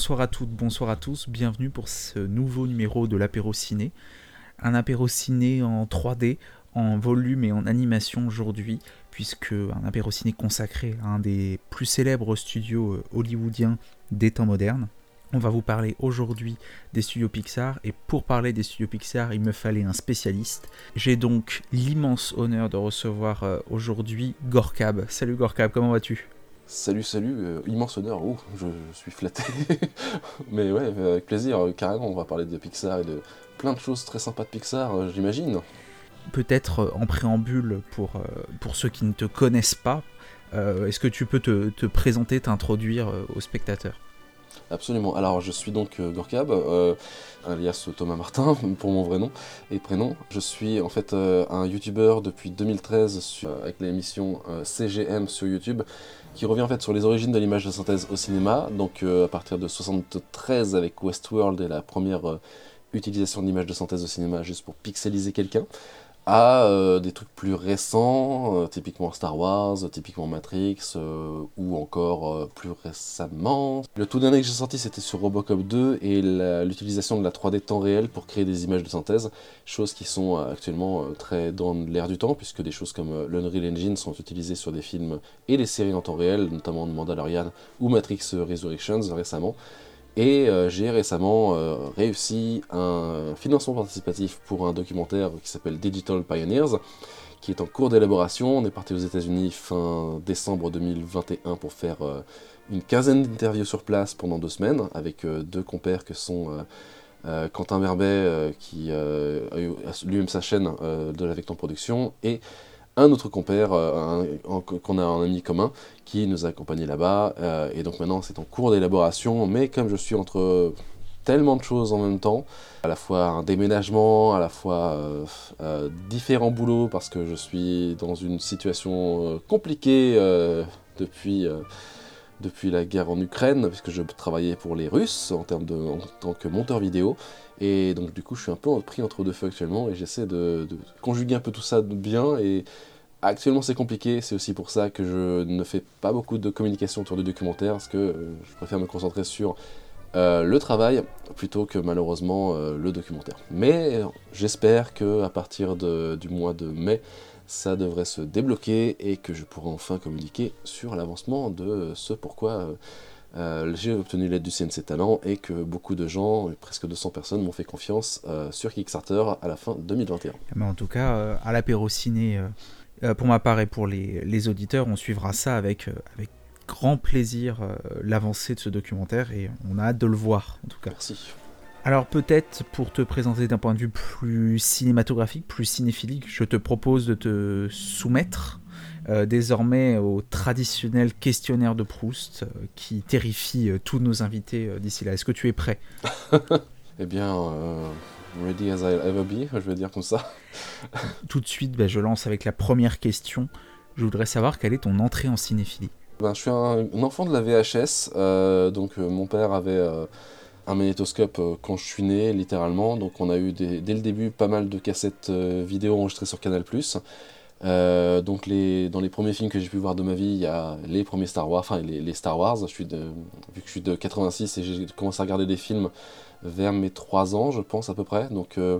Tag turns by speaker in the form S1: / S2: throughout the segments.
S1: Bonsoir à toutes, bonsoir à tous, bienvenue pour ce nouveau numéro de l'apéro ciné. Un apéro ciné en 3D, en volume et en animation aujourd'hui, puisque un apéro ciné consacré à un des plus célèbres studios euh, hollywoodiens des temps modernes. On va vous parler aujourd'hui des studios Pixar, et pour parler des studios Pixar, il me fallait un spécialiste. J'ai donc l'immense honneur de recevoir euh, aujourd'hui Gorkab. Salut Gorkab, comment vas-tu?
S2: Salut, salut, euh, immense honneur, Ouh, je, suis flatté. Mais ouais, avec plaisir, euh, carrément, on va parler de Pixar et de plein de choses très sympas de Pixar, euh, j'imagine.
S1: Peut-être euh, en préambule pour, euh, ceux qui ne te connaissent pas, euh, est-ce que tu peux te, te présenter, t'introduire euh, aux spectateurs?
S2: Absolument. Alors, je suis donc euh, euh, alias Thomas Martin, pour mon vrai nom et prénom. Je suis en fait euh, un youtubeur depuis 2013 sur- euh, avec l'émission CGM sur YouTube, qui revient en fait sur les origines de l'image de synthèse au cinéma. Donc, à partir de 73 avec Westworld et la première utilisation d'image de synthèse au cinéma juste pour pixeliser quelqu'un. À euh, des trucs plus récents, euh, typiquement Star Wars, typiquement Matrix, euh, ou encore plus récemment. Le tout dernier que j'ai sorti c'était sur Robocop 2 et l'utilisation de la 3D temps réel pour créer des images de synthèse, choses qui sont actuellement très dans l'air du temps, puisque des choses comme l'Unreal Engine sont utilisées sur des films et des séries en temps réel, notamment Mandalorian ou Matrix Resurrections récemment. Et euh, j'ai récemment euh, réussi un financement participatif pour un documentaire qui s'appelle Digital Pioneers, qui est en cours d'élaboration. On est parti aux États-Unis fin décembre 2021 pour faire euh, une quinzaine d'interviews sur place pendant deux semaines avec deux compères que sont Quentin Verbet, euh, qui a lui-même sa chaîne de la Vecton Production, et un autre compère euh, qu'on a un ami commun qui nous a accompagnés là-bas. euh, et donc maintenant c'est en cours d'élaboration, mais comme je suis entre tellement de choses en même temps, à la fois un déménagement, à la fois euh, différents boulots parce que je suis dans une situation compliquée depuis, depuis la guerre en Ukraine, puisque je travaillais pour les Russes en, termes de, en tant que monteur vidéo. Et donc du coup je suis un peu pris entre deux feux actuellement et j'essaie de, conjuguer un peu tout ça bien et Actuellement, c'est compliqué, c'est aussi pour ça que je ne fais pas beaucoup de communication autour du documentaire, parce que euh, je préfère me concentrer sur euh, le travail plutôt que malheureusement euh, le documentaire. Mais j'espère que à partir du mois de mai, ça devrait se débloquer et que je pourrai enfin communiquer sur l'avancement de ce pourquoi euh, j'ai obtenu l'aide du CNC Talent et que beaucoup de gens, presque 200 personnes, m'ont fait confiance euh, sur Kickstarter à la fin 2021.
S1: Mais en tout cas, euh, à l'apéro ciné, pour ma part et pour les, les auditeurs, on suivra ça avec, avec grand plaisir, l'avancée de ce documentaire, et on a hâte de le voir, en tout cas.
S2: Merci.
S1: Alors peut-être pour te présenter d'un point de vue plus cinématographique, plus cinéphilique, je te propose de te soumettre euh, désormais au traditionnel questionnaire de Proust euh, qui terrifie euh, tous nos invités d'ici là. Est-ce que tu es prêt?
S2: Eh bien, ready as I'll ever be, je vais dire comme ça.
S1: Tout de suite, bah, je lance avec la première question. Je voudrais savoir quelle est ton entrée en cinéphilie?
S2: Ben, je suis un, un enfant de la VHS, donc mon père avait un magnétoscope euh, quand je suis né, littéralement, donc on a eu dès le début pas mal de cassettes euh, vidéo enregistrées sur Canal+. Euh, donc les, dans les premiers films que j'ai pu voir de ma vie, il y a les premiers Star Wars, enfin les, Star Wars, je suis de, vu que je suis de 86 et j'ai commencé à regarder des films vers mes 3 ans, je pense à peu près, donc... euh,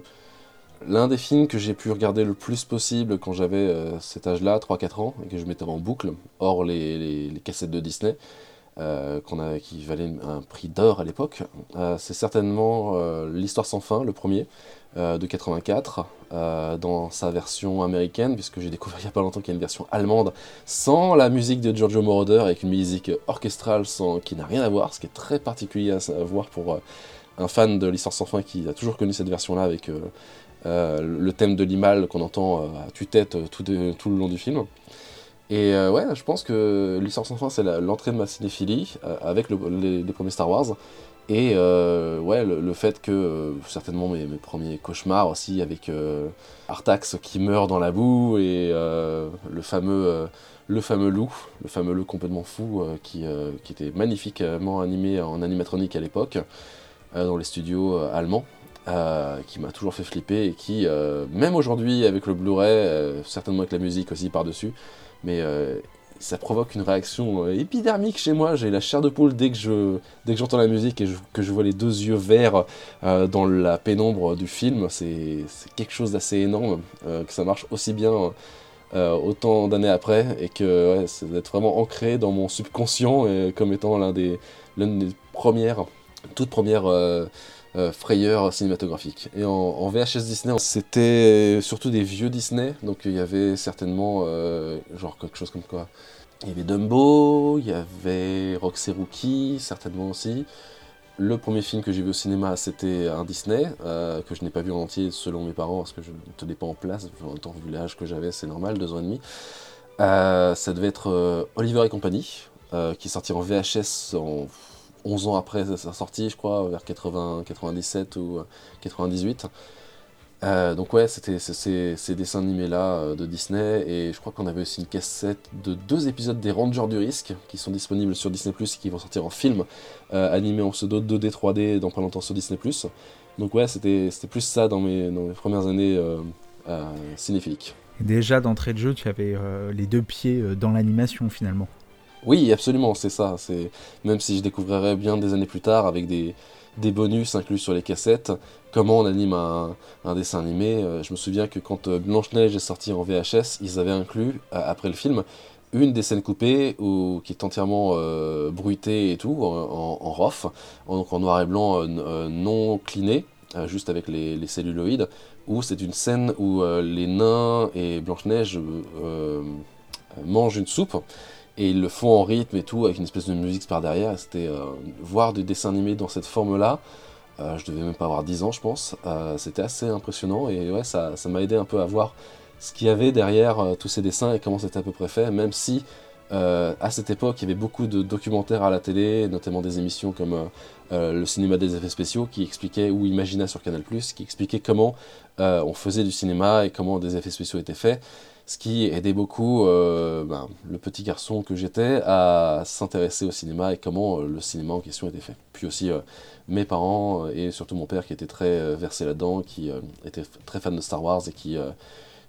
S2: L'un des films que j'ai pu regarder le plus possible quand j'avais cet âge-là, 3-4 ans, et que je mettais en boucle, hors les- les cassettes de Disney, euh, a, qui valaient un prix d'or à l'époque, euh, c'est certainement euh, L'Histoire sans fin, le premier, euh, de 84, euh, dans sa version américaine, puisque j'ai découvert il n'y a pas longtemps qu'il y a une version allemande, sans la musique de Giorgio Moroder, avec une musique orchestrale sans, qui n'a rien à voir, ce qui est très particulier à, voir pour un fan de L'Histoire sans fin qui a toujours connu cette version-là avec... le thème de l'imal qu'on entend à tue-tête tout, tout le long du film. Et ouais, je pense que l'histoire sans fin, c'est l'entrée de ma cinéphilie avec les, premiers Star Wars. Et ouais, le, fait que certainement mes, premiers cauchemars aussi avec Artax qui meurt dans la boue et le fameux le fameux loup, le fameux loup complètement fou euh, qui, euh, était magnifiquement animé en animatronique à l'époque, euh, dans les studios allemands, qui m'a toujours fait flipper et qui, même aujourd'hui avec le Blu-ray, certainement avec la musique aussi par-dessus, mais ça provoque une réaction épidermique chez moi. J'ai la chair de poule dès que je dès que j'entends la musique et que je vois les deux yeux verts dans la pénombre du film. C'est quelque chose d'assez énorme que ça marche aussi bien euh, autant d'années après et que ouais, d'être vraiment ancré dans mon subconscient comme étant l'un des, l'une des premières, toutes premières euh, euh, frayeurs cinématographiques. Et en, VHS Disney, c'était surtout des vieux Disney, donc il y avait certainement genre quelque chose comme quoi. Il y avait Dumbo, il y avait Roxy Rookie, certainement aussi. Le premier film que j'ai vu au cinéma, c'était un Disney, euh, que je n'ai pas vu en entier selon mes parents, parce que je ne tenais pas en place, en temps vu l'âge que j'avais, c'est normal, deux ans et demi. Euh, ça devait être euh, Oliver et compagnie, qui est sorti en VHS en 11 ans après sa sortie, je crois, vers 80, 97 ou 98. Euh, donc ouais, c'était ces dessins animés-là euh, de Disney, et je crois qu'on avait aussi une cassette de deux épisodes des Rangers du Risque, qui sont disponibles sur Disney+, qui vont sortir en film, euh, animé en pseudo 2D, 3D, dans pas longtemps sur Disney+. Donc ouais, c'était plus ça dans mes, dans mes premières années cinéphiliques.
S1: déjà, d'entrée de jeu, tu avais les deux pieds dans l'animation, finalement.
S2: Oui, absolument, c'est ça. Même si je découvrirais bien des années plus tard, avec des des bonus inclus sur les cassettes, comment on anime un, dessin animé. Euh, je me souviens que quand euh, Blanche-Neige est sortie en VHS, ils avaient inclus, euh, après le film, une des scènes coupées qui est entièrement bruitée et tout, en, en, ROF, en, noir et blanc non cliné, juste avec les, celluloïdes, où c'est une scène où les nains et Blanche-Neige mangent une soupe et ils le font en rythme et tout, avec une espèce de musique par derrière. C'était euh, voir des dessins animés dans cette forme-là. Euh, je devais même pas avoir 10 ans, je pense. Euh, c'était assez impressionnant et ouais, ça m'a aidé un peu à voir ce qu'il y avait derrière tous ces dessins et comment c'était à peu près fait, même si à cette époque il y avait beaucoup de documentaires à la télé, notamment des émissions comme le cinéma des effets spéciaux qui expliquaient, ou Imagina sur Canal, qui expliquaient comment on faisait du cinéma et comment des effets spéciaux étaient faits ce qui aidait beaucoup euh, ben, le petit garçon que j'étais à s'intéresser au cinéma et comment euh, le cinéma en question était fait. Puis aussi euh, mes parents et surtout mon père qui était très versé là-dedans, qui était très fan de Star Wars et qui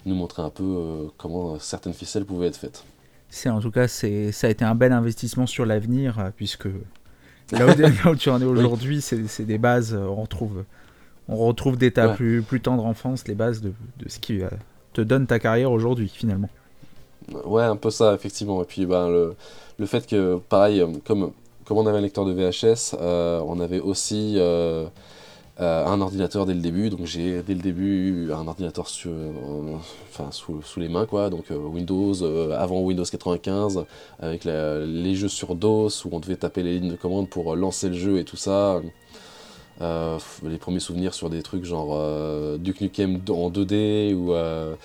S2: nous montrait un peu comment certaines ficelles pouvaient être faites.
S1: C'est en tout cas c'est ça a été un bel investissement sur l'avenir puisque là où, tu en es aujourd'hui, c'est des bases on retrouve on retrouve d'état plus plus tendre enfance les bases de, de ce qui te donne ta carrière aujourd'hui finalement.
S2: Ouais, un peu ça, effectivement. Et puis ben, le, le fait que, pareil, comme, comme on avait un lecteur de VHS, euh, on avait aussi euh, euh, un ordinateur dès le début. Donc j'ai dès le début un ordinateur enfin, sous, sous, les mains, quoi. Donc Windows, avant Windows 95, avec les jeux sur DOS où on devait taper les lignes de commande pour lancer le jeu et tout ça. Euh, les premiers souvenirs sur des trucs genre euh, Duke Nukem en 2D ou euh,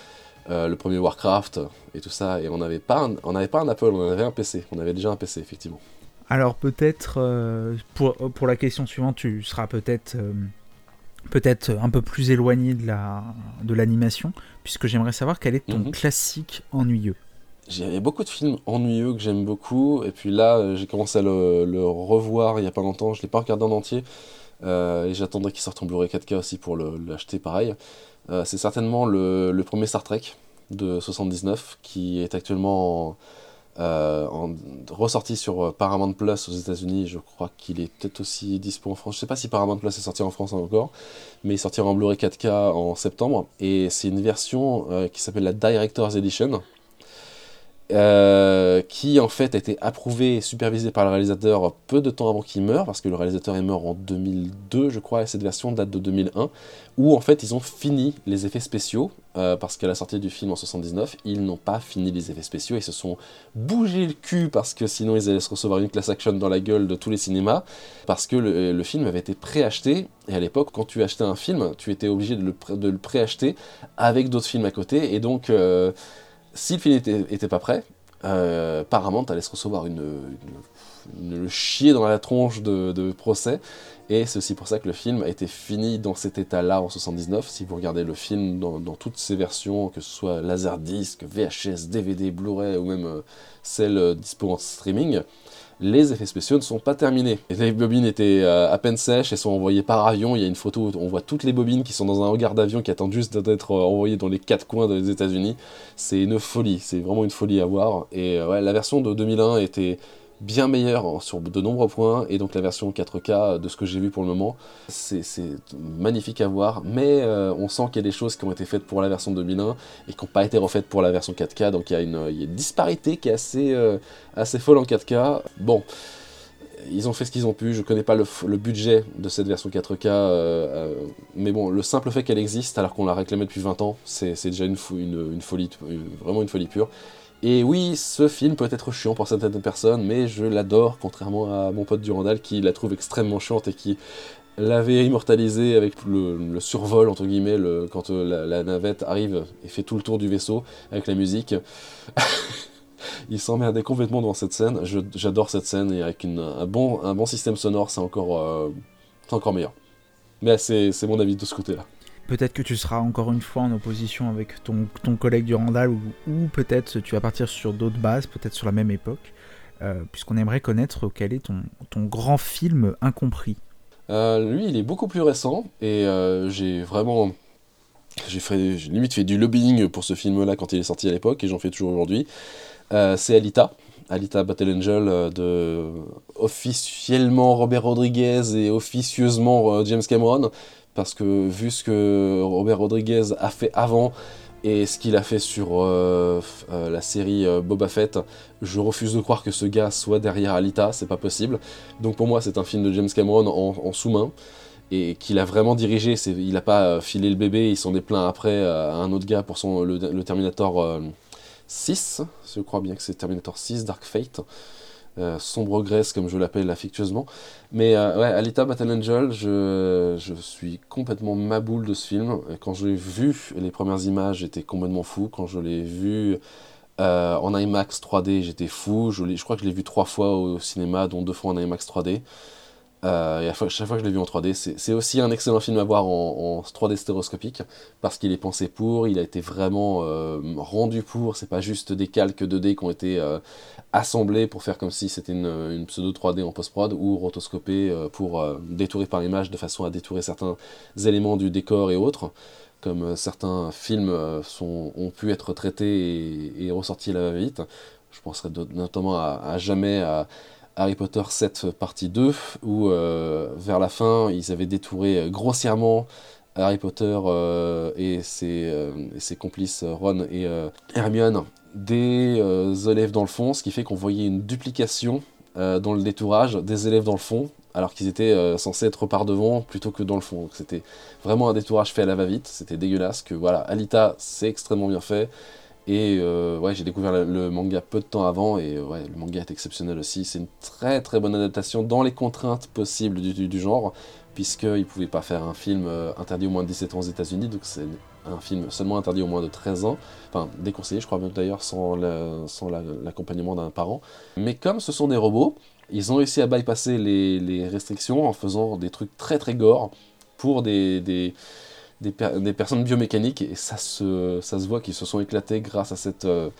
S2: le premier Warcraft et tout ça. Et on n'avait pas, on n'avait pas un Apple, on avait un PC. On avait déjà un PC, effectivement.
S1: Alors peut-être, pour, pour, la question suivante, tu seras peut-être peut-être un peu plus éloigné de la de l'animation, puisque j'aimerais savoir quel est ton mhm. classique ennuyeux.
S2: Il y a beaucoup de films ennuyeux que j'aime beaucoup, et puis là, j'ai commencé à le, le, revoir il y a pas longtemps. Je l'ai pas regardé en entier, et j'attendrai qu'il sorte en Blu-ray 4K aussi pour l'acheter pareil. Euh, c'est certainement le, premier Star Trek de 79 qui est actuellement euh, ressorti sur Paramount Plus aux États-Unis. Je crois qu'il est peut-être aussi dispo en France. Je sais pas si Paramount Plus est sorti en France encore, mais il sortira en Blu-ray 4K en septembre. Et c'est une version qui s'appelle la Director's Edition. Euh, qui en fait a été approuvé et supervisé par le réalisateur peu de temps avant qu'il meure, parce que le réalisateur est mort en 2002, je crois, et cette version date de 2001, où en fait ils ont fini les effets spéciaux, euh, parce qu'à la sortie du film en 79, ils n'ont pas fini les effets spéciaux, ils se sont bougés le cul, parce que sinon ils allaient se recevoir une class action dans la gueule de tous les cinémas, parce que le, film avait été préacheté, et à l'époque, quand tu achetais un film, tu étais obligé de le, le préacheter avec d'autres films à côté, et donc... Euh, si le film n'était pas prêt, euh, Paramount allait se recevoir une, une, chier dans la tronche de, procès. Et c'est aussi pour ça que le film a été fini dans cet état-là en 79. Si vous regardez le film dans, dans, toutes ses versions, que ce soit Laserdisc, VHS, DVD, Blu-ray ou même euh, celle euh, dispo en streaming, les effets spéciaux ne sont pas terminés. Les bobines étaient euh, à peine sèches et sont envoyées par avion. Il y a une photo où on voit toutes les bobines qui sont dans un hangar d'avion qui attendent juste d'être euh, envoyées dans les quatre coins des États-Unis. C'est une folie, c'est vraiment une folie à voir. Et euh, ouais, la version de 2001 était bien meilleur sur de nombreux points, et donc la version 4K, de ce que j'ai vu pour le moment, c'est magnifique à voir, mais euh, on sent qu'il y a des choses qui ont été faites pour la version 2001 et qui n'ont pas été refaites pour la version 4K, donc il y a une, y disparité qui est assez, euh, folle en 4K. Bon, ils ont fait ce qu'ils ont pu, je connais pas le, budget de cette version 4K, euh, mais bon, le simple fait qu'elle existe alors qu'on l'a réclamée depuis 20 ans, c'est déjà une folie, vraiment une folie pure. Et oui, ce film peut être chiant pour certaines personnes, mais je l'adore, contrairement à mon pote Durandal qui la trouve extrêmement chiante et qui l'avait immortalisé avec le, survol, entre guillemets, le, quand euh, la, navette arrive et fait tout le tour du vaisseau avec la musique. Il s'emmerdait complètement dans cette scène. J'adore cette scène et avec un, bon, un système sonore, c'est encore, euh, encore meilleur. Mais c'est mon avis de ce côté-là.
S1: Peut-être que tu seras encore une fois en opposition avec ton, collègue Durandal, ou, peut-être tu vas partir sur d'autres bases, peut-être sur la même époque, euh, puisqu'on aimerait connaître quel est ton, grand film incompris.
S2: Euh, lui, il est beaucoup plus récent, et euh, j'ai vraiment... J'ai limite fait du lobbying pour ce film-là quand il est sorti à l'époque, et j'en fais toujours aujourd'hui. c'est Alita, Alita Battle Angel de officiellement Robert Rodriguez et officieusement James Cameron, parce que vu ce que Robert Rodriguez a fait avant et ce qu'il a fait sur euh, euh, la série euh, Boba Fett, je refuse de croire que ce gars soit derrière Alita, c'est pas possible. Donc pour moi c'est un film de James Cameron en, sous-main et qu'il a vraiment dirigé, il n'a pas filé le bébé, il s'en est plein après à un autre gars pour son, le, le Terminator 6, je crois bien que c'est Terminator 6, Dark Fate. Euh, sombre Grèce, comme je l'appelle affectueusement. Mais euh, ouais, Alita Battle Angel, je, je, suis complètement maboule de ce film. quand j'ai vu les premières images, j'étais complètement fou. Quand je l'ai vu euh, en IMAX 3D, j'étais fou. Je, je crois que je l'ai vu trois fois au cinéma, dont deux fois en IMAX 3D. Euh, et à chaque fois que je l'ai vu en 3D, c'est aussi un excellent film à voir en, 3D stéréoscopique, parce qu'il est pensé pour, il a été vraiment euh, rendu pour, c'est pas juste des calques 2D qui ont été euh, assemblés pour faire comme si c'était une, pseudo 3D en post-prod, ou rotoscopés pour détourer par l'image de façon à détourer certains éléments du décor et autres, comme certains films ont pu être traités et, ressortis là vite. Je penserais notamment à, à Jamais, à Harry Potter 7 partie 2, où euh, vers la fin, ils avaient détouré grossièrement Harry Potter euh, et, ses, euh, complices Ron et Hermione des élèves dans le fond, ce qui fait qu'on voyait une duplication dans le détourage des élèves dans le fond, alors qu'ils étaient censés être par devant plutôt que dans le fond. C'était vraiment un détourage fait à la va-vite, c'était dégueulasse, que voilà, Alita c'est extrêmement bien fait, et euh, ouais, j'ai découvert le, manga peu de temps avant, et euh, ouais, le manga est exceptionnel aussi. C'est une très très bonne adaptation dans les contraintes possibles du, genre, puisqu'ils ne pouvaient pas faire un film euh, interdit au moins de 17 ans aux États-Unis, donc c'est un film seulement interdit au moins de 13 ans, enfin déconseillé, je crois même d'ailleurs, sans l'accompagnement d'un parent. Mais comme ce sont des robots, ils ont réussi à bypasser les, restrictions en faisant des trucs très très gore pour des des, personnes biomécaniques et ça se, voit qu'ils se sont éclatés grâce à cette euh,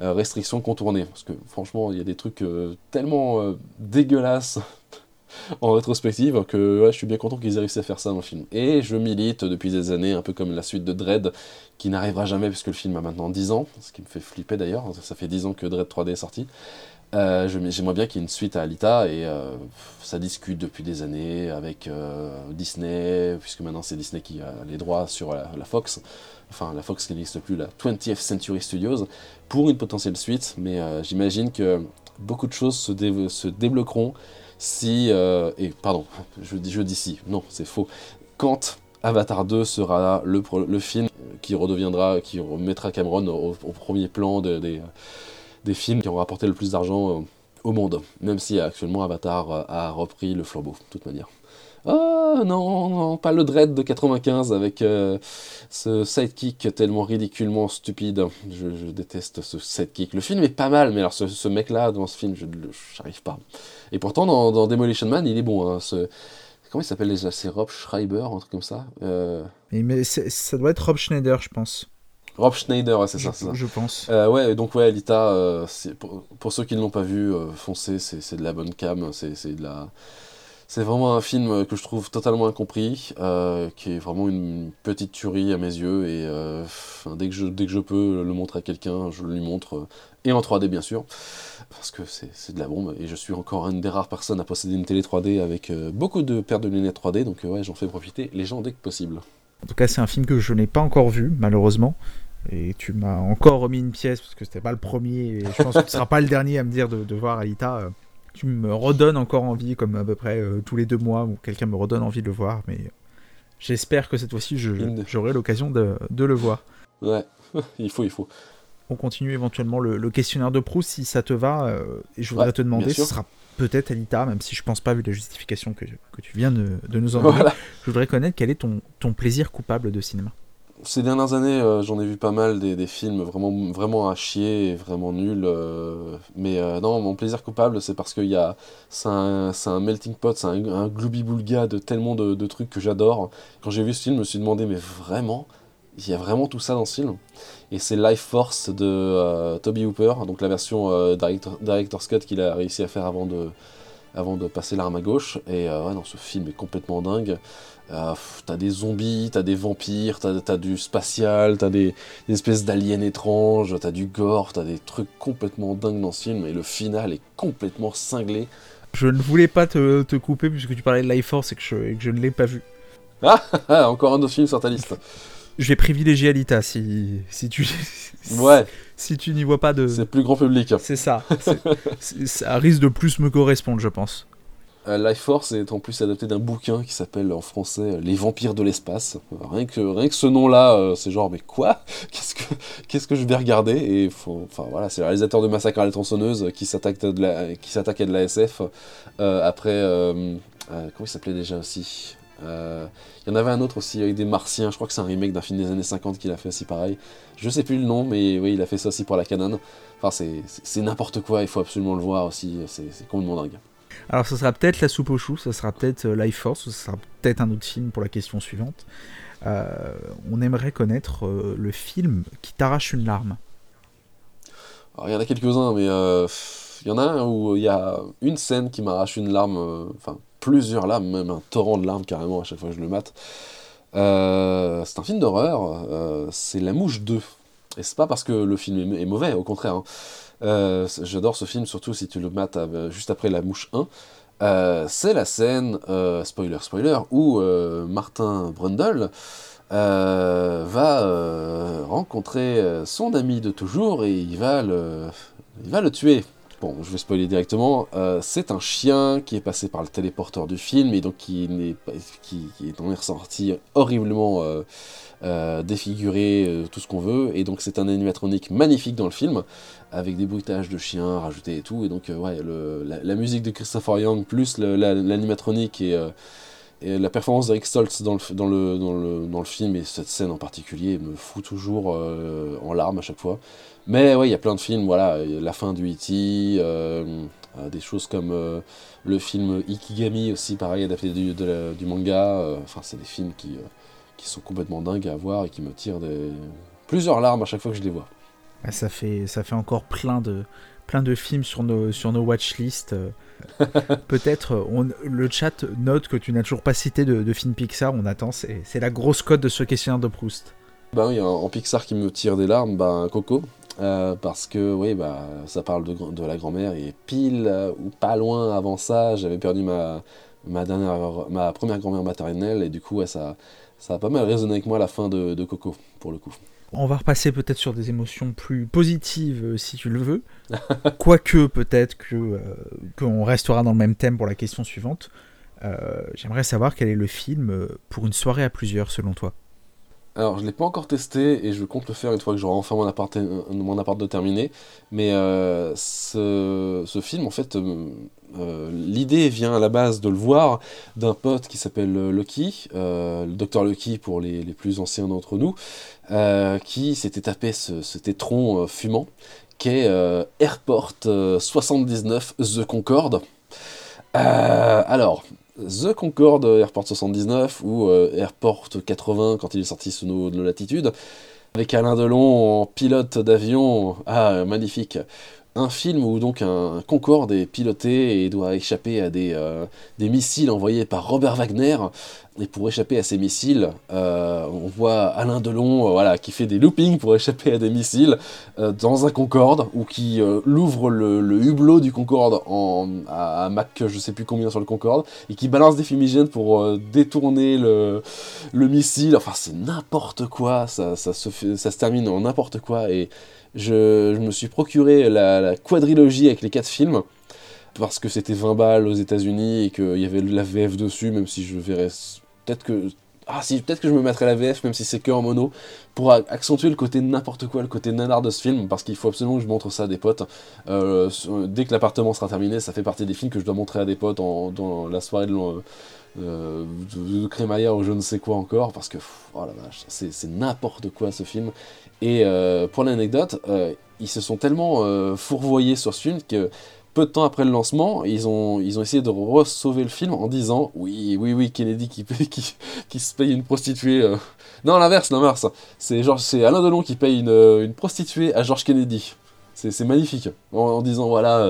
S2: euh, restriction contournée. Parce que franchement, il y a des trucs euh, tellement dégueulasses en rétrospective que je suis bien content qu'ils aient réussi à faire ça dans le film. Et je milite depuis des années, un peu comme la suite de Dread, qui n'arrivera jamais puisque le film a maintenant 10 ans, ce qui me fait flipper d'ailleurs, ça fait 10 ans que Dread 3D est sorti. Euh, J'aimerais bien qu'il y ait une suite à Alita et euh, ça discute depuis des années avec euh, Disney, puisque maintenant c'est Disney qui a les droits sur la, Fox, enfin la Fox qui n'existe plus, la 20th Century Studios, pour une potentielle suite, mais j'imagine que beaucoup de choses se, se débloqueront si, et pardon, je dis, je dis si, non c'est faux, quand Avatar 2 sera le, le film qui redeviendra, qui remettra Cameron au, premier plan de, des films qui ont rapporté le plus d'argent euh, au monde, même si actuellement Avatar a repris le flambeau, de toute manière. Oh non, non, pas le Dread de 95 avec euh, ce sidekick tellement ridiculement stupide. Je, déteste ce sidekick. Le film est pas mal, mais alors ce, mec-là dans ce film, je n'arrive pas. Et pourtant, dans, Demolition Man, il est bon. Hein, comment il s'appelle déjà? C'est Rob Schreiber, un truc comme ça
S1: euh... mais ça doit être Rob Schneider, je pense.
S2: Rob Schneider, c'est ça,
S1: ça, Je pense.
S2: Euh, ouais, donc ouais, Alita, euh, pour, pour, ceux qui ne l'ont pas vu, foncez, c'est de la bonne cam, c'est de la c'est vraiment un film que je trouve totalement incompris, euh, qui est vraiment une petite tuerie à mes yeux, et euh, dès, que je, dès que je peux le montrer à quelqu'un, je le lui montre, euh, et en 3D bien sûr, parce que c'est de la bombe, et je suis encore une des rares personnes à posséder une télé 3D avec beaucoup de paires de lunettes 3D, donc ouais, j'en fais profiter les gens dès que possible.
S1: En tout cas, c'est un film que je n'ai pas encore vu, malheureusement. Et tu m'as encore remis une pièce parce que c'était pas le premier. Et je pense que tu seras pas le dernier à me dire de, de voir Alita tu me redonnes encore envie, comme à peu près euh, tous les deux mois, où quelqu'un me redonne envie de le voir, mais j'espère que cette fois-ci, j'aurai l'occasion de, le voir.
S2: Ouais, il faut, il faut.
S1: On continue éventuellement le, questionnaire de Proust, si ça te va, euh, et je voudrais te demander, ce sera peut-être Alita, même si je pense pas, vu la justification que, tu viens de, nous en donner, je voudrais connaître quel est ton, ton plaisir coupable de cinéma
S2: ces dernières années, euh, j'en ai vu pas mal des, films vraiment, vraiment à chier et vraiment nuls. Euh, mais euh, non, mon plaisir coupable, c'est parce que c'est un, un, melting pot, c'est un, un boulga de tellement de, trucs que j'adore. Quand j'ai vu ce film, je me suis demandé, mais vraiment, il y a vraiment tout ça dans ce film? Et c'est Life Force de Toby Hooper, donc la version director, director, Scott qu'il a réussi à faire avant de, avant de passer l'arme à gauche. Et ouais, non, ce film est complètement dingue. Euh, t'as des zombies, t'as des vampires, t'as du spatial, t'as des, des, espèces d'aliens étranges, t'as du gore, t'as des trucs complètement dingues dans ce film, et le final est complètement cinglé.
S1: Je ne voulais pas te, te couper puisque tu parlais de Life Force et que je, que je ne l'ai pas vu.
S2: Ah, ah, encore un autre film sur ta liste.
S1: Je vais privilégier Alita si, si tu
S2: ouais.
S1: si tu n'y vois pas de.
S2: C'est plus grand public.
S1: C'est ça. ça risque de plus me correspondre, je pense.
S2: Euh, Life Force est en plus adapté d'un bouquin qui s'appelle en français euh, Les vampires de l'espace. Rien que, rien que ce nom-là, euh, c'est genre, mais quoi? Qu'est-ce que qu'est-ce que je vais regarder? Et enfin voilà, c'est le réalisateur de Massacre à la tronçonneuse qui s'attaque à de la SF. après, comment il s'appelait déjà aussi? Il y en avait un autre aussi avec des martiens, je crois que c'est un remake d'un film des années 50 qu'il a fait aussi pareil. Je sais plus le nom, mais oui, il a fait ça aussi pour la canon. Enfin, c'est n'importe quoi, il faut absolument le voir aussi, c'est complètement dingue.
S1: Alors, ce sera peut-être La soupe aux choux, ça sera peut-être euh, Life Force, ce sera peut-être un autre film pour la question suivante. Euh, on aimerait connaître euh, le film qui t'arrache une larme.
S2: Alors, il y en a quelques-uns, mais il y en a un où il y a une scène qui m'arrache une larme, enfin plusieurs larmes, même un torrent de larmes carrément à chaque fois que je le mate. c'est un film d'horreur, c'est La Mouche 2. Et c'est pas parce que le film est, mauvais, au contraire. Hein. Euh, j'adore ce film, surtout si tu le mates euh, juste après La Mouche 1. Euh, c'est la scène, spoiler spoiler, où Martin Brundle va rencontrer son ami de toujours et il va le, il va le tuer. Bon, je vais spoiler directement. c'est un chien qui est passé par le téléporteur du film et donc qui, est, qui, est ressorti horriblement défiguré, tout ce qu'on veut. Et donc c'est un animatronique magnifique dans le film avec des bruitages de chiens rajoutés et tout. Et donc, euh, ouais, le, la, musique de Christopher Young, plus l'animatronique euh, et, la performance d'Eric Stoltz dans le, dans, le, dans, le, dans le film, et cette scène en particulier, me fout toujours euh, en larmes à chaque fois. Mais ouais, il y a plein de films, voilà, la fin du E.T., des choses comme le film Ikigami aussi, pareil, adapté du, manga. Enfin, c'est des films qui, qui sont complètement dingues à voir et qui me tirent plusieurs larmes à chaque fois que je les vois.
S1: Ah, ça fait, ça fait encore plein de, plein de films sur nos, sur nos watchlists. Peut-être le chat note que tu n'as toujours pas cité de, de film Pixar, on attend, c'est la grosse cote de ce questionnaire de Proust.
S2: Bah oui, en, Pixar qui me tire des larmes, bah, Coco, euh, parce que oui, bah, ça parle de, de la grand-mère, et pile euh, ou pas loin avant ça, j'avais perdu ma, ma, dernière, ma première grand-mère maternelle, et du coup, ça, ça a pas mal résonné avec moi à la fin de, de Coco, pour le coup.
S1: On va repasser peut-être sur des émotions plus positives euh, si tu le veux. Quoique peut-être que euh, qu'on restera dans le même thème pour la question suivante. Euh, j'aimerais savoir quel est le film pour une soirée à plusieurs selon toi?
S2: Alors, je l'ai pas encore testé et je compte le faire une fois que j'aurai enfin mon appart, euh, mon de terminé. Mais euh, ce, film, en fait, euh, l'idée vient à la base de le voir d'un pote qui s'appelle Lucky, le docteur Lucky pour les, les plus anciens d'entre nous, qui s'était tapé ce, cet fumant qu'est Airport 79 The Concorde. alors, The Concorde Airport 79 ou euh, Airport 80 quand il est sorti sous nos, latitudes, avec Alain Delon en pilote d'avion, ah magnifique, un film où donc un Concorde est piloté et doit échapper à des, euh, des missiles envoyés par Robert Wagner. Et pour échapper à ces missiles, euh, on voit Alain Delon euh, voilà, qui fait des loopings pour échapper à des missiles dans un Concorde, ou qui l'ouvre le, hublot du Concorde en, à, Mach je sais plus combien sur le Concorde, et qui balance des fumigènes pour détourner le, le, missile. Enfin, c'est n'importe quoi, ça, se termine en n'importe quoi. Je, me suis procuré la, quadrilogie avec les quatre films, parce que c'était 20 balles aux États-Unis et qu'il y avait la VF dessus, même si je verrais. Peut-être que. Ah si, peut-être que je me mettrais la VF, même si c'est que en mono, pour accentuer le côté n'importe quoi, le côté nanar de ce film, parce qu'il faut absolument que je montre ça à des potes. Euh, dès que l'appartement sera terminé, ça fait partie des films que je dois montrer à des potes dans la soirée de, euh, ou je ne sais quoi encore, parce que, oh la vache, c'est n'importe quoi ce film. Et euh, pour l'anecdote, euh, ils se sont tellement euh, fourvoyés sur ce film que peu de temps après le lancement, ils ont, ils ont essayé de re-sauver le film en disant oui, oui, oui, Kennedy qui, qui, qui se paye une prostituée. Non, l'inverse, l'inverse. C'est c'est Alain Delon qui paye une, une prostituée à George Kennedy. C'est magnifique. En, disant voilà,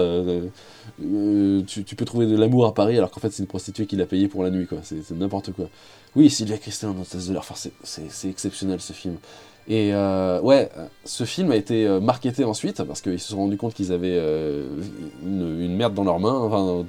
S2: tu, peux trouver de l'amour à Paris alors qu'en fait c'est une prostituée qui l'a payé pour la nuit, quoi. C'est n'importe quoi. Oui, Sylvia en hôtesse de l'air, enfin, c'est exceptionnel ce film. Et euh, ouais, ce film a été euh, marketé ensuite parce qu'ils se sont rendus compte qu'ils avaient euh, une, merde dans leurs mains, enfin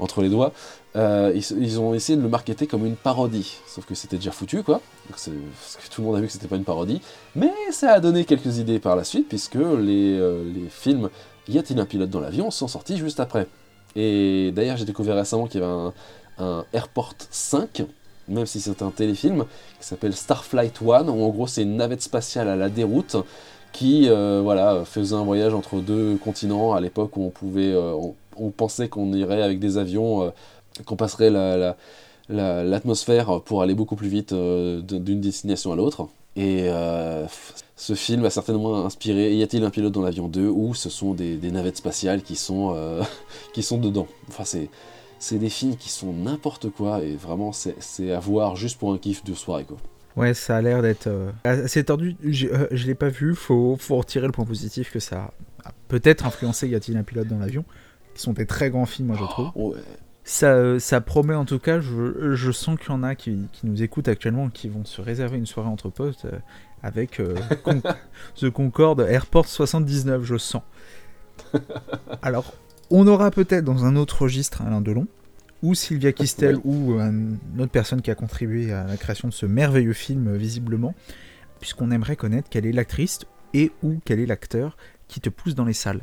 S2: entre les doigts. Ils, ont essayé de le marketer comme une parodie, sauf que c'était déjà foutu quoi. parce que tout le monde a vu que c'était pas une parodie. Mais ça a donné quelques idées par la suite puisque les, les films Y a-t-il un pilote dans l'avion sont sortis juste après. Et d'ailleurs j'ai découvert récemment qu'il y avait un, un Airport 5 même si c'est un téléfilm, qui s'appelle Starflight One, où en gros c'est une navette spatiale à la déroute qui euh, voilà, faisait un voyage entre deux continents à l'époque où on pouvait, euh, on, pensait qu'on irait avec des avions, euh, qu'on passerait l'atmosphère la, pour aller beaucoup plus vite d'une destination à l'autre. Et ce film a certainement inspiré Y a-t-il un pilote dans l'avion 2 où ce sont des, des, navettes spatiales qui sont, qui sont dedans. Enfin, c'est c'est des films qui sont n'importe quoi et vraiment c'est à voir juste pour un kiff de soirée quoi.
S1: Ouais, ça a l'air d'être euh, assez tordu. Euh, je l'ai pas vu, faut, faut retirer le point positif que ça a peut-être influencé Y a-t-il un pilote dans l'avion qui sont des très grands films, moi je trouve.
S2: Oh,
S1: ça, euh, ça promet en tout cas, je, je sens qu'il y en a qui, qui, nous écoutent actuellement qui vont se réserver une soirée entre potes avec The Concorde Airport 79, je sens. Alors, on aura peut-être dans un autre registre Alain Delon, ou Sylvia Kistel, ou une autre personne qui a contribué à la création de ce merveilleux film, visiblement, puisqu'on aimerait connaître quelle est l'actrice et ou quel est l'acteur qui te pousse dans les salles.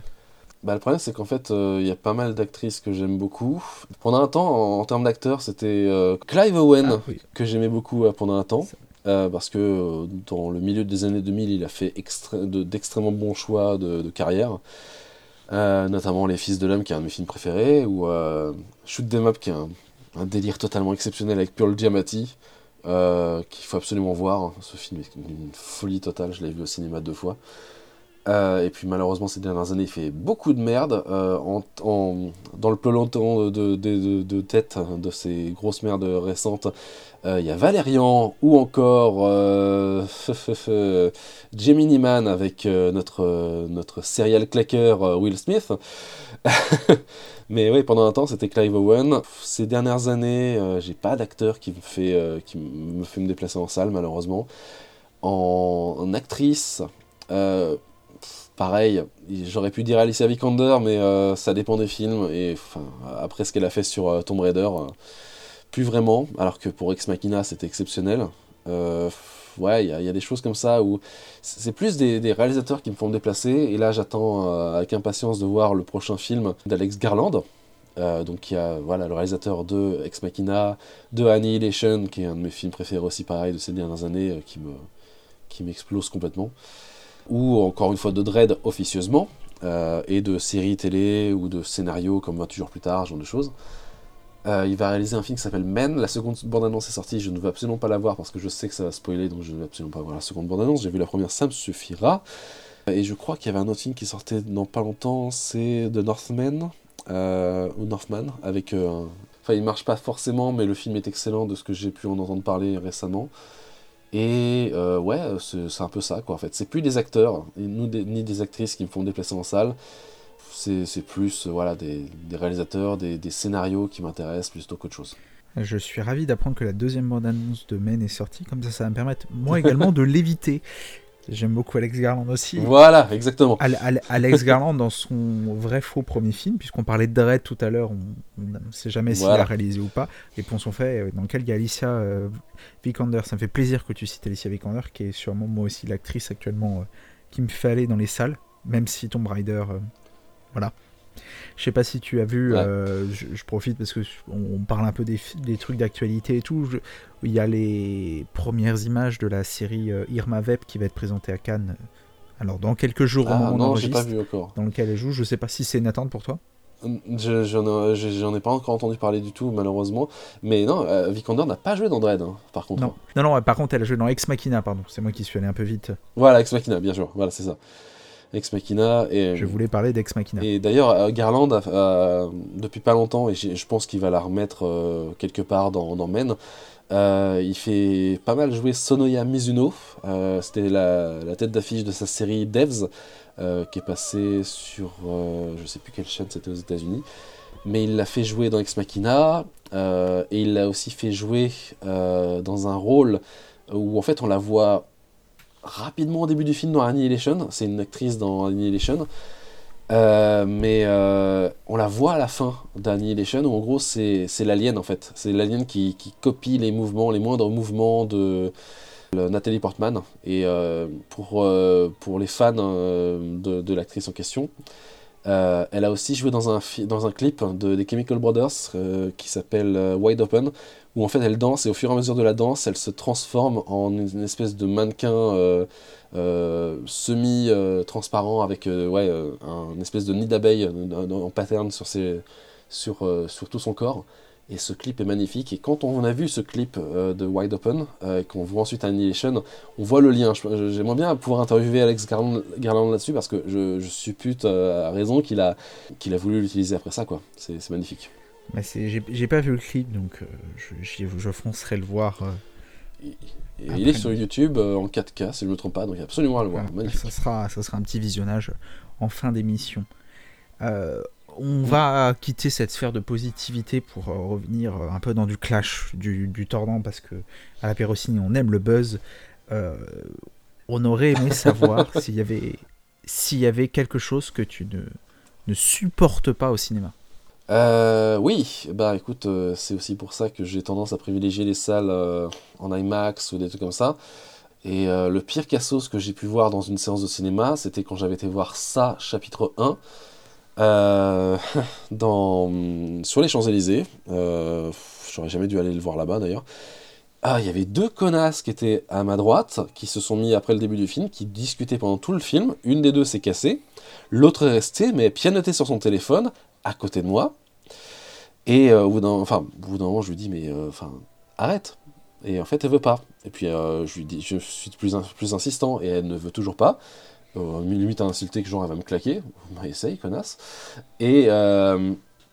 S2: Bah, le problème, c'est qu'en fait, euh, il y a pas mal d'actrices que j'aime beaucoup. Pendant un temps, en, termes d'acteurs, c'était euh, Clive Owen ah, que j'aimais beaucoup euh, pendant un temps. parce que dans le milieu des années 2000, il a fait d'extrêmement bons choix de carrière. Euh, notamment Les Fils de l'Homme, qui est un de mes films préférés, ou euh, Shoot Them Up, qui est un, délire totalement exceptionnel avec Pearl Giamatti, euh, qu'il faut absolument voir. Ce film est une folie totale, je l'ai vu au cinéma deux fois. et puis malheureusement ces dernières années il fait beaucoup de merde dans le peloton de, de, de, tête de ces grosses merdes récentes il y a Valérian ou encore Gemini Man avec euh, notre, euh, notre serial clacker euh, Will Smith. Mais oui, pendant un temps, c'était Clive Owen. Ces dernières années, j'ai pas d'acteur qui, me fait, qui me fait me déplacer en salle, malheureusement. En, actrice, pareil, j'aurais pu dire Alicia Vikander, mais ça dépend des films. Et après ce qu'elle a fait sur Tomb Raider, plus vraiment. Alors que pour Ex Machina, c'était exceptionnel ouais, il y, a des choses comme ça où c'est plus des, réalisateurs qui me font me déplacer. Et là, j'attends euh, avec impatience de voir le prochain film d'Alex Garland. donc il y a voilà, le réalisateur de Ex Machina, de Annihilation, qui est un de mes films préférés aussi pareil de ces dernières années, qui me qui m'explose complètement. Ou encore une fois de Dread officieusement, et de séries télé ou de scénarios comme 28 jours plus tard, ce genre de choses. Euh, il va réaliser un film qui s'appelle Men. La seconde bande-annonce est sortie, je ne veux absolument pas la voir parce que je sais que ça va spoiler, donc je ne veux absolument pas voir la seconde bande-annonce. J'ai vu la première, ça me suffira. Et je crois qu'il y avait un autre film qui sortait dans pas longtemps, c'est The Northman, euh, ou Northman, avec euh, Enfin, il marche pas forcément, mais le film est excellent de ce que j'ai pu en entendre parler récemment. Et ouais, c'est un peu ça, quoi, en fait. C'est plus des acteurs, ni des actrices qui me font déplacer en salle c'est plus euh, voilà, des, réalisateurs, des, scénarios qui m'intéressent plutôt qu'autre chose.
S1: Je suis ravi d'apprendre que la deuxième bande-annonce de Men est sortie, comme ça ça va me permettre moi également de l'éviter. J'aime beaucoup Alex Garland aussi.
S2: Voilà, exactement.
S1: Alex Garland dans son vrai faux premier film, puisqu'on parlait de Dredd tout à l'heure, on ne sait jamais s'il a réalisé ou pas. Les ponts sont faits, euh, dans lequel il y a Alicia euh, Vikander. Ça me fait plaisir que tu cites Alicia Vikander, qui est sûrement moi aussi l'actrice actuellement qui me fait aller dans les salles, même si Tomb Raider voilà. Je sais pas si tu as vu, euh, je, profite parce que on, parle un peu des, trucs d'actualité et tout. il y a les premières images de la série euh, Irma Vep qui va être présentée à Cannes. Alors dans quelques jours,
S2: ah, non, pas vu encore.
S1: Dans lequel elle joue, je sais pas si c'est une attente pour toi.
S2: J'en ai, pas encore entendu parler du tout, malheureusement. Mais non, euh, Vikander n'a pas joué dans Dread, hein, par contre.
S1: Non. non, non, par contre, elle a joué dans Ex Machina, pardon. C'est moi qui suis allé un peu vite.
S2: Voilà, Ex Machina, bien sûr. Voilà, c'est ça. Ex Machina. Et,
S1: je voulais parler d'Ex Machina.
S2: Et d'ailleurs, euh, Garland, a, depuis pas longtemps, et je pense qu'il va la remettre euh, quelque part dans, dans Men, euh, il fait pas mal jouer Sonoya Mizuno. C'était la, la, tête d'affiche de sa série Devs, qui est passée sur je sais plus quelle chaîne c'était aux États-Unis. Mais il l'a fait jouer dans Ex Machina, et il l'a aussi fait jouer dans un rôle où en fait on la voit rapidement au début du film dans Annihilation. C'est une actrice dans Annihilation. Euh, mais euh, on la voit à la fin d'Annihilation où en gros c'est l'alien en fait. C'est l'alien qui, qui, copie les mouvements, les moindres mouvements de Nathalie Portman. Et euh, pour, pour les fans de, de l'actrice en question, elle a aussi joué dans un, dans un clip de, des Chemical Brothers qui s'appelle Wide Open où en fait elle danse et au fur et à mesure de la danse, elle se transforme en une espèce de mannequin euh, euh, semi-transparent avec euh, ouais, un espèce de nid d'abeille en pattern sur, ses, sur, sur tout son corps. Et ce clip est magnifique. Et quand on a vu ce clip de Wide Open, et qu'on voit ensuite Annihilation, on voit le lien. J'aimerais bien pouvoir interviewer Alex Garland, là-dessus parce que je, je suppute à raison qu'il a, qu'il a voulu l'utiliser après ça. C'est magnifique.
S1: J'ai pas vu le clip, donc euh, je, je, foncerai le voir.
S2: Euh, il est sur YouTube euh, en 4K, si je ne me trompe pas, donc il y a absolument à le voir.
S1: ça, sera, ça sera un petit visionnage en fin d'émission. on va quitter cette sphère de positivité pour revenir un peu dans du clash, du, du tordant, parce que à la Pérocine, on aime le buzz. on aurait aimé savoir s'il y avait s'il y avait quelque chose que tu ne, ne supportes pas au cinéma.
S2: Euh, oui, bah écoute, euh, c'est aussi pour ça que j'ai tendance à privilégier les salles euh, en IMAX ou des trucs comme ça. Et le pire cassos que j'ai pu voir dans une séance de cinéma, c'était quand j'avais été voir ça, chapitre 1, dans, sur les Champs-Élysées. J'aurais jamais dû aller le voir là-bas d'ailleurs. Ah, il y avait deux connasses qui étaient à ma droite, qui se sont mis après le début du film, qui discutaient pendant tout le film. Une des deux s'est cassée, l'autre est restée, mais pianotait sur son téléphone, à côté de moi. Et euh, au bout d'un moment, je lui dis, mais euh, enfin, arrête. Et en fait, elle veut pas. Et puis, euh, je lui dis, je suis plus, plus insistant, et elle ne veut toujours pas. limite à insulter que genre, elle va me claquer. Bah, essaye, connasse. Et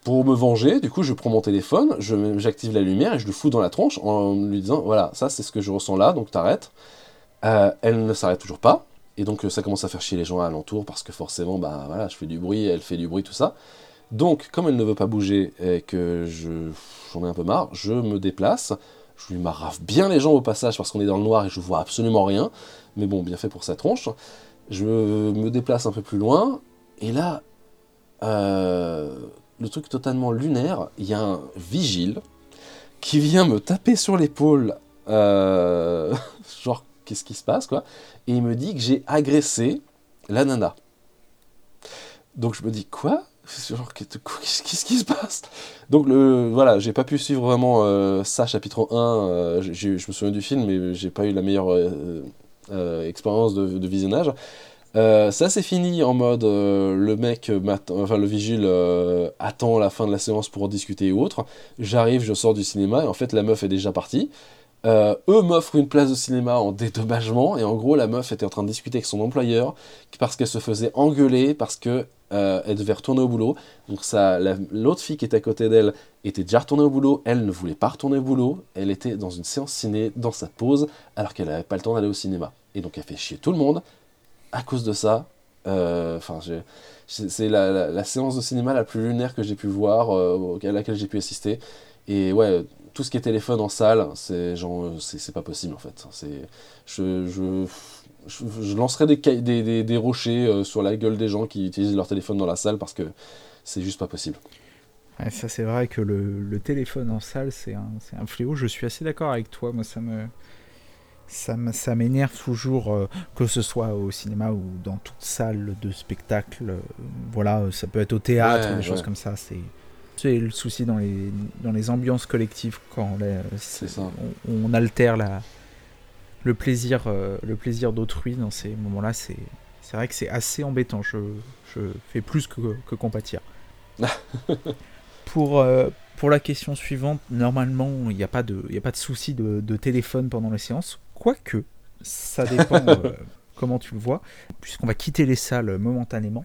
S2: pour me venger, du coup, je prends mon téléphone, j'active la lumière et je le fous dans la tronche en lui disant, voilà, ça c'est ce que je ressens là, donc t'arrêtes. elle ne s'arrête toujours pas. Et donc ça commence à faire chier les gens alentour parce que forcément, bah voilà, je fais du bruit, elle fait du bruit, tout ça. Donc, comme elle ne veut pas bouger et que j'en ai un peu marre, je me déplace. Je lui marrave bien les gens au passage parce qu'on est dans le noir et je vois absolument rien. Mais bon, bien fait pour sa tronche. Je me déplace un peu plus loin. Et là, euh, le truc totalement lunaire, il y a un vigile qui vient me taper sur l'épaule. Euh, genre, qu'est-ce qui se passe, quoi Et il me dit que j'ai agressé la nana. Donc je me dis, quoi? Genre, qu'est-ce qui se passe? Donc, le, voilà, j'ai pas pu suivre vraiment euh, ça, chapitre 1. Euh, je me souviens du film, mais j'ai pas eu la meilleure euh, expérience de, visionnage. ça c'est fini en mode le mec, enfin le vigile attend la fin de la séance pour discuter ou autre. J'arrive, je sors du cinéma et en fait la meuf est déjà partie. Eux m'offrent une place de cinéma en dédommagement, et en gros, la meuf était en train de discuter avec son employeur parce qu'elle se faisait engueuler parce que euh, elle devait retourner au boulot. Donc ça, l'autre fille qui était à côté d'elle était déjà retournée au boulot, elle ne voulait pas retourner au boulot, elle était dans une séance ciné dans sa pause alors qu'elle n'avait pas le temps d'aller au cinéma. Et donc elle fait chier tout le monde à cause de ça. Euh, enfin, c'est la, séance de cinéma la plus lunaire que j'ai pu voir, à laquelle j'ai pu assister. Et ouais, tout ce qui est téléphone en salle, c'est genre, c'est pas possible en fait. C'est, je, je, lancerai des, des, des, rochers euh, sur la gueule des gens qui utilisent leur téléphone dans la salle parce que c'est juste pas possible.
S1: ça c'est vrai que le, le, téléphone en salle c'est un, un, fléau. Je suis assez d'accord avec toi. Moi ça me ça m'énerve toujours, euh, que ce soit au cinéma ou dans toute salle de spectacle. Euh, voilà, ça peut être au théâtre, des choses comme ça. C'est c'est le souci dans les, dans les ambiances collectives quand on, on, altère la, le plaisir, euh, le plaisir d'autrui dans ces moments-là. C'est, c'est vrai que c'est assez embêtant. Je, je fais plus que, que compatir. pour, euh, pour la question suivante, normalement, il n'y a pas de, y a pas de souci de, de, téléphone pendant les séances. Quoique, ça dépend euh, comment tu le vois, puisqu'on va quitter les salles momentanément.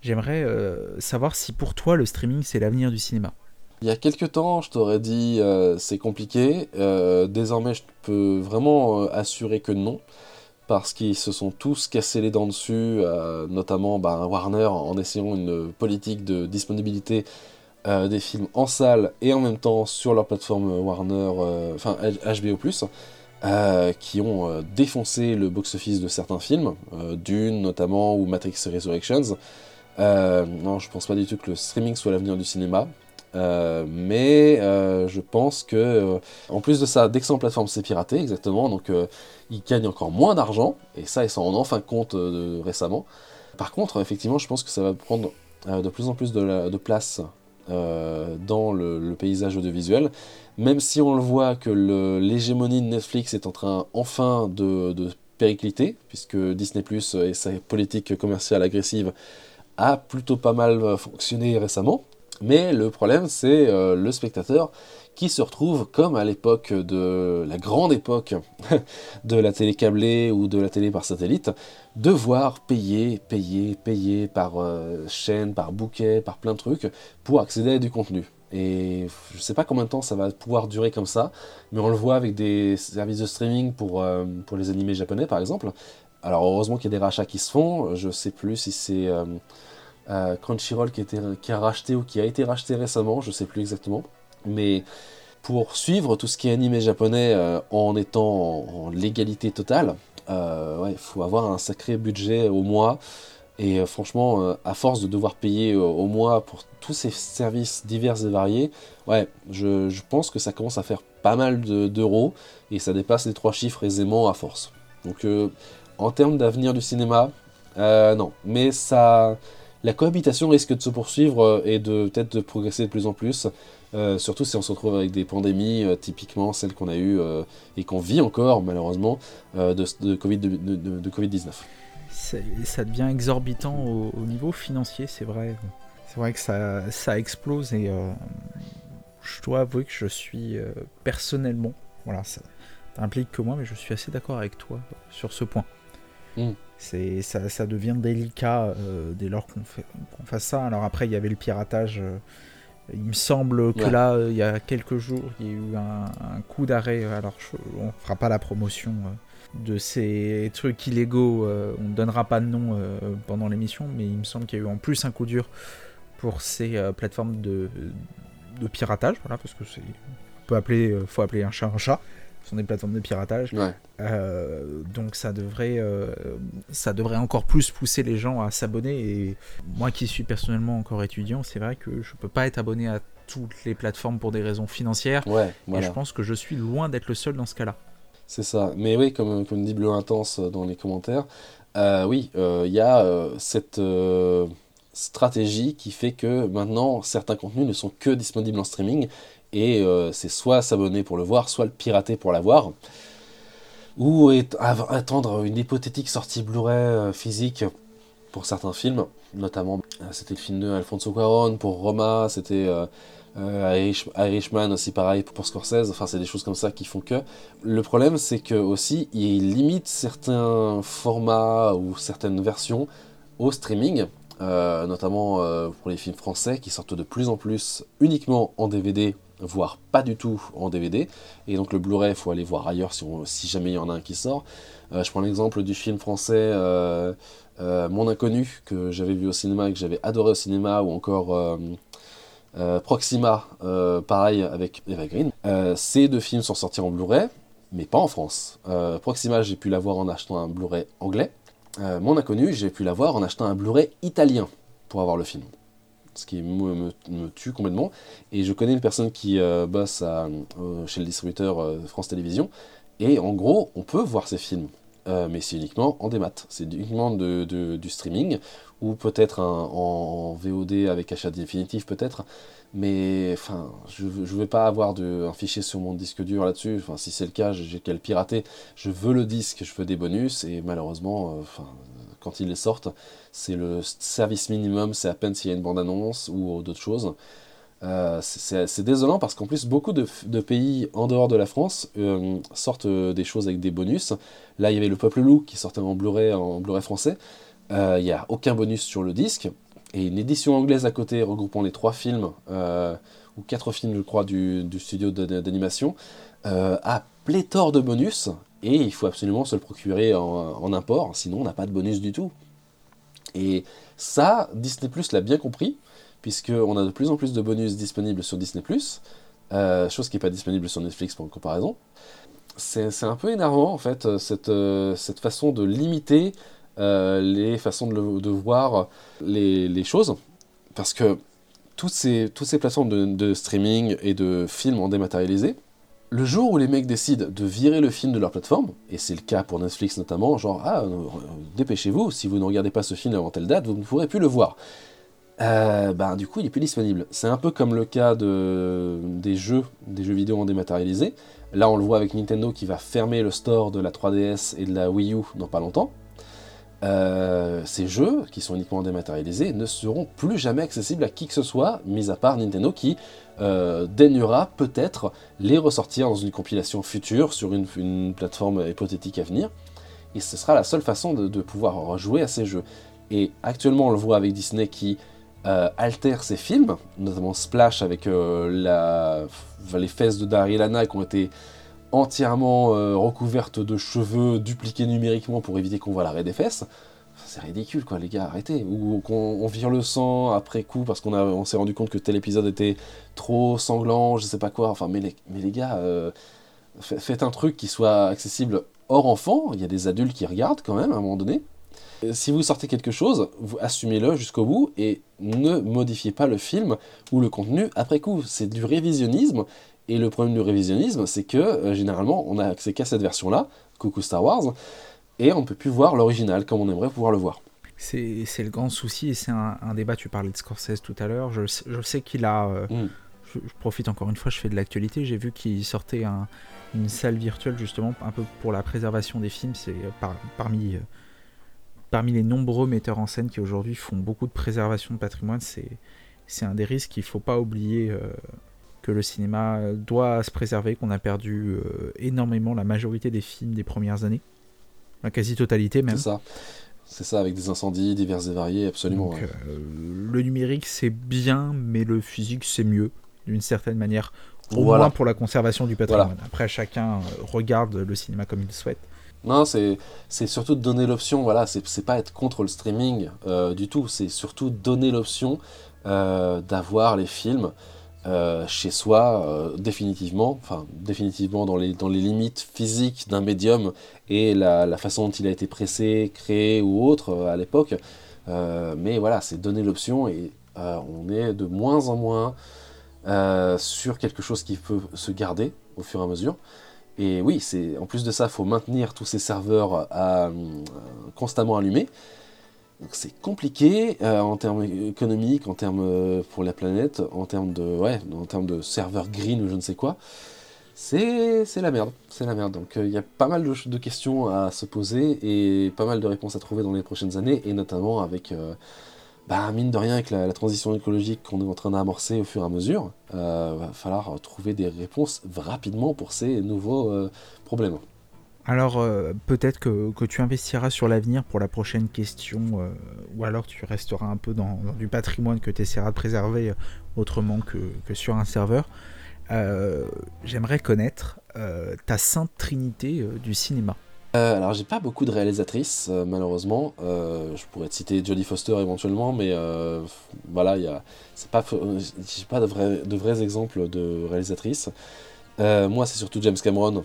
S1: J'aimerais euh, savoir si pour toi le streaming c'est l'avenir du cinéma.
S2: Il y a quelques temps, je t'aurais dit euh, c'est compliqué. Euh, désormais, je peux vraiment assurer que non. Parce qu'ils se sont tous cassés les dents dessus, notamment bah, Warner en essayant une politique de disponibilité des films en salle et en même temps sur leur plateforme Warner, enfin HBO, qui ont défoncé le box-office de certains films, Dune notamment ou Matrix Resurrections. Euh, non, je pense pas du tout que le streaming soit l'avenir du cinéma. Euh, mais euh, je pense que, en plus de ça, dès que en plateforme, c'est piraté, exactement. Donc, ils gagnent encore moins d'argent. Et ça, ils s'en rendent enfin compte récemment. Par contre, effectivement, je pense que ça va prendre de plus en plus de, place dans le, paysage audiovisuel. Même si on le voit que l'hégémonie de Netflix est en train enfin de, péricliter, puisque Disney Plus et sa politique commerciale agressive a plutôt pas mal euh, fonctionné récemment. Mais le problème, c'est euh, le spectateur qui se retrouve comme à l'époque de la grande époque de la télé câblée ou de la télé par satellite, devoir payer, payer, payer par euh, chaîne, par bouquet, par plein de trucs pour accéder à du contenu. Et je sais pas combien de temps ça va pouvoir durer comme ça, mais on le voit avec des services de streaming pour, pour les animés japonais par exemple. Alors heureusement qu'il y a des rachats qui se font, je sais plus si c'est euh, Crunchyroll qui, a racheté ou qui a été racheté récemment, je sais plus exactement. Mais pour suivre tout ce qui est animé japonais euh, en étant en, légalité totale, euh, il faut avoir un sacré budget au mois. Et franchement, à force de devoir payer au mois pour tous ces services divers et variés, ouais, je pense que ça commence à faire pas mal d'euros et ça dépasse les trois chiffres aisément à force. Donc, en termes d'avenir du cinéma, non. Mais ça, la cohabitation risque de se poursuivre euh, et de peut-être de progresser de plus en plus, euh, surtout si on se retrouve avec des pandémies, euh, typiquement celles qu'on a eues et qu'on vit encore malheureusement de, de, COVID, de, Covid-19.
S1: Ça devient exorbitant au, niveau financier, c'est vrai. C'est vrai que ça, ça explose et je dois avouer que je suis personnellement, voilà, ça, implique que moi, mais je suis assez d'accord avec toi sur ce point. Hmm. C'est ça, ça, devient délicat euh, dès lors qu'on fait qu'on fasse ça. Alors après, il y avait le piratage. Euh, il me semble que là, il y a quelques jours, il y a eu un, coup d'arrêt. Alors, on fera pas la promotion euh, de ces trucs illégaux. on ne donnera pas de nom pendant l'émission, mais il me semble qu'il y a eu en plus un coup dur pour ces plateformes de, de, piratage. Voilà, parce que c'est, peut appeler, faut appeler un chat un chat sont des plateformes de piratage. Euh, donc ça devrait, euh, ça devrait encore plus pousser les gens à s'abonner. Et moi qui suis personnellement encore étudiant, c'est vrai que je peux pas être abonné à toutes les plateformes pour des raisons financières.
S2: Ouais,
S1: Et je pense que je suis loin d'être le seul dans ce cas-là.
S2: C'est ça. Mais oui, comme, comme dit Bleu Intense dans les commentaires, euh, oui, il y a cette stratégie qui fait que maintenant certains contenus ne sont que disponibles en streaming et euh, c'est soit s'abonner pour le voir, soit le pirater pour l'avoir, ou attendre une hypothétique sortie Blu-ray euh, physique pour certains films, notamment euh, c'était le film de Alfonso Cuarón pour Roma, c'était Irishman aussi pareil pour Scorsese, enfin c'est des choses comme ça qui font que. Le problème c'est que aussi il limite certains formats ou certaines versions au streaming, notamment pour les films français qui sortent de plus en plus uniquement en DVD voire pas du tout en DVD. Et donc le Blu-ray, il faut aller voir ailleurs si, si, jamais il y en a un qui sort. Euh, je prends l'exemple du film français euh, euh, Mon Inconnu, que j'avais vu au cinéma et que j'avais adoré au cinéma, ou encore Proxima, pareil avec Eva Green. ces deux films sont sortis en Blu-ray, mais pas en France. Proxima, j'ai pu l'avoir en achetant un Blu-ray anglais. Mon Inconnu, j'ai pu l'avoir en achetant un Blu-ray italien pour avoir le film ce qui me, tue complètement. Et je connais une personne qui euh, bosse euh, chez le distributeur euh, France Télévisions, et en gros, on peut voir ces films, mais c'est uniquement en démat, c'est uniquement du streaming, ou peut-être en, VOD avec achat définitif peut-être, mais enfin, je ne veux pas avoir un fichier sur mon disque dur là-dessus, enfin, si c'est le cas, j'ai qu'à le pirater, je veux le disque, je veux des bonus, et malheureusement, enfin, quand ils les sortent, c'est le service minimum, c'est à peine s'il y a une bande-annonce ou d'autres choses. Euh, c'est désolant parce qu'en plus beaucoup de, pays en dehors de la France euh, sortent euh, des choses avec des bonus. Là il y avait le Peuple Loup qui sortait en Blu-ray en Blu-ray français. Il n'y a aucun bonus sur le disque. Et une édition anglaise à côté regroupant les trois films, ou quatre films je crois du, studio d'animation, a pléthore de bonus. Et il faut absolument se le procurer en, import, sinon on n'a pas de bonus du tout. Et ça, Disney Plus l'a bien compris, puisqu'on a de plus en plus de bonus disponibles sur Disney Plus, euh, chose qui n'est pas disponible sur Netflix pour une comparaison. C'est un peu énervant, en fait, cette, euh, cette façon de limiter euh, les façons de, voir les, choses, parce que toutes ces, toutes plateformes de, de streaming et de films en dématérialisé, le jour où les mecs décident de virer le film de leur plateforme, et c'est le cas pour Netflix notamment, genre ah euh, dépêchez-vous, si vous ne regardez pas ce film avant telle date, vous ne pourrez plus le voir. Euh, ben, du coup il est plus disponible. C'est un peu comme le cas de, des jeux, des jeux vidéo en dématérialisé. Là on le voit avec Nintendo qui va fermer le store de la 3DS et de la Wii U dans pas longtemps. Euh, ces jeux, qui sont uniquement dématérialisés, ne seront plus jamais accessibles à qui que ce soit, mis à part Nintendo qui euh, daignera peut-être les ressortir dans une compilation future sur une, plateforme hypothétique à venir. Et ce sera la seule façon de, pouvoir jouer à ces jeux. Et actuellement, on le voit avec Disney qui euh, altère ses films, notamment Splash avec la, les fesses de Daryl Lana qui ont été entièrement euh, recouverte de cheveux dupliqués numériquement pour éviter qu'on voit l'arrêt des fesses. C'est ridicule, quoi, les gars, arrêtez. Ou qu'on vire le sang après coup parce qu'on on s'est rendu compte que tel épisode était trop sanglant, je sais pas quoi. Enfin, mais les, gars, euh, faites un truc qui soit accessible hors enfant. Il y a des adultes qui regardent quand même à un moment donné. Si vous sortez quelque chose, vous assumez-le jusqu'au bout et ne modifiez pas le film ou le contenu après coup. C'est du révisionnisme et le problème du révisionnisme, c'est que euh, généralement, on a accès qu'à cette version-là, coucou Star Wars, et on ne peut plus voir l'original comme on aimerait pouvoir le voir.
S1: C'est le grand souci, et c'est un, débat, tu parlais de Scorsese tout à l'heure, je, je, sais qu'il a... Euh, mm. je, profite encore une fois, je fais de l'actualité, j'ai vu qu'il sortait une salle virtuelle justement, un peu pour la préservation des films, c'est euh, parmi, parmi les nombreux metteurs en scène qui aujourd'hui font beaucoup de préservation de patrimoine, c'est un des risques qu'il ne faut pas oublier que le cinéma doit se préserver, qu'on a perdu euh, énormément la majorité des films des premières années, la quasi-totalité même.
S2: C'est ça. C'est ça, avec des incendies divers et variés, absolument.
S1: Euh, le numérique c'est bien, mais le physique c'est mieux, d'une certaine manière, au moins pour la conservation du patrimoine. Après, chacun euh, regarde le cinéma comme il souhaite.
S2: Non, c'est surtout de donner l'option, voilà, c'est pas être contre le streaming du tout, c'est surtout donner l'option d'avoir les films euh, chez soi euh, définitivement, enfin définitivement dans les, limites physiques d'un médium et la, façon dont il a été pressé, créé ou autre euh, à l'époque. mais voilà, c'est donner l'option et on est de moins en moins sur quelque chose qui peut se garder au fur et à mesure. Et oui, en plus de ça, il faut maintenir tous ces serveurs constamment allumés. C'est compliqué en termes économiques, en termes pour la planète, en termes de, ouais, serveurs green ou je ne sais quoi c'est la merde. C'est la merde. Donc il y a pas mal de, questions à se poser et pas mal de réponses à trouver dans les prochaines années, et notamment avec, bah, mine de rien, avec la, transition écologique qu'on est en train d'amorcer au fur et à mesure, il va falloir trouver des réponses rapidement pour ces nouveaux problèmes.
S1: Alors peut-être que, tu investiras sur l'avenir pour la prochaine question, ou alors tu resteras un peu dans, du patrimoine que tu essaieras de préserver autrement que sur un serveur. Euh, j'aimerais connaître euh, ta sainte trinité euh, du cinéma.
S2: alors j'ai pas beaucoup de réalisatrices malheureusement. je pourrais te citer Jodie Foster éventuellement, mais voilà, il a, c'est pas, pas de vrais, de vrais exemples de réalisatrices. Moi, c'est surtout James Cameron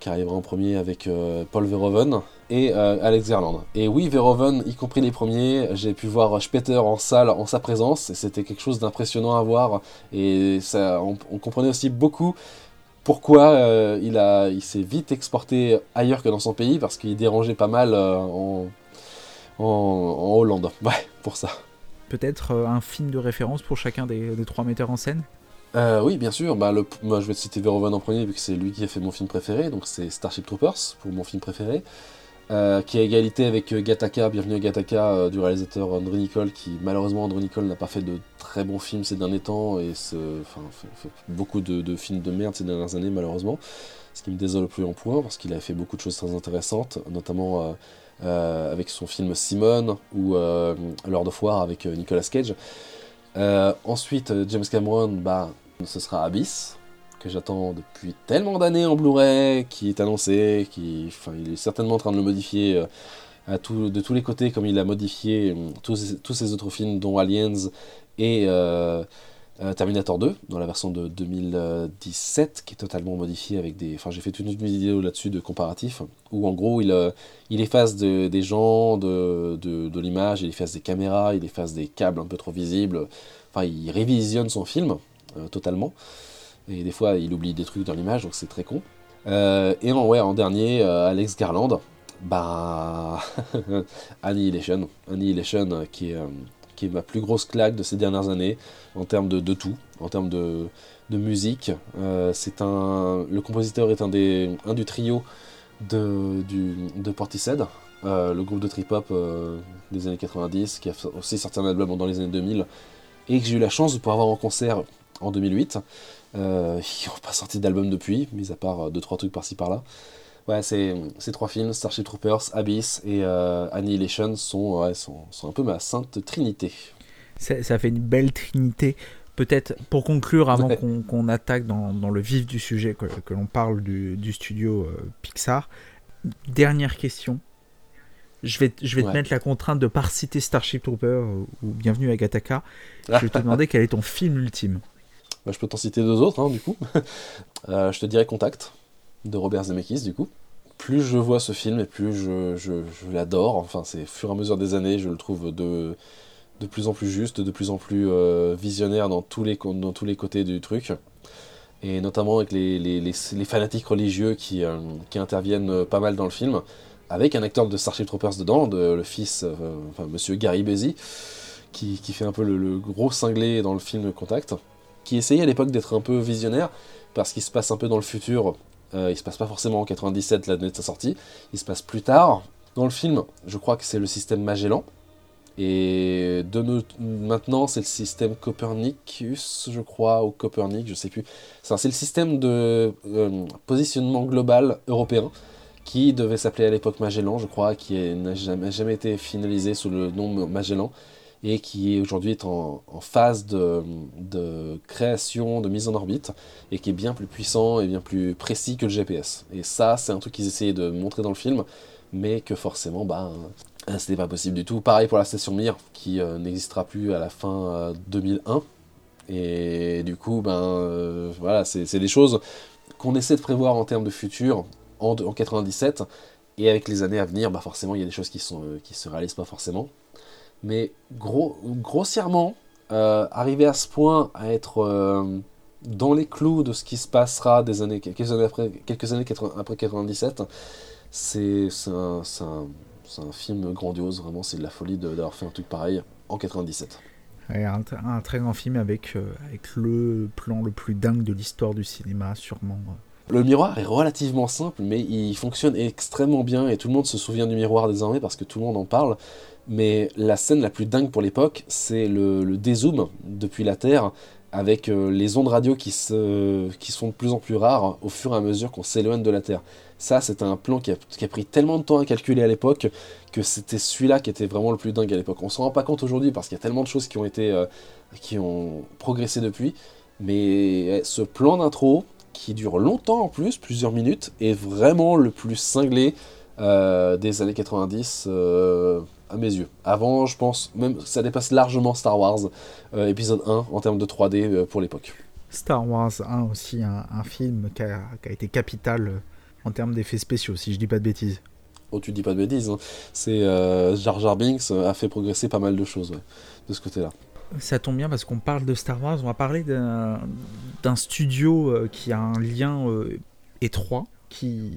S2: qui arrivera en premier avec Paul Verhoeven et Alex Garland. Et oui, Verhoeven, y compris les premiers, j'ai pu voir Speter en salle en sa présence, et c'était quelque chose d'impressionnant à voir, et on, comprenait aussi beaucoup pourquoi euh, il, a, il s'est vite exporté ailleurs que dans son pays, parce qu'il dérangeait pas mal euh, en, en, Hollande. Ouais, pour ça.
S1: Peut-être euh, un film de référence pour chacun des trois metteurs en scène?
S2: Oui, bien sûr. Bah, moi, je vais te citer Verhoeven en premier, vu que c'est lui qui a fait mon film préféré. Donc, c'est Starship Troopers pour mon film préféré. Euh, qui est à égalité avec euh, Gataka, Bienvenue à Gataka euh, du réalisateur André Nicole, qui malheureusement André Nicole n'a pas fait de très bons films ces derniers temps et fait, beaucoup de, films de merde ces dernières années malheureusement, ce qui me désole plus en point parce qu'il a fait beaucoup de choses très intéressantes, notamment avec son film Simone ou Lord of War avec Nicolas Cage. Ensuite James Cameron, bah, ce sera Abyss, que j'attends depuis tellement d'années en Blu-ray, qui est annoncé, qui, enfin, il est certainement en train de le modifier euh, de tous les côtés, comme il a modifié euh, tous, tous ses autres films, dont Aliens et euh, Terminator 2, dans la version de 2017, qui est totalement modifiée avec des... Enfin, j'ai fait toute une vidéo là-dessus de comparatif, où en gros, il, il efface des gens de, de, l'image, il efface des caméras, il efface des câbles un peu trop visibles, enfin, il révisionne son film totalement. Et des fois, il oublie des trucs dans l'image, donc c'est très con. Euh, et en, ouais, en dernier, euh, Alex Garland, bah. Annihilation. Annihilation, euh, qui est, qui est ma plus grosse claque de ces dernières années, en termes de, de tout, en termes de, de musique. c'est un, le compositeur est un, des, un du trio de, du, de Portishead, le groupe de trip-hop des années 90, qui a aussi sorti un album dans les années 2000, et que j'ai eu la chance de pouvoir voir en concert en 2008. Euh, ils n'ont pas sorti d'album depuis, mis à part 2-3 euh, trucs par-ci par-là. Ouais, ces trois films, Starship Troopers, Abyss et euh, Annihilation, sont, sont, sont, un peu ma sainte trinité.
S1: Ça, fait une belle trinité. Peut-être pour conclure, avant qu'on attaque dans, dans, le vif du sujet, que, que l'on parle du, du studio Pixar, dernière question. Je vais, je vais te mettre la contrainte de pas citer Starship Troopers ou Bienvenue à Gataka. Je vais te demander quel est ton film ultime.
S2: Bah, je peux t'en citer deux autres, hein, du coup. Euh, je te dirais Contact, de Robert Zemeckis, du coup. Plus je vois ce film et plus je, je, l'adore. Enfin, c'est au fur et à mesure des années, je le trouve de, de plus en plus juste, de plus en plus euh, visionnaire dans tous, les, dans tous les côtés du truc. Et notamment avec les, les, les, fanatiques religieux qui, euh, qui interviennent pas mal dans le film. Avec un acteur de Starship Troopers dedans, de, le fils, enfin, monsieur Gary Busey, qui, qui, fait un peu le, le gros cinglé dans le film Contact qui essayait à l'époque d'être un peu visionnaire, parce qu'il se passe un peu dans le futur. Euh, il se passe pas forcément en 97, l'année de sa sortie. Il se passe plus tard. Dans le film, je crois que c'est le système Magellan. Et de maintenant, c'est le système Copernicus, je crois, ou Copernic, je sais plus. C'est le système de euh, positionnement global européen qui devait s'appeler à l'époque Magellan, je crois, qui n'a jamais été finalisé sous le nom Magellan et qui aujourd'hui est en, phase de, création, de mise en orbite, et qui est bien plus puissant et bien plus précis que le GPS. Et ça, c'est un truc qu'ils essayaient de montrer dans le film, mais que forcément, bah, euh, c'était pas possible du tout. Pareil pour la station Mir, qui euh, n'existera plus à la fin 2001. Euh, et du coup, ben voilà, c'est des choses qu'on essaie de prévoir en termes de futur en, en 97. Et avec les années à venir, bah forcément, il y a des choses qui ne se réalisent pas forcément mais gros, grossièrement, euh, arriver à ce point à être euh, dans les clous de ce qui se passera des années, quelques années après, quelques années après 97, c'est un, c'est un film grandiose, vraiment, c'est de la folie d'avoir fait un truc pareil en 97.
S1: un, un, très grand film avec, avec le plan le plus dingue de l'histoire du cinéma, sûrement.
S2: Le miroir est relativement simple, mais il fonctionne extrêmement bien et tout le monde se souvient du miroir désormais parce que tout le monde en parle. Mais la scène la plus dingue pour l'époque, c'est le, dézoom depuis la Terre avec euh, les ondes radio qui, se, qui sont de plus en plus rares au fur et à mesure qu'on s'éloigne de la Terre. Ça, c'était un plan qui a, pris tellement de temps à calculer à l'époque que c'était celui-là qui était vraiment le plus dingue à l'époque. On s'en rend pas compte aujourd'hui parce qu'il y a tellement de choses qui ont été euh, qui ont progressé depuis. Mais ce plan d'intro, qui dure longtemps en plus, plusieurs minutes, est vraiment le plus cinglé euh, des années 90 euh, à mes yeux. Avant, je pense, même ça dépasse largement Star Wars euh, épisode 1 en termes de 3D pour l'époque.
S1: Star Wars 1 aussi, un, film qui a, été capital en termes d'effets spéciaux, si je dis pas de bêtises.
S2: Oh, tu dis pas de bêtises, hein. c'est Jar Jar Binks a fait progresser pas mal de choses de ce côté-là.
S1: Ça tombe bien parce qu'on parle de Star Wars, on va parler d'un studio euh, qui a un lien euh, étroit, qui,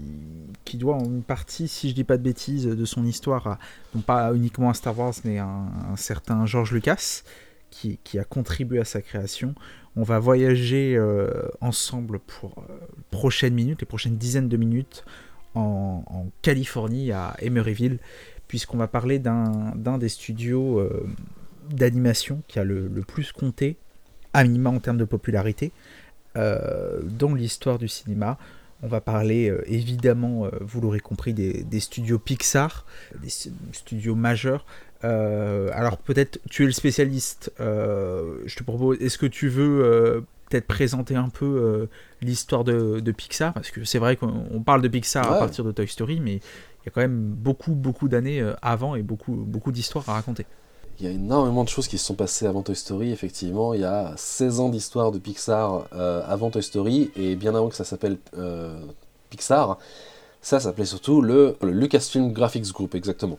S1: qui doit en partie, si je dis pas de bêtises, de son histoire, non pas uniquement à Star Wars, mais à un, certain George Lucas, qui, qui, a contribué à sa création. On va voyager euh, ensemble pour les prochaines minutes, les prochaines dizaines de minutes, en, Californie, à Emeryville, puisqu'on va parler d'un des studios d'animation qui a le, plus compté, à minima en termes de popularité, euh, dans l'histoire du cinéma. On va parler euh, évidemment, euh, vous l'aurez compris, des, studios Pixar, des studios majeurs. alors peut-être tu es le spécialiste, je te propose, est-ce que tu veux peut-être présenter un peu l'histoire de, Pixar? Parce que c'est vrai qu'on parle de Pixar à partir de Toy Story, mais il y a quand même beaucoup, beaucoup d'années avant et beaucoup, beaucoup d'histoires à raconter.
S2: Il y a énormément de choses qui se sont passées avant Toy Story, effectivement. Il y a 16 ans d'histoire de Pixar euh, avant Toy Story, et bien avant que ça s'appelle euh, Pixar, ça s'appelait surtout le, Lucasfilm Graphics Group, exactement.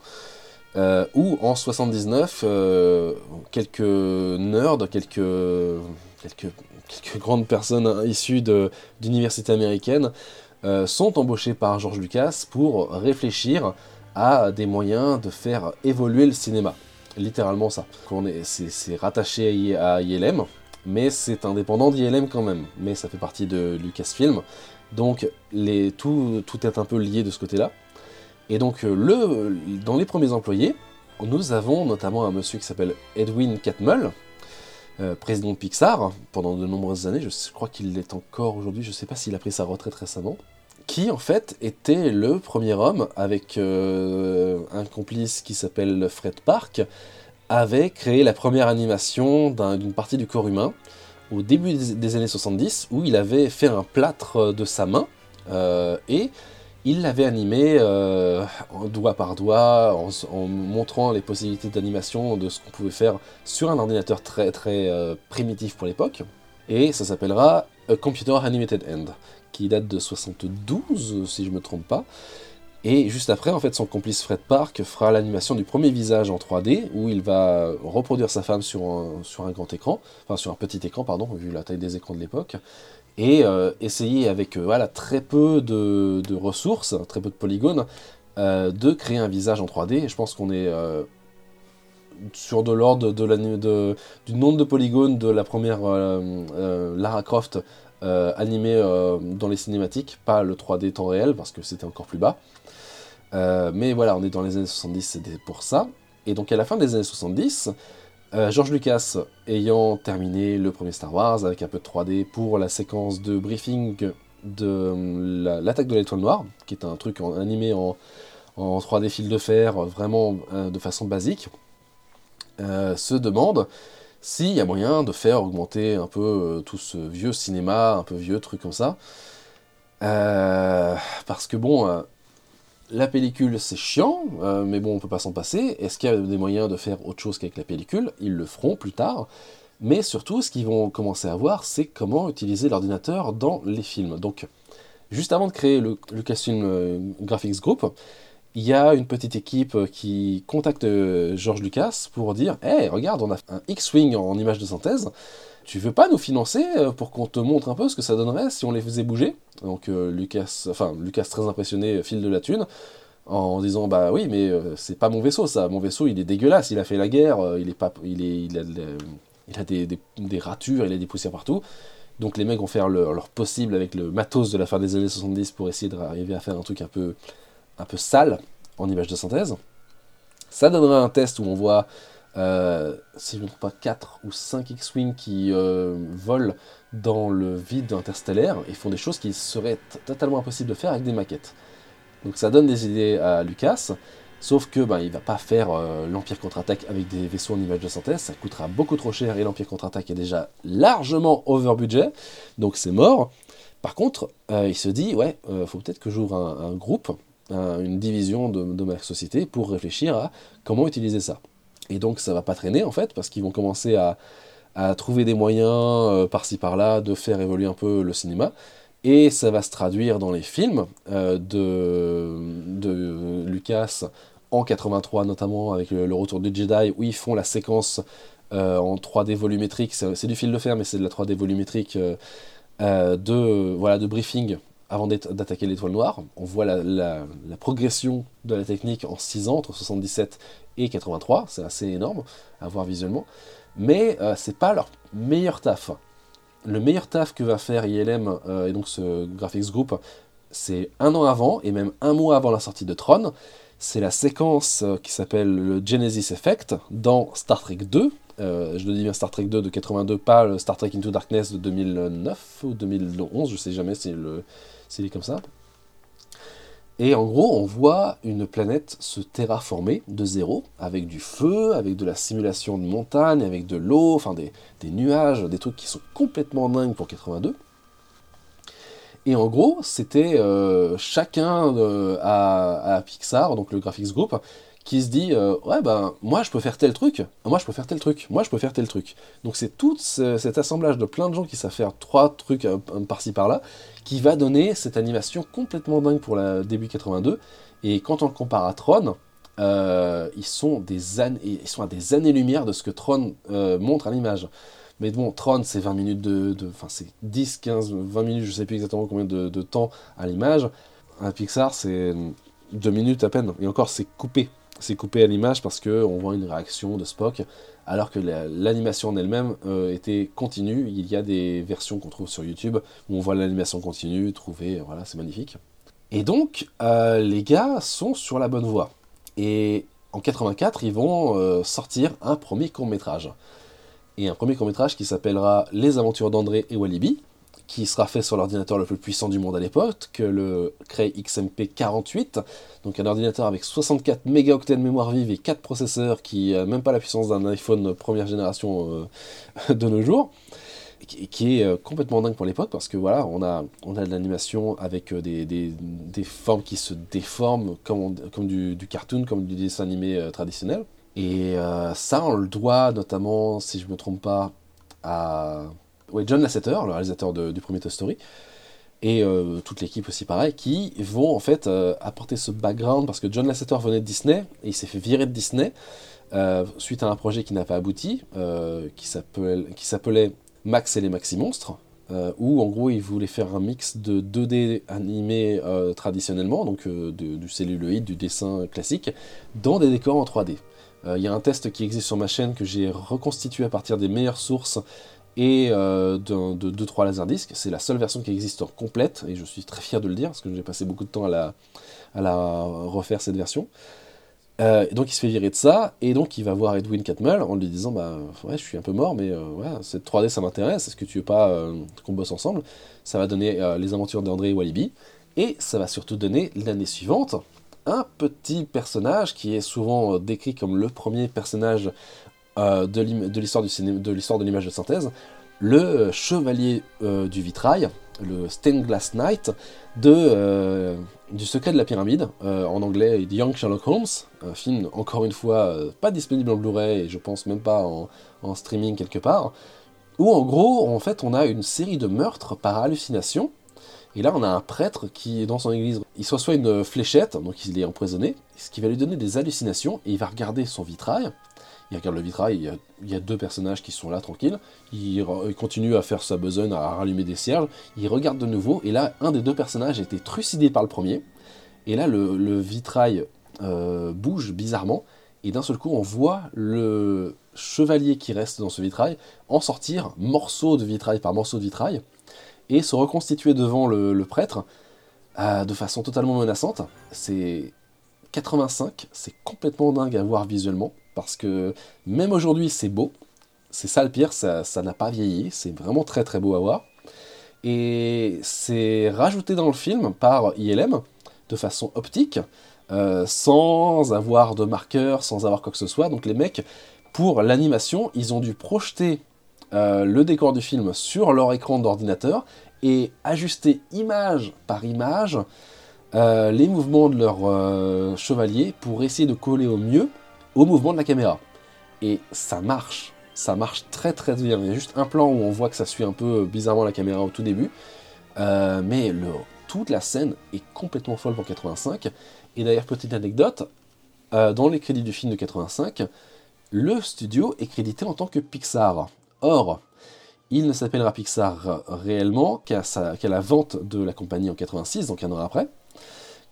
S2: Euh, où en 79, quelques nerds, quelques, quelques, quelques grandes personnes issues d'universités américaines sont embauchés par George Lucas pour réfléchir à des moyens de faire évoluer le cinéma littéralement ça. C'est rattaché à ILM, mais c'est indépendant d'ILM quand même. Mais ça fait partie de Lucasfilm, donc tout, est un peu lié de ce côté-là. Et donc euh, dans les premiers employés, nous avons notamment un monsieur qui s'appelle Edwin Catmull, euh, président de Pixar pendant de nombreuses années, je, crois qu'il l'est encore aujourd'hui, je ne sais pas s'il a pris sa retraite récemment, qui en fait était le premier homme avec euh, un complice qui s'appelle Fred Park, avait créé la première animation d'une partie du corps humain au début des, années 70 où il avait fait un plâtre de sa main euh, et il l'avait animé euh, doigt par doigt en, montrant les possibilités d'animation de ce qu'on pouvait faire sur un ordinateur très très primitif pour l'époque. Et ça s'appellera Computer Animated End qui date de 72, si je me trompe pas. Et juste après, en fait, son complice Fred Park fera l'animation du premier visage en 3D, où il va reproduire sa femme sur un, grand écran, enfin sur un petit écran, pardon, vu la taille des écrans de l'époque, et euh, essayer avec euh, très peu de, ressources, très peu de polygones, euh, de créer un visage en 3D. Et je pense qu'on est sur de l'ordre du nombre de polygones de la première Lara Croft animé euh, dans les cinématiques, pas le 3D temps réel parce que c'était encore plus bas. Euh, mais voilà, on est dans les années 70, c'était pour ça. Et donc à la fin des années 70, George Lucas ayant terminé le premier Star Wars avec un peu de 3D pour la séquence de briefing de l'attaque de l'étoile noire, qui est un truc animé en, en 3D fil de fer, vraiment de façon basique, se demande s'il y a moyen de faire augmenter un peu euh, tout ce vieux cinéma, un peu vieux truc comme ça. Euh, parce que bon, euh, la pellicule c'est chiant, mais bon on peut pas s'en passer. Est-ce qu'il y a des moyens de faire autre chose qu'avec la pellicule? Ils le feront plus tard. Mais surtout, ce qu'ils vont commencer à voir, c'est comment utiliser l'ordinateur dans les films. Donc, juste avant de créer le Lucasfilm Graphics Group, il y a une petite équipe qui contacte euh, George Lucas pour dire Hey, regarde, on a un X-Wing en image de synthèse. Tu veux pas nous financer euh, pour qu'on te montre un peu ce que ça donnerait si on les faisait bouger? Donc euh, Lucas, enfin Lucas très impressionné, file de la thune. en disant bah oui mais c'est pas mon vaisseau ça, mon vaisseau il est dégueulasse, il a fait la guerre, il est pas, il est, il a, des, des, ratures, il a des poussières partout. Donc les mecs vont faire leur, possible avec le matos de la fin des années 70 pour essayer d'arriver à faire un truc un peu, un peu sale en image de synthèse. Ça donnera un test où on voit, euh, si je ne me trompe pas, 4 ou 5 X-Wing qui euh, volent dans le vide interstellaire et font des choses qui seraient totalement impossibles de faire avec des maquettes. Donc ça donne des idées à Lucas. Sauf que ben, il va pas faire euh, l'Empire contre-attaque avec des vaisseaux en image de synthèse, ça coûtera beaucoup trop cher et l'Empire contre-attaque est déjà largement over budget, donc c'est mort. Par contre, il se dit, ouais, faut peut-être que j'ouvre un, groupe, une division de, ma société pour réfléchir à comment utiliser ça. Et donc ça va pas traîner en fait, parce qu'ils vont commencer à, trouver des moyens par-ci par-là de faire évoluer un peu le cinéma. Et ça va se traduire dans les films de, de Lucas en 83 notamment avec le, retour du Jedi où ils font la séquence euh, en 3D volumétrique, c'est du fil de fer mais c'est de la 3D volumétrique euh, euh, voilà, de briefing avant d'attaquer l'étoile noire. On voit la, progression de la technique en 6 ans, entre 77 et 83, c'est assez énorme à voir visuellement, mais c'est pas leur meilleur taf. Le meilleur taf que va faire ILM et donc ce Graphics Group, c'est un an avant et même un mois avant la sortie de Tron, c'est la séquence euh, qui s'appelle le Genesis Effect dans Star Trek 2. Euh, je le dis bien Star Trek 2 de 82, pas le Star Trek Into Darkness de 2009 ou 2011, je sais jamais si s'il comme ça. Et en gros, on voit une planète se terraformer de zéro, avec du feu, avec de la simulation de montagne, avec de l'eau, enfin des, nuages, des trucs qui sont complètement dingues pour 82. Et en gros, c'était euh, chacun à, Pixar, donc le Graphics Group, qui se dit euh, ouais ben moi je peux faire tel truc, moi je peux faire tel truc, moi je peux faire tel truc. Donc c'est tout cet assemblage de plein de gens qui savent faire trois trucs par-ci par-là qui va donner cette animation complètement dingue pour la début 82. Et quand on le compare à Tron, euh, ils sont des à des années-lumière de ce que Tron montre à l'image. Mais bon, Tron, c'est 20 minutes de. Enfin, c'est 10, 15, 20 minutes, je sais plus exactement combien de, temps à l'image. Un Pixar, c'est 2 minutes à peine. Et encore, c'est coupé. C'est coupé à l'image parce qu'on voit une réaction de Spock, alors que l'animation en elle-même euh, était continue. Il y a des versions qu'on trouve sur YouTube où on voit l'animation continue, trouvée, voilà, c'est magnifique. Et donc, euh, les gars sont sur la bonne voie. Et en 84, ils vont euh, sortir un premier court métrage et un premier court-métrage qui s'appellera Les aventures d'André et Walibi, qui sera fait sur l'ordinateur le plus puissant du monde à l'époque, que le Cray XMP 48, donc un ordinateur avec 64 mégaoctets de mémoire vive et 4 processeurs qui n'a même pas la puissance d'un iPhone première génération euh, de nos jours, qui, est euh, complètement dingue pour l'époque parce que voilà, on a, on a de l'animation avec euh, des, des, des, formes qui se déforment comme, comme du, du, cartoon, comme du dessin animé traditionnel. Et ça, on le doit notamment, si je ne me trompe pas, à John Lasseter, le réalisateur du premier Toy Story, et euh, toute l'équipe aussi pareil, qui vont en fait euh, apporter ce background, parce que John Lasseter venait de Disney, et il s'est fait virer de Disney, suite à un projet qui n'a pas abouti, qui s'appelait Max et les Maxi Monstres, où en gros il voulait faire un mix de 2D animé traditionnellement, donc du celluloïde, du dessin classique, dans des décors en 3D. Il euh, y a un test qui existe sur ma chaîne que j'ai reconstitué à partir des meilleures sources et euh, de 2-3 laserdiscs. C'est la seule version qui existe en complète, et je suis très fier de le dire, parce que j'ai passé beaucoup de temps à la, refaire cette version. Euh, donc il se fait virer de ça, et donc il va voir Edwin Catmull en lui disant Bah ouais, je suis un peu mort, mais ouais, cette 3D ça m'intéresse, est-ce que tu veux pas qu'on bosse ensemble? Ça va donner les aventures d'André et Walibi, et ça va surtout donner l'année suivante un petit personnage qui est souvent euh, décrit comme le premier personnage euh, de l'histoire de l'image de synthèse, le euh, chevalier du vitrail, le Stained Glass Knight de, du secret de la pyramide, en anglais Young Sherlock Holmes, un film encore une fois pas disponible en Blu-ray et je pense même pas en, en, streaming quelque part, où en gros en fait on a une série de meurtres par hallucination et là, on a un prêtre qui, dans son église, il soit soit une fléchette, donc il est empoisonné, ce qui va lui donner des hallucinations, et il va regarder son vitrail. Il regarde le vitrail, il y a, deux personnages qui sont là tranquilles. Il, continue à faire sa besogne, à rallumer des cierges. Il regarde de nouveau, et là, un des deux personnages a été trucidé par le premier. Et là, le, vitrail bouge bizarrement, et d'un seul coup, on voit le chevalier qui reste dans ce vitrail en sortir morceau de vitrail par morceau de vitrail, et se reconstituer devant le, prêtre de façon totalement menaçante. C'est 85, c'est complètement dingue à voir visuellement, parce que même aujourd'hui c'est beau, c'est ça le pire, ça n'a pas vieilli, c'est vraiment très très beau à voir. Et c'est rajouté dans le film par ILM de façon optique, euh, sans avoir de marqueur, sans avoir quoi que ce soit. Donc les mecs, pour l'animation, ils ont dû projeter euh, le décor du film sur leur écran d'ordinateur et ajuster image par image euh, les mouvements de leur chevalier pour essayer de coller au mieux au mouvement de la caméra. Et ça marche, ça marche très très bien. Il y a juste un plan où on voit que ça suit un peu bizarrement la caméra au tout début, euh, mais le, toute la scène est complètement folle pour 85. Et d'ailleurs, petite anecdote, dans les crédits du film de 85, le studio est crédité en tant que Pixar. Or, il ne s'appellera Pixar réellement qu'à la vente de la compagnie en 86, donc un an après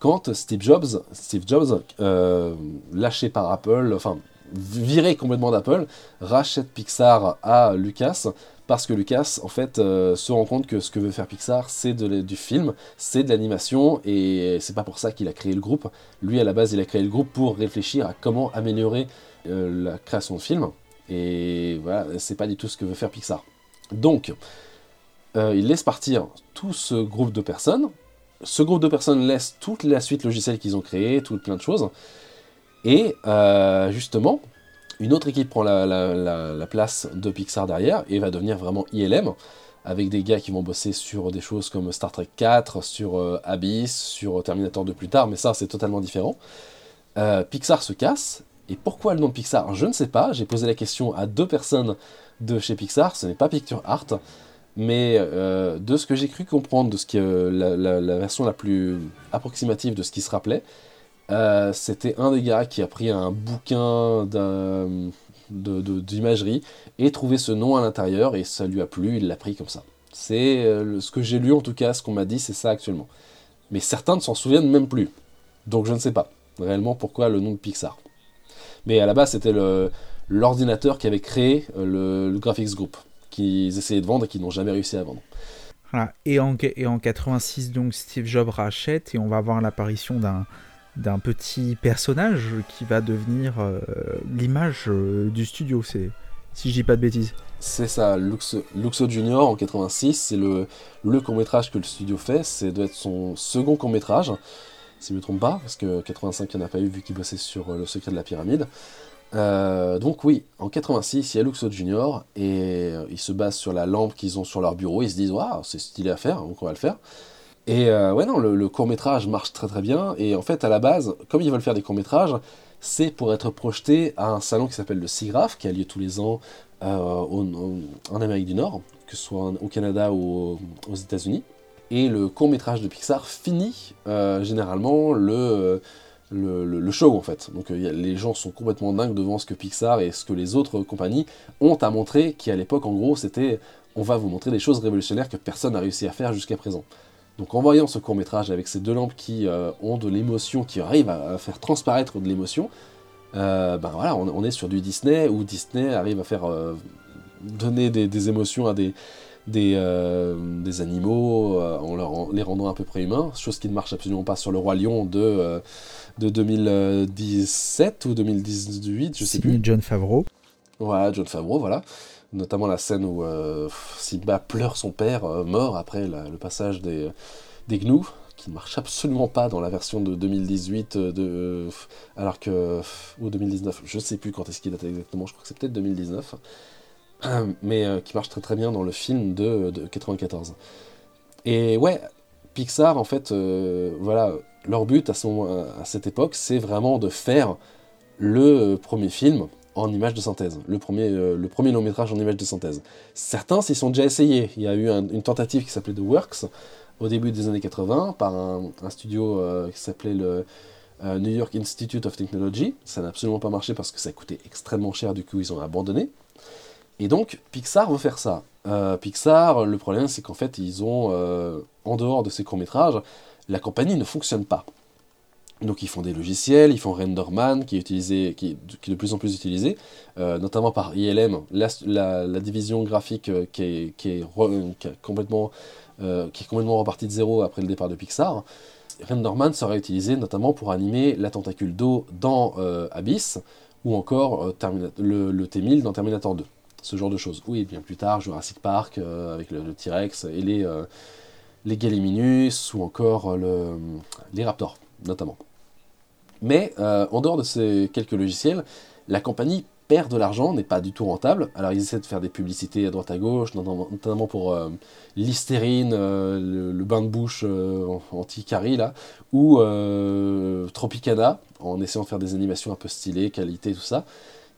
S2: quand Steve Jobs, Steve Jobs euh, lâché par Apple, enfin viré complètement d'Apple, rachète Pixar à Lucas parce que Lucas en fait euh, se rend compte que ce que veut faire Pixar c'est du film, c'est de l'animation et c'est pas pour ça qu'il a créé le groupe. Lui à la base il a créé le groupe pour réfléchir à comment améliorer euh, la création de films et voilà c'est pas du tout ce que veut faire Pixar. Donc il laisse partir tout ce groupe de personnes ce groupe de personnes laisse toute la suite logicielle qu'ils ont créée, tout plein de choses. Et euh, justement, une autre équipe prend la, place de Pixar derrière et va devenir vraiment ILM, avec des gars qui vont bosser sur des choses comme Star Trek 4, sur euh, Abyss, sur Terminator 2 plus tard, mais ça c'est totalement différent. Euh, Pixar se casse, et pourquoi le nom de Pixar? Je ne sais pas, j'ai posé la question à deux personnes de chez Pixar, ce n'est pas Picture Art, mais euh, de ce que j'ai cru comprendre, de ce qui, la, version la plus approximative de ce qui se rappelait, euh, c'était un des gars qui a pris un bouquin d'imagerie et trouvé ce nom à l'intérieur et ça lui a plu, il l'a pris comme ça. C'est euh, ce que j'ai lu en tout cas, ce qu'on m'a dit, c'est ça actuellement. Mais certains ne s'en souviennent même plus. Donc je ne sais pas réellement pourquoi le nom de Pixar. Mais à la base, c'était l'ordinateur qui avait créé le, le Graphics Group qu'ils essayaient de vendre et qu'ils n'ont jamais réussi à vendre.
S1: Et, en, et en 86, donc Steve Jobs rachète et on va voir l'apparition d'un d'un petit personnage qui va devenir euh, l'image euh, du studio, c'est si je dis pas de bêtises.
S2: C'est ça, Luxo, Luxo, Junior en 86, c'est le, le court métrage que le studio fait, c'est doit être son second court métrage, si je ne me trompe pas, parce que 85 il n'y en a pas eu vu qu'il bossait sur euh, le secret de la pyramide. Euh, donc oui, en 86, il y a Luxo Junior et euh, ils se basent sur la lampe qu'ils ont sur leur bureau. Ils se disent waouh, c'est stylé à faire, donc on va le faire. Et euh, ouais non, le, court métrage marche très très bien. Et en fait, à la base, comme ils veulent faire des courts métrages, c'est pour être projeté à un salon qui s'appelle le SIGGRAPH, qui a lieu tous les ans en Amérique du Nord, que ce soit au Canada ou aux États-Unis. Et le court métrage de Pixar finit généralement le le, show en fait. Donc euh, les gens sont complètement dingues devant ce que Pixar et ce que les autres compagnies ont à montrer, qui à l'époque en gros c'était on va vous montrer des choses révolutionnaires que personne n'a réussi à faire jusqu'à présent. Donc en voyant ce court métrage avec ces deux lampes qui euh, ont de l'émotion, qui arrivent à, faire transparaître de l'émotion, euh, ben voilà, on, est sur du Disney où Disney arrive à faire donner des, émotions à des, animaux en, les rendant à peu près humains, chose qui ne marche absolument pas sur le roi lion de de 2017 ou 2018, je sais plus.
S1: John Favreau.
S2: Voilà, John Favreau, voilà. Notamment la scène où euh, Simba pleure son père euh, mort après le passage des, des gnous, qui ne marche absolument pas dans la version de 2018, euh, de, alors que. ou 2019, je sais plus quand est-ce qu'il date exactement, je crois que c'est peut-être 2019, mais qui marche très très bien dans le film de, de 94. Et ouais, Pixar, en fait, voilà, leur but à, à cette époque, c'est vraiment de faire le premier film en image de synthèse, le premier, euh, le premier long métrage en image de synthèse. Certains s'y sont déjà essayés. Il y a eu une tentative qui s'appelait The Works au début des années 80 par un, studio euh, qui s'appelait le euh, New York Institute of Technology. Ça n'a absolument pas marché parce que ça coûtait extrêmement cher, du coup ils ont abandonné. Et donc Pixar veut faire ça. Pixar, le problème c'est qu'en fait ils ont, en dehors de ces courts métrages, la compagnie ne fonctionne pas. Donc ils font des logiciels, ils font Renderman qui est, utilisé, qui, est de plus en plus utilisé, euh, notamment par ILM, la, division graphique euh, qui est, est, complètement, euh, qui est complètement repartie de zéro après le départ de Pixar. Renderman sera utilisé notamment pour animer la tentacule d'eau dans Abyss, ou encore le, le T-1000 dans Terminator 2. Ce genre de choses. Oui, bien plus tard, Jurassic Park avec le, le T-Rex et les, les Gallimimus, ou encore le, les Raptors, notamment. Mais euh, en dehors de ces quelques logiciels, la compagnie perd de l'argent, n'est pas du tout rentable. Alors ils essaient de faire des publicités à droite à gauche, notamment pour euh, Listerine, euh, le, bain de bouche anti-carie là, ou Tropicana, en essayant de faire des animations un peu stylées, qualité, tout ça.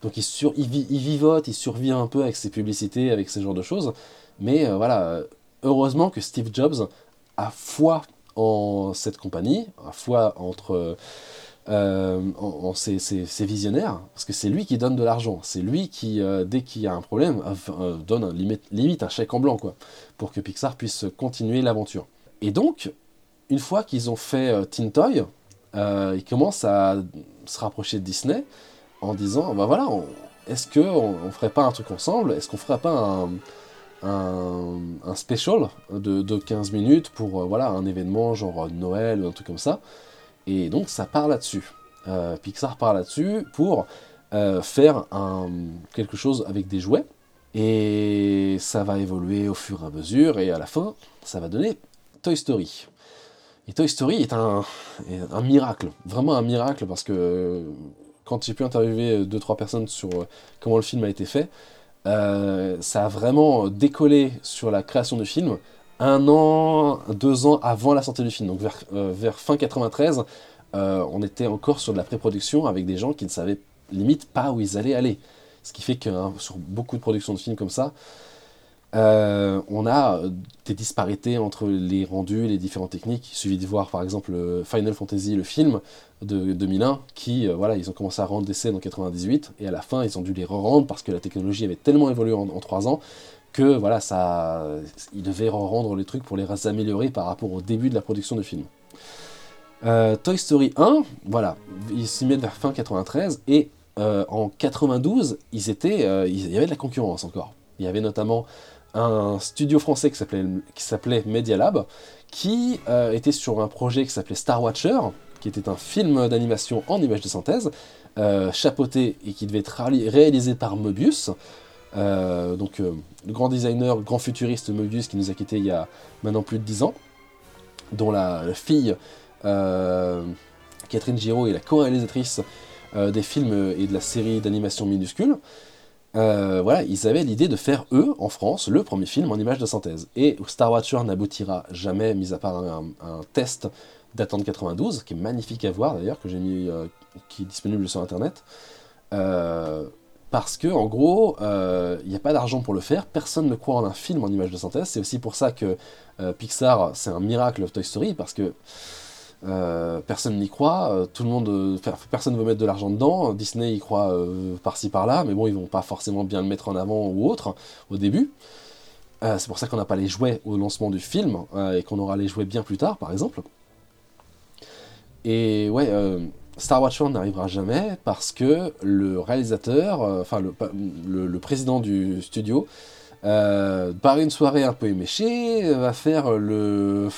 S2: Donc ils, sur, ils, vivotent, ils survivent un peu avec ces publicités, avec ces genres de choses. Mais voilà, heureusement que Steve Jobs a foi en cette compagnie, a foi entre euh, en, ses, visionnaires, parce que c'est lui qui donne de l'argent, c'est lui qui, euh, dès qu'il y a un problème, euh, donne un, limite, un chèque en blanc, quoi, pour que Pixar puisse continuer l'aventure. Et donc, une fois qu'ils ont fait Tintoy, ils commencent à se rapprocher de Disney en disant, bah voilà, est-ce qu'on on ferait pas un truc ensemble? Est-ce qu'on ferait pas un, un, special de, de, 15 minutes pour voilà, un événement genre Noël ou un truc comme ça et donc ça part là-dessus. Euh, Pixar part là-dessus pour euh, faire quelque chose avec des jouets. Et ça va évoluer au fur et à mesure. Et à la fin, ça va donner Toy Story. Et Toy Story est un, miracle. Vraiment un miracle parce que quand j'ai pu interviewer 2-3 personnes sur euh, comment le film a été fait, ça a vraiment décollé sur la création du film un an, deux ans avant la sortie du film, donc vers, euh, fin 93, euh, on était encore sur de la pré-production avec des gens qui ne savaient limite pas où ils allaient aller. Ce qui fait que hein, sur beaucoup de productions de films comme ça, euh, on a des disparités entre les rendus, les différentes techniques. Il suffit de voir par exemple Final Fantasy, le film de 2001, qui, voilà, ils ont commencé à rendre des scènes en 98, et à la fin, ils ont dû les re-rendre parce que la technologie avait tellement évolué en, en 3 ans que voilà, ça, il devait rendre les trucs pour les améliorer par rapport au début de la production du film. Euh, Toy Story 1, voilà, ils s'y mettent vers fin 93 et euh, en 92, ils étaient, euh, il y avait de la concurrence encore. Il y avait notamment un studio français qui s'appelait, Media Lab, qui était sur un projet qui s'appelait Star Watcher, qui était un film d'animation en images de synthèse, chapeauté et qui devait être réalisé par Mobius. Euh, donc, le euh, grand designer, grand futuriste Mobius qui nous a quittés il y a maintenant plus de 10 ans, dont la, fille euh, Catherine Giraud est la co-réalisatrice des films et de la série d'animation minuscule. Voilà, ils avaient l'idée de faire, eux, en France, le premier film en image de synthèse. Et Star Watcher n'aboutira jamais, mis à part un, test datant de 92, qui est magnifique à voir d'ailleurs, que j'ai mis, qui est disponible sur internet. Euh, parce que en gros, il euh, n'y a pas d'argent pour le faire, personne ne croit en un film en image de synthèse, c'est aussi pour ça que euh, Pixar, c'est un miracle of Toy Story, parce que euh, personne n'y croit, tout le monde, personne ne veut mettre de l'argent dedans, Disney y croit par-ci par-là, mais bon, ils vont pas forcément bien le mettre en avant ou autre au début. c'est pour ça qu'on n'a pas les jouets au lancement du film, et qu'on aura les jouets bien plus tard, par exemple. Et ouais, Star Wars n'arrivera jamais parce que le réalisateur, euh, enfin le, président du studio, euh, par une soirée un peu éméchée, va faire, le,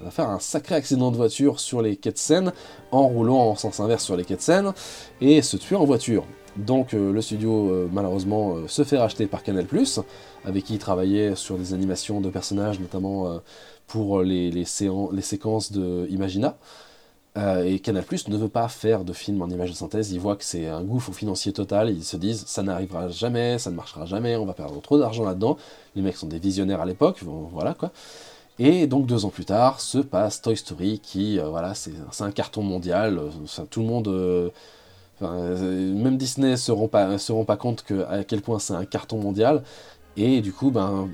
S2: va faire un sacré accident de voiture sur les quais de Seine en roulant en sens inverse sur les quais de Seine et se tuer en voiture. Donc euh, le studio malheureusement se fait racheter par Canal+, avec qui il travaillait sur des animations de personnages, notamment pour les, les, les séquences de Imagina. Euh, et Canal ne veut pas faire de film en image de synthèse, ils voient que c'est un gouffre financier total, ils se disent ça n'arrivera jamais, ça ne marchera jamais, on va perdre trop d'argent là-dedans. Les mecs sont des visionnaires à l'époque, voilà quoi. Et donc deux ans plus tard se passe Toy Story qui, euh, voilà, c'est un carton mondial, euh, tout le monde, même Disney ne se rend pas, se rend pas compte à quel point c'est un carton mondial. Et du coup, ben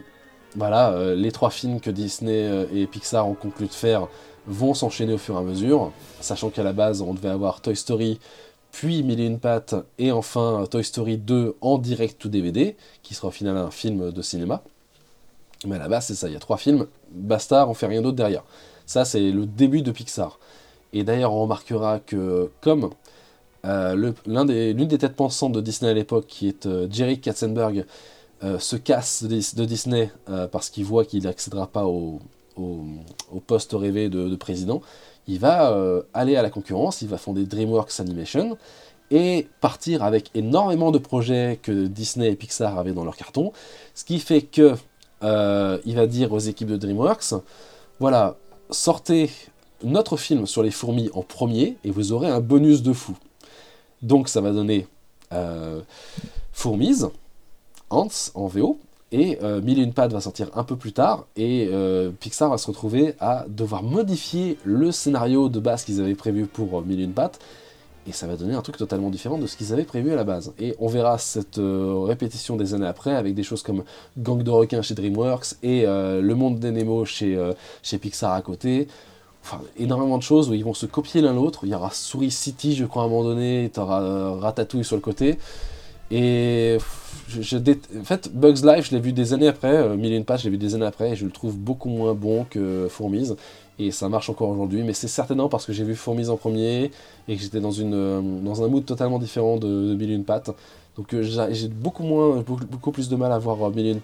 S2: voilà, les trois films que Disney et Pixar ont conclu de faire vont s'enchaîner au fur et à mesure, sachant qu'à la base on devait avoir Toy Story, puis Mille et une pattes, et enfin Toy Story 2 en direct ou DVD, qui sera au un film de cinéma. Mais à la base c'est ça, il y a trois films, basta, on fait rien d'autre derrière. Ça c'est le début de Pixar. Et d'ailleurs, on remarquera que comme l'une des, têtes pensantes de Disney à l'époque, qui est Jerry Katzenberg, se casse de, Disney parce qu'il voit qu'il n'accédera pas au, poste rêvé de, président, il va euh, aller à la concurrence, il va fonder DreamWorks Animation et partir avec énormément de projets que Disney et Pixar avaient dans leur carton, ce qui fait que euh, il va dire aux équipes de DreamWorks, voilà, sortez notre film sur les fourmis en premier et vous aurez un bonus de fou. Donc ça va donner euh, Fourmis, Ants en VO, et euh, une pattes va sortir un peu plus tard, et euh, Pixar va se retrouver à devoir modifier le scénario de base qu'ils avaient prévu pour euh, une pattes, et ça va donner un truc totalement différent de ce qu'ils avaient prévu à la base. Et on verra cette répétition des années après avec des choses comme Gang de requins chez DreamWorks et Le Monde des Nemo chez, chez Pixar à côté. Enfin, énormément de choses où ils vont se copier l'un l'autre. Il y aura Souris City, je crois, à un moment donné, tu auras Ratatouille sur le côté. Et en fait, Bugs Life, je l'ai vu des années après, euh, Mille Pages, je l'ai vu des années après, et je le trouve beaucoup moins bon que Fourmise, et ça marche encore aujourd'hui, mais c'est certainement parce que j'ai vu Fourmise en premier, et que j'étais dans, une, euh, dans un mood totalement différent de, de donc euh, j'ai beaucoup, moins, beaucoup, plus de mal à voir Mille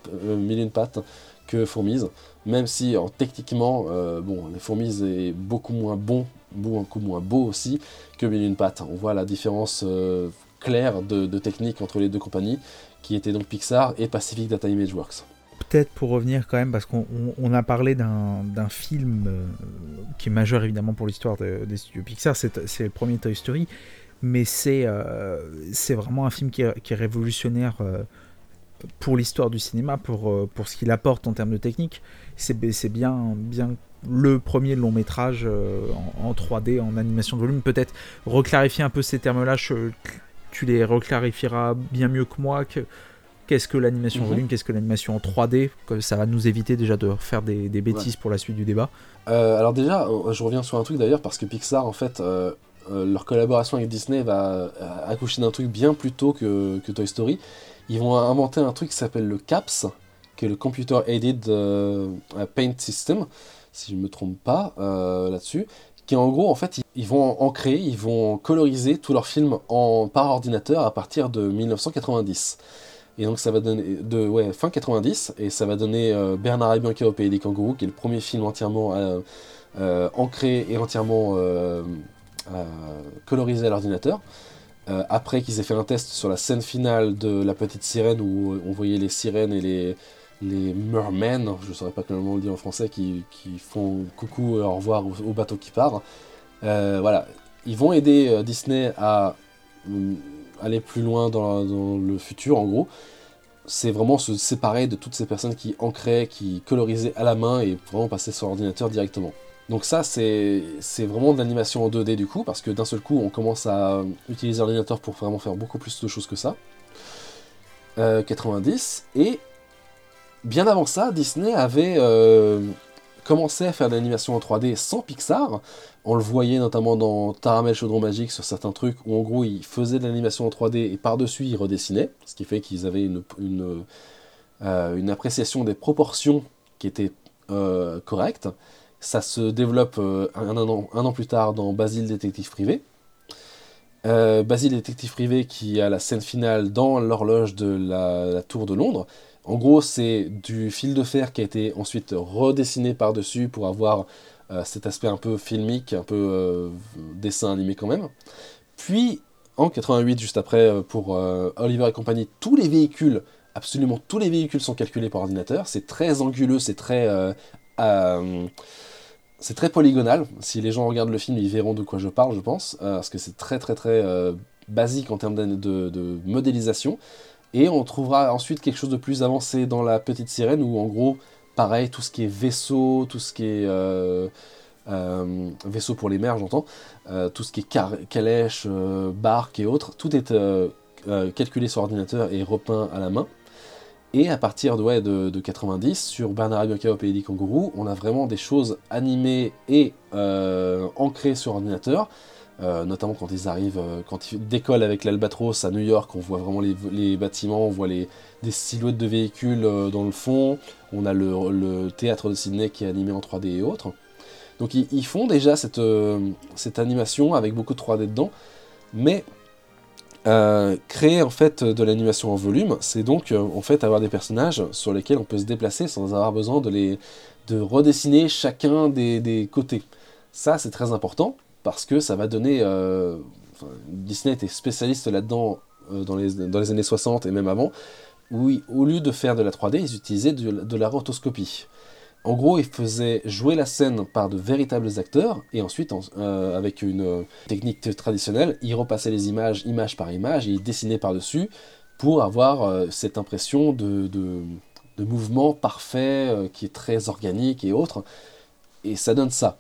S2: une, pattes que Fourmise, même si techniquement, bon, les Fourmises est beaucoup moins bon, beaucoup moins beau aussi que Mille une pattes. On voit la différence claire de, de technique entre les deux compagnies, qui était donc Pixar et Pacific Data Imageworks.
S1: Peut-être pour revenir quand même, parce qu'on a parlé d'un film euh, qui est majeur évidemment pour l'histoire des studios Pixar, c'est le premier Toy Story, mais c'est euh, vraiment un film qui est, révolutionnaire euh, pour l'histoire du cinéma, pour, pour ce qu'il apporte en termes de technique. C'est bien, bien le premier long métrage en, en, 3D, en animation de volume. Peut-être reclarifier un peu ces termes-là, tu les reclarifieras bien mieux que moi. Qu'est-ce que l'animation en mhm. volume, qu'est-ce que l'animation en 3D, que ça va nous éviter déjà de faire des, bêtises pour la suite du débat.
S2: Euh, alors déjà, euh, je reviens sur un truc d'ailleurs, parce que Pixar, en fait, euh, leur collaboration avec Disney va accoucher d'un truc bien plus tôt que, Toy Story. Ils vont inventer un truc qui s'appelle le CAPS, qui est le Computer Aided Paint System, si je ne me trompe pas là-dessus, qui en gros, en fait, ils vont ancrer, ils vont coloriser tous leurs films en, par ordinateur à partir de 1990. Et donc ça va donner ouais, fin 90 et ça va donner euh, Bernard et Bianca au pays des kangourous qui est le premier film entièrement euh, euh, ancré et entièrement colorisé à l'ordinateur. après qu'ils aient fait un test sur la scène finale de La Petite Sirène où on voyait les sirènes et les, les mermen, je ne saurais pas comment on le dit en français, qui, font coucou et au revoir au, bateau qui part. Voilà, ils vont aider Disney à mm, aller plus loin dans, le futur, en gros. C'est vraiment se séparer de toutes ces personnes qui ancraient, qui colorisaient à la main et vraiment passer sur l'ordinateur directement. Donc ça, c'est vraiment de l'animation en 2D du coup, parce que d'un seul coup, on commence à utiliser l'ordinateur pour vraiment faire beaucoup plus de choses que ça. 90, euh, et Bien avant ça, Disney avait euh, commencé à faire de l'animation en 3D sans Pixar. On le voyait notamment dans Taramel Chaudron Magique sur certains trucs où en gros ils faisaient de l'animation en 3D et par-dessus ils redessinaient, ce qui fait qu'ils avaient une, euh, appréciation des proportions qui était euh, correcte. Ça se développe un, an, plus tard dans Basile Détective Privé. Basile Détective Privé qui a la scène finale dans l'horloge de la Tour de Londres en gros, c'est du fil de fer qui a été ensuite redessiné par-dessus pour avoir euh, cet aspect un peu filmique, un peu euh, dessin animé quand même. Puis, en 88, juste après, euh, pour Oliver et compagnie, tous les véhicules, absolument tous les véhicules sont calculés par ordinateur. C'est très anguleux, c'est très... c'est très polygonal. Si les gens regardent le film, ils verront de quoi je parle, je pense, parce que c'est très très très basique en termes de modélisation. Et on trouvera ensuite quelque chose de plus avancé dans la petite sirène où en gros, pareil, tout ce qui est vaisseau, tout ce qui est euh, euh, vaisseau pour les mers, j'entends, euh, tout ce qui est calèche, barque et autres, tout est calculé sur ordinateur et repeint à la main. Et à partir de, ouais, de, 90, sur Bernard Bianca au pays on a vraiment des choses animées et ancrées sur ordinateur. Euh, notamment quand ils arrivent, euh, quand ils décollent avec l'Albatros à New York, on voit vraiment les, bâtiments, on voit les, des silhouettes de véhicules euh, dans le fond, on a le, théâtre de Sydney qui est animé en 3D et autres. Donc ils, font déjà cette, animation avec beaucoup de 3D dedans, mais créer en fait de l'animation en volume, c'est donc en fait avoir des personnages sur lesquels on peut se déplacer sans avoir besoin de les de redessiner chacun des, côtés. Ça c'est très important parce que ça va donner Disney était spécialiste là-dedans dans, les, dans les années 60 et même avant, où au lieu de faire de la 3D, ils utilisaient de, la rotoscopie. En gros, ils faisaient jouer la scène par de véritables acteurs, et ensuite, euh, avec une euh, technique traditionnelle, ils repassaient les images image par image, et ils dessinaient par-dessus pour avoir euh, cette impression de mouvement parfait, qui est très organique et autre. Et ça donne ça.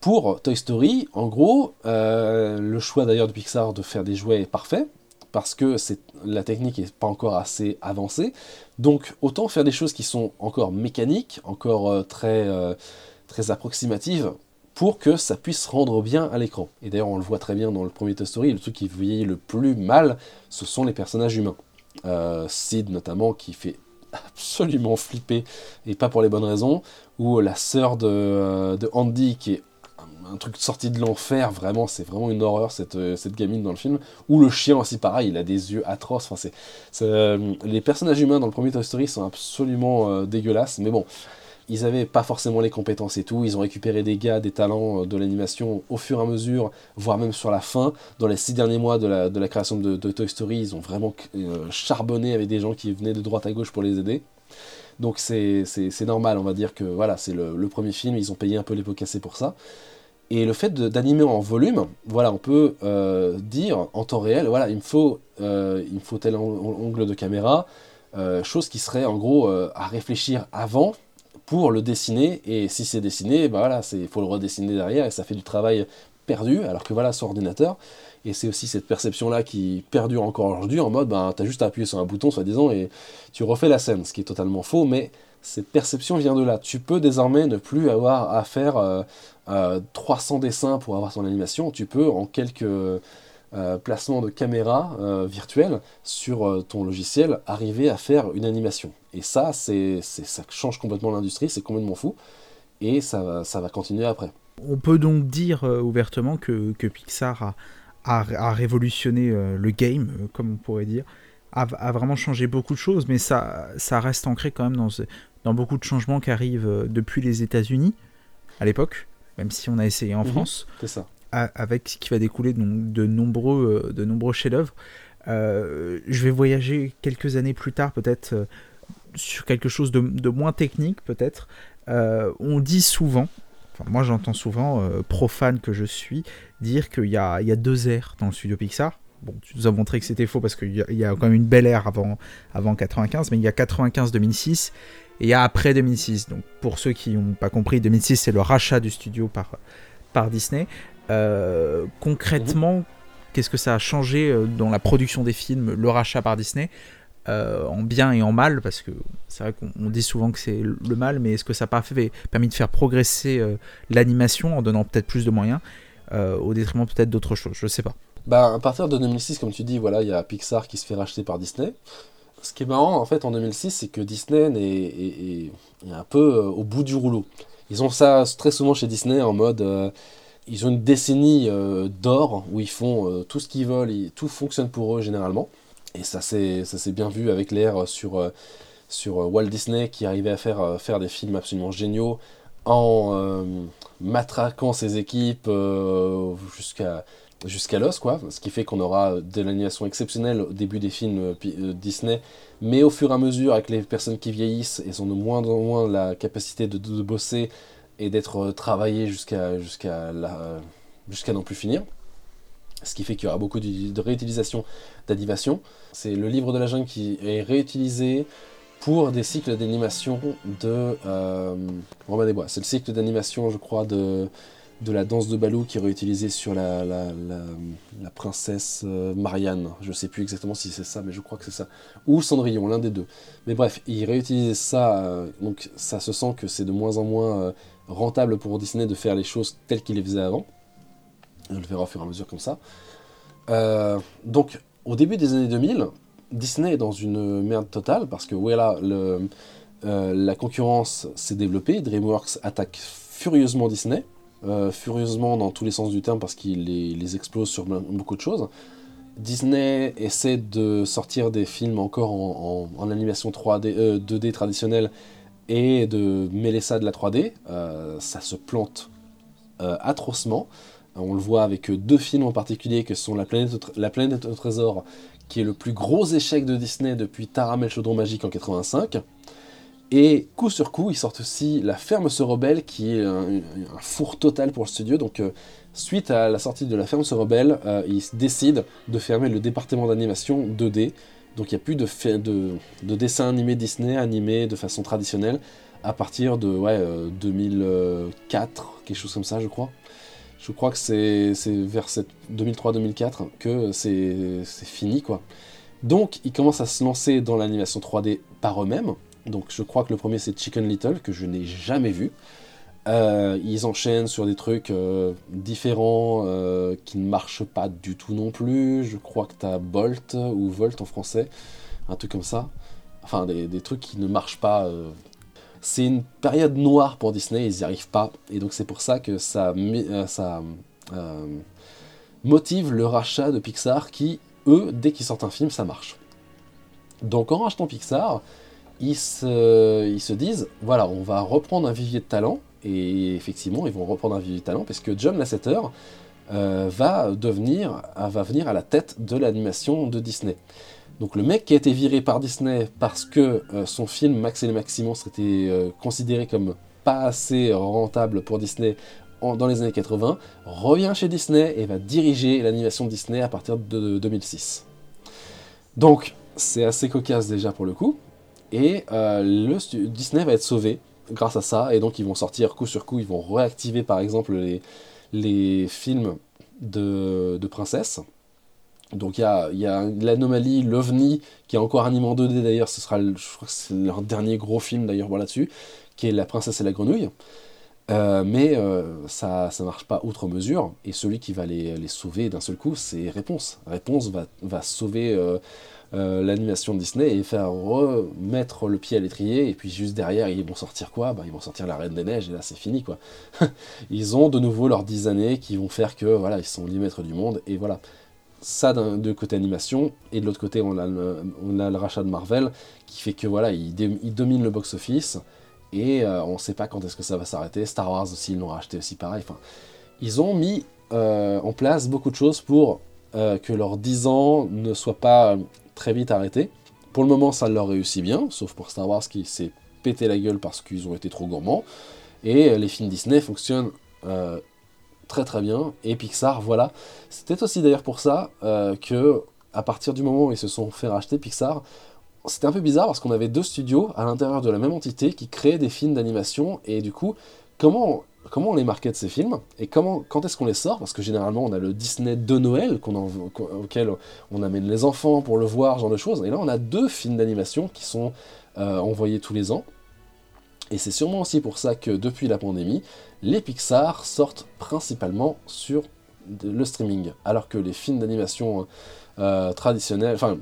S2: Pour Toy Story, en gros, le choix d'ailleurs de Pixar de faire des jouets parfaits, parce que la technique n'est pas encore assez avancée. Donc autant faire des choses qui sont encore mécaniques, encore euh, très, euh, très approximatives, pour que ça puisse rendre bien à l'écran. Et d'ailleurs on le voit très bien dans le premier Toy Story, le truc qui vieillit le plus mal, ce sont les personnages humains. Euh, Sid notamment qui fait absolument flipper, et pas pour les bonnes raisons, ou la sœur de, de Andy qui est un truc sorti de l'enfer, vraiment, c'est vraiment une horreur cette, euh, cette gamine dans le film. Ou le chien aussi, pareil, il a des yeux atroces. Enfin, euh, les personnages humains dans le premier Toy Story sont absolument euh, dégueulasses, mais bon, ils avaient pas forcément les compétences et tout. Ils ont récupéré des gars, des talents de l'animation au fur et à mesure, voire même sur la fin. Dans les six derniers mois de la, création de, Toy Story, ils ont vraiment charbonné avec des gens qui venaient de droite à gauche pour les aider. Donc c'est, normal, on va dire que voilà, c'est le, premier film, ils ont payé un peu les pots cassés pour ça. Et le fait d'animer en volume, voilà, on peut euh, dire en temps réel, voilà, il me faut, euh, tel angle de caméra, euh, chose qui serait en gros à réfléchir avant pour le dessiner. Et si c'est dessiné, bah voilà, il faut le redessiner derrière et ça fait du travail perdu, alors que voilà, sur ordinateur. Et c'est aussi cette perception-là qui perdure encore aujourd'hui en mode, ben, tu as juste à appuyer sur un bouton, soi-disant, et tu refais la scène, ce qui est totalement faux, mais cette perception vient de là. Tu peux désormais ne plus avoir à faire 300 dessins pour avoir son animation, tu peux en quelques euh, placements de caméra euh, virtuelle sur euh, ton logiciel arriver à faire une animation. Et ça, c'est, ça change complètement l'industrie, c'est complètement fou, et ça ça va continuer après.
S1: On peut donc dire ouvertement que, Pixar a, révolutionné le game, comme on pourrait dire, a, a, vraiment changé beaucoup de choses, mais ça, ça reste ancré quand même dans, dans beaucoup de changements qui arrivent depuis les États-Unis à l'époque même si on a essayé en mhm. France.
S2: C'est ça.
S1: avec ce qui va découler de, de nombreux, euh, de nombreux chefs-d'œuvre. Euh, je vais voyager quelques années plus tard, peut-être euh, sur quelque chose de, moins technique, peut-être. on dit souvent, enfin, moi j'entends souvent, profane que je suis, dire qu'il y a, y a deux ères dans le studio Pixar. Bon, tu nous as montré que c'était faux parce qu'il y, y, a quand même une belle ère avant, avant 95, mais il y a 95-2006 et après 2006. Donc pour ceux qui n'ont pas compris, 2006 c'est le rachat du studio par, par Disney. Euh, concrètement, qu'est-ce que ça a changé euh, dans la production des films, le rachat par Disney euh, en bien et en mal, parce que c'est vrai qu'on dit souvent que c'est le mal, mais est-ce que ça n'a pas permis de faire progresser l'animation en donnant peut-être plus de moyens, au détriment peut-être d'autres choses? Je ne sais pas.
S2: Bah, à partir de 2006, comme tu dis, voilà, il y a Pixar qui se fait racheter par Disney ce qui est marrant en fait en 2006, c'est que Disney est, un peu euh, au bout du rouleau. Ils ont ça très souvent chez Disney en mode. Euh, ils ont une décennie euh, d'or où ils font tout ce qu'ils veulent, tout fonctionne pour eux généralement. Et ça s'est bien vu avec l'ère sur, Walt Disney qui arrivait à faire des films absolument géniaux en matraquant ses équipes jusqu'à jusqu'à l'os, quoi. Ce qui fait qu'on aura de l'animation exceptionnelle au début des films euh, euh, Disney, mais au fur et à mesure, avec les personnes qui vieillissent, elles ont de moins en moins la capacité de, bosser et d'être euh, travaillées jusqu'à jusqu'à jusqu'à n'en plus finir. Ce qui fait qu'il y aura beaucoup de, réutilisation d'animation. C'est le livre de la jungle qui est réutilisé pour des cycles d'animation de euh, Romain des Bois. C'est le cycle d'animation, je crois, de de la danse de Balou qui est réutilisée sur la, princesse euh, Marianne. Je sais plus exactement si c'est ça, mais je crois que c'est ça. Ou Cendrillon, l'un des deux. Mais bref, il réutilisait ça, euh, donc ça se sent que c'est de moins en moins euh, rentable pour Disney de faire les choses telles qu'il les faisait avant. On le verra au fur et à mesure comme ça. donc, au début des années 2000, Disney est dans une merde totale parce que voilà, la concurrence s'est développée, DreamWorks attaque furieusement Disney furieusement dans tous les sens du terme parce qu'il les, explose sur beaucoup de choses. Disney essaie de sortir des films encore en, animation 3D, 2D traditionnelle et de mêler ça de la 3D. ça se plante atrocement. On le voit avec deux films en particulier que sont La planète, la planète au trésor, qui est le plus gros échec de Disney depuis Taramel Chaudron Magique en 85. Et coup sur coup, ils sortent aussi La Ferme se rebelle, qui est un, four total pour le studio. Donc, euh, suite à la sortie de La Ferme se rebelle, euh, ils décident de fermer le département d'animation 2D. Donc, il n'y a plus de, de, de dessins animés Disney animés de façon traditionnelle à partir de ouais, 2004, euh, quelque chose comme ça, je crois. Je crois que c'est vers 2003-2004 que c'est fini, quoi. Donc, ils commencent à se lancer dans l'animation 3D par eux-mêmes. Donc, je crois que le premier, c'est Chicken Little, que je n'ai jamais vu. Euh, ils enchaînent sur des trucs euh, différents euh, qui ne marchent pas du tout non plus. Je crois que tu as Bolt ou Volt en français, un truc comme ça. Enfin, des, trucs qui ne marchent pas c'est une période noire pour Disney, ils n'y arrivent pas, et donc c'est pour ça que ça, motive le rachat de Pixar qui, eux, dès qu'ils sortent un film, ça marche. Donc en rachetant Pixar, ils se, disent, voilà, on va reprendre un vivier de talent, et effectivement, ils vont reprendre un vivier de talent, parce que John Lasseter euh, va, devenir, va venir à la tête de l'animation de Disney. Donc le mec qui a été viré par Disney parce que euh, son film Max et les Maximons était euh, considéré comme pas assez rentable pour Disney dans les années 80, revient chez Disney et va diriger l'animation Disney à partir de 2006. Donc c'est assez cocasse déjà pour le coup, et euh, le Disney va être sauvé grâce à ça, et donc ils vont sortir coup sur coup, ils vont réactiver par exemple les, films de, princesses, donc il y a, l'anomalie, l'OVNI, qui est encore animé en 2D d'ailleurs, ce sera, je crois que c'est leur dernier gros film d'ailleurs là-dessus, qui est La princesse et la grenouille. Euh, mais euh, ça ne marche pas outre mesure, et celui qui va les, sauver d'un seul coup, c'est Réponse. Réponse va, sauver l'animation de Disney et faire remettre le pied à l'étrier, et puis juste derrière, ils vont sortir quoi? Bah, Ils vont sortir La Reine des Neiges, et là c'est fini quoi. ils ont de nouveau leurs 10 années qui vont faire que voilà, ils sont les maîtres du monde, et voilà ça de côté animation, et de l'autre côté on a, le, on a, le, rachat de Marvel, qui fait que voilà, il, domine le box-office, et euh, on sait pas quand est-ce que ça va s'arrêter. Star Wars aussi, ils l'ont racheté aussi pareil. Enfin, ils ont mis euh, en place beaucoup de choses pour euh, que leurs 10 ans ne soient pas très vite arrêtés. Pour le moment, ça leur réussit bien, sauf pour Star Wars qui s'est pété la gueule parce qu'ils ont été trop gourmands. Et les films Disney fonctionnent très très bien. Et Pixar, voilà. C'était aussi d'ailleurs pour ça euh, que, à partir du moment où ils se sont fait racheter Pixar, c'était un peu bizarre parce qu'on avait deux studios à l'intérieur de la même entité qui créaient des films d'animation. Et du coup, comment, comment on les market ces films Et comment, quand est-ce qu'on les sort Parce que généralement, on a le Disney de Noël auquel on amène les enfants pour le voir, genre de choses. Et là, on a deux films d'animation qui sont euh, envoyés tous les ans. Et c'est sûrement aussi pour ça que depuis la pandémie, les Pixar sortent principalement sur le streaming, alors que les films d'animation euh, traditionnels, enfin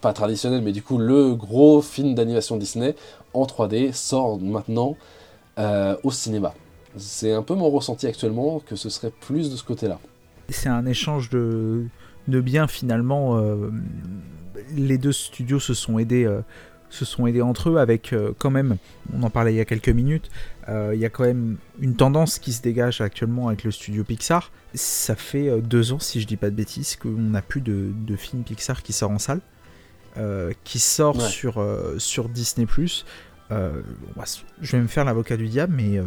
S2: pas traditionnels, mais du coup le gros film d'animation Disney en 3D sort maintenant euh, au cinéma. C'est un peu mon ressenti actuellement que ce serait plus de ce côté-là.
S1: C'est un échange de, de biens finalement. Euh, les deux studios se sont aidés se sont aidés entre eux avec euh, quand même, on en parlait il y a quelques minutes, euh, il y a quand même une tendance qui se dégage actuellement avec le studio Pixar. Ça fait euh, deux ans, si je dis pas de bêtises, qu'on n'a plus de, de film Pixar qui sort en salle, qui sort sur, sur Disney ⁇ je vais me faire l'avocat du diable, mais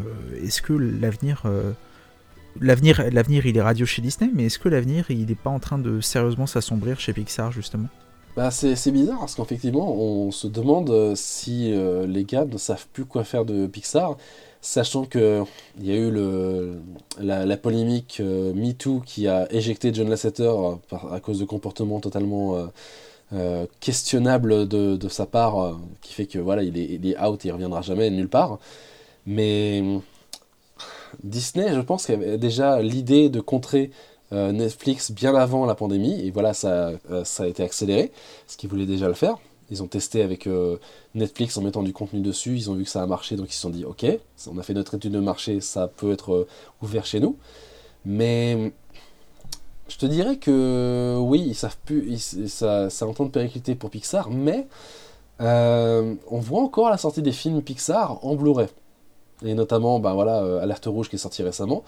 S1: est-ce que l'avenir... L'avenir, l'avenir, il est radio chez Disney, mais est-ce que l'avenir, il n'est pas en train de sérieusement s'assombrir chez Pixar, justement?
S2: Bah c'est bizarre parce qu'effectivement on se demande euh, si euh, les gars ne savent plus quoi faire de Pixar, sachant qu'il y a eu la, polémique euh, MeToo qui a éjecté John Lasseter à cause de comportements totalement questionnables de, de, sa part, qui fait que voilà il est, out et il reviendra jamais nulle part. Mais Disney, je pense qu'il avait déjà l'idée de contrer euh, Netflix bien avant la pandémie, et voilà, ça, euh, ça a été accéléré, ce qu'ils voulaient déjà le faire. Ils ont testé avec Netflix en mettant du contenu dessus, ils ont vu que ça a marché, donc ils se sont dit ok, on a fait notre étude de marché, ça peut être ouvert chez nous. Mais je te dirais que oui, ils savent plus, ça, ça entend de péricliter pour Pixar, mais euh, on voit encore la sortie des films Pixar en Blu-ray. Et notamment, bah voilà, euh, Alerte Rouge qui est sorti récemment.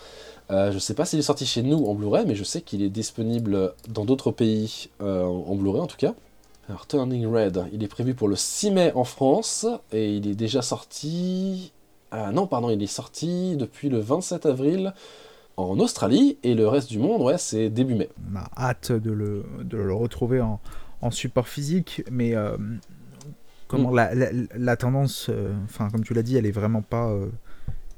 S2: Euh, je ne sais pas s'il est sorti chez nous en Blu-ray, mais je sais qu'il est disponible dans d'autres pays en Blu-ray en tout cas. Alors Turning Red, il est prévu pour le 6 mai en France et il est déjà sorti. Ah non, pardon, il est sorti depuis le 27 avril en Australie et le reste du monde, ouais, c'est début mai.
S1: On a hâte de le, de le retrouver en, en, support physique, mais euh, comment mm. la, la, tendance, euh, comme tu l'as dit, elle est vraiment pas, euh,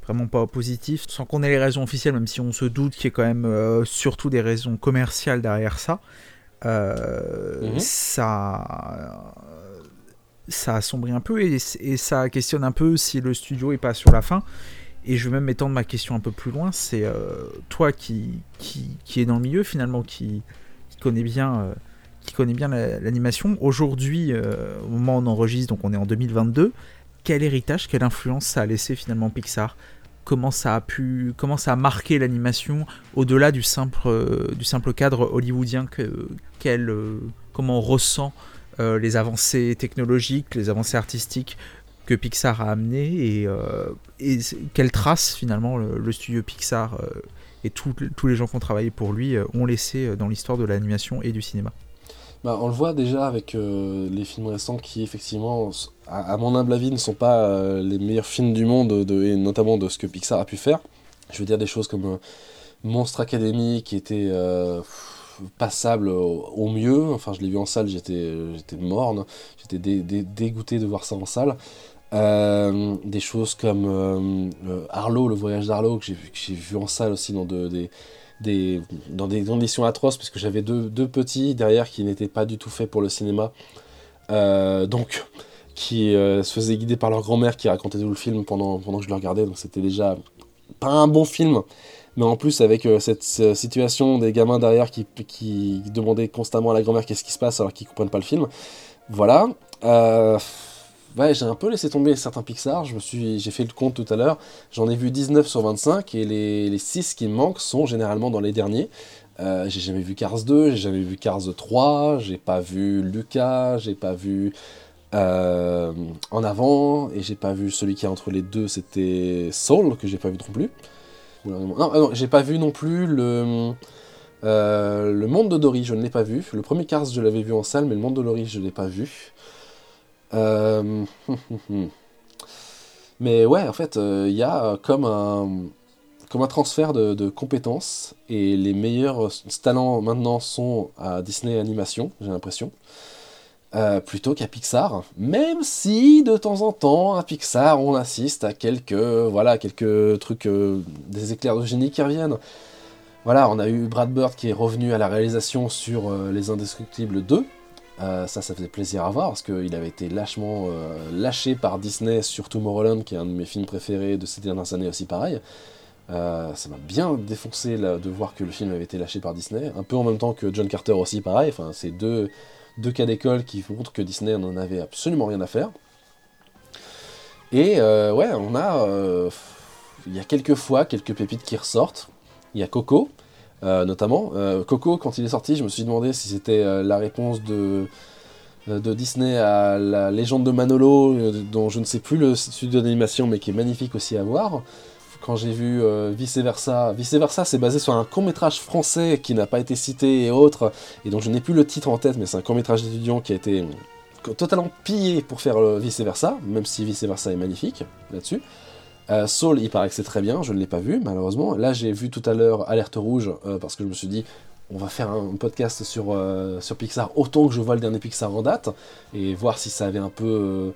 S1: vraiment pas positive, sans qu'on ait les raisons officielles, même si on se doute qu'il y a quand même surtout des raisons commerciales derrière ça. Mm-hmm. Ça ça assombrit un peu et, et, ça questionne un peu si le studio est pas sur la fin et je vais même étendre ma question un peu plus loin, c'est euh, toi qui, qui, qui, est dans le milieu finalement, qui, qui connaît bien, euh, bien l'animation. Aujourd'hui, euh, au moment où on enregistre, donc on est en 2022, quel héritage, quelle influence ça a laissé finalement Pixar? Comment ça a pu, comment ça a marqué l'animation au-delà du simple, du simple cadre hollywoodien que, comment on ressent les avancées technologiques, les avancées artistiques que Pixar a amené et, euh, et quelle trace finalement le, studio Pixar euh, et tous les gens qui ont travaillé pour lui euh, ont laissé dans l'histoire de l'animation et du cinéma.
S2: Bah, on le voit déjà avec les films récents qui effectivement, à, mon humble avis, ne sont pas les meilleurs films du monde, de, et notamment de ce que Pixar a pu faire. Je veux dire des choses comme Monstre Academy qui était passable au, mieux. Enfin, je l'ai vu en salle, j'étais morne, j'étais dégoûté de voir ça en salle. Euh, des choses comme euh, Arlo, le voyage d'Arlo, que j'ai vu en salle aussi dans, des, dans des conditions atroces, parce que j'avais deux, petits derrière qui n'étaient pas du tout faits pour le cinéma. Euh, donc, qui se faisaient guider par leur grand-mère qui racontait tout le film pendant, pendant que je le regardais. Donc, c'était déjà pas un bon film. Mais en plus, avec cette situation des gamins derrière qui, qui demandaient constamment à la grand-mère qu'est-ce qui se passe alors qu'ils comprennent pas le film. Voilà. Ouais, j'ai un peu laissé tomber certains Pixar. Suis, j'ai fait le compte tout à l'heure. J'en ai vu 19 sur 25 et les, les 6 qui me manquent sont généralement dans les derniers. Euh, j'ai jamais vu Cars 2, j'ai jamais vu Cars 3, j'ai pas vu Lucas, j'ai pas vu euh, En avant, et j'ai pas vu celui qui est entre les deux, c'était Soul, que j'ai pas vu non plus. Non, non j'ai pas vu non plus le, euh, le Monde de Dory, je ne l'ai pas vu. Le premier Cars, je l'avais vu en salle, mais le Monde de Dory, je ne l'ai pas vu. Euh, mais ouais, en fait, il euh, y a comme un, comme un transfert de, compétences, et les meilleurs talents maintenant sont à Disney Animation, j'ai l'impression. Euh, plutôt qu'à Pixar, même si de temps en temps à Pixar on assiste à quelques voilà quelques trucs des éclairs de génie qui reviennent. Voilà, on a eu Brad Bird qui est revenu à la réalisation sur Les Indestructibles 2, euh, ça, ça faisait plaisir à voir parce qu'il avait été lâchement euh, lâché par Disney sur Tomorrowland, qui est un de mes films préférés de ces dernières années aussi pareil. Euh, ça m'a bien défoncé de voir que le film avait été lâché par Disney, un peu en même temps que John Carter aussi pareil. Enfin, c'est deux, deux cas d'école qui montrent que Disney n'en avait absolument rien à faire. Et ouais, on a. Il y a quelques fois quelques pépites qui ressortent. Il y a Coco, euh, notamment. Euh, Coco, quand il est sorti, je me suis demandé si c'était euh, la réponse de, Disney à la légende de Manolo, dont je ne sais plus le studio d'animation, mais qui est magnifique aussi à voir. Quand j'ai vu Vice Versa, Vice Versa c'est basé sur un court métrage français qui n'a pas été cité et autres, et dont je n'ai plus le titre en tête, mais c'est un court métrage d'étudiant qui a été totalement pillé pour faire Vice Versa, même si Vice Versa est magnifique là-dessus. Euh, Soul, il paraît que c'est très bien, je ne l'ai pas vu malheureusement. Là, j'ai vu tout à l'heure Alerte Rouge euh, parce que je me suis dit, on va faire un podcast sur, euh, sur Pixar autant que je vois le dernier Pixar en date et voir si ça avait un peu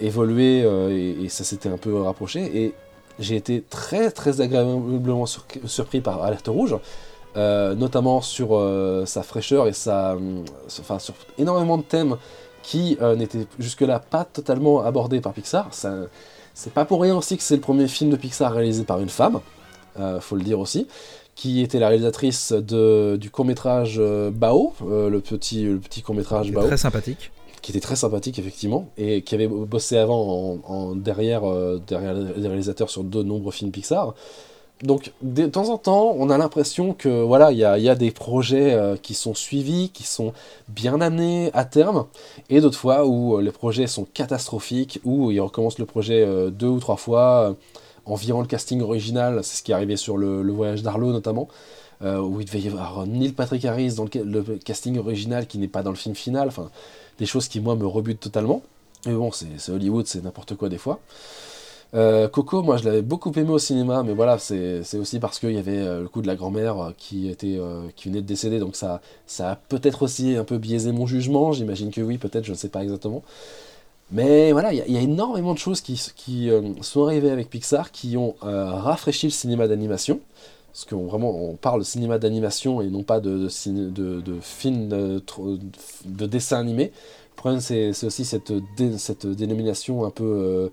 S2: évolué et, ça s'était un peu rapproché. Et j'ai été très très agréablement surpris par Alerte Rouge. notamment sur sa fraîcheur et sa, enfin, sur énormément de thèmes qui n'étaient jusque-là pas totalement abordés par Pixar. C'est pas pour rien aussi que c'est le premier film de Pixar réalisé par une femme, euh, faut le dire aussi, qui était la réalisatrice de, du court-métrage euh, Bao, euh, le petit, le petit court-métrage Bao.
S1: Très sympathique.
S2: qui était très sympathique effectivement, et qui avait bossé avant en, derrière, derrière les réalisateurs sur de nombreux films Pixar. Donc de temps en temps, on a l'impression que voilà, il y a, des projets qui sont suivis, qui sont bien amenés à terme, et d'autres fois où les projets sont catastrophiques, où ils recommencent le projet deux ou trois fois en virant le casting original, c'est ce qui est arrivé sur le, voyage d'Arlo notamment, euh, où il devait y avoir Neil Patrick Harris dans le, casting original qui n'est pas dans le film final, enfin des choses qui moi me rebutent totalement. Mais bon, c'est Hollywood, c'est n'importe quoi des fois. Euh, Coco, moi je l'avais beaucoup aimé au cinéma, mais voilà, c'est aussi parce qu'il y avait euh, le coup de la grand-mère qui était qui venait de décéder, donc ça, ça a peut-être aussi un peu biaisé mon jugement, j'imagine que oui, peut-être, je ne sais pas exactement. Mais voilà, il y, a énormément de choses qui, euh, sont arrivées avec Pixar qui ont euh, rafraîchi le cinéma d'animation. Parce qu'on vraiment, on parle cinéma d'animation et non pas de, de, de, film de, de, dessin animé. Le problème, c'est aussi cette, cette dénomination un peu euh,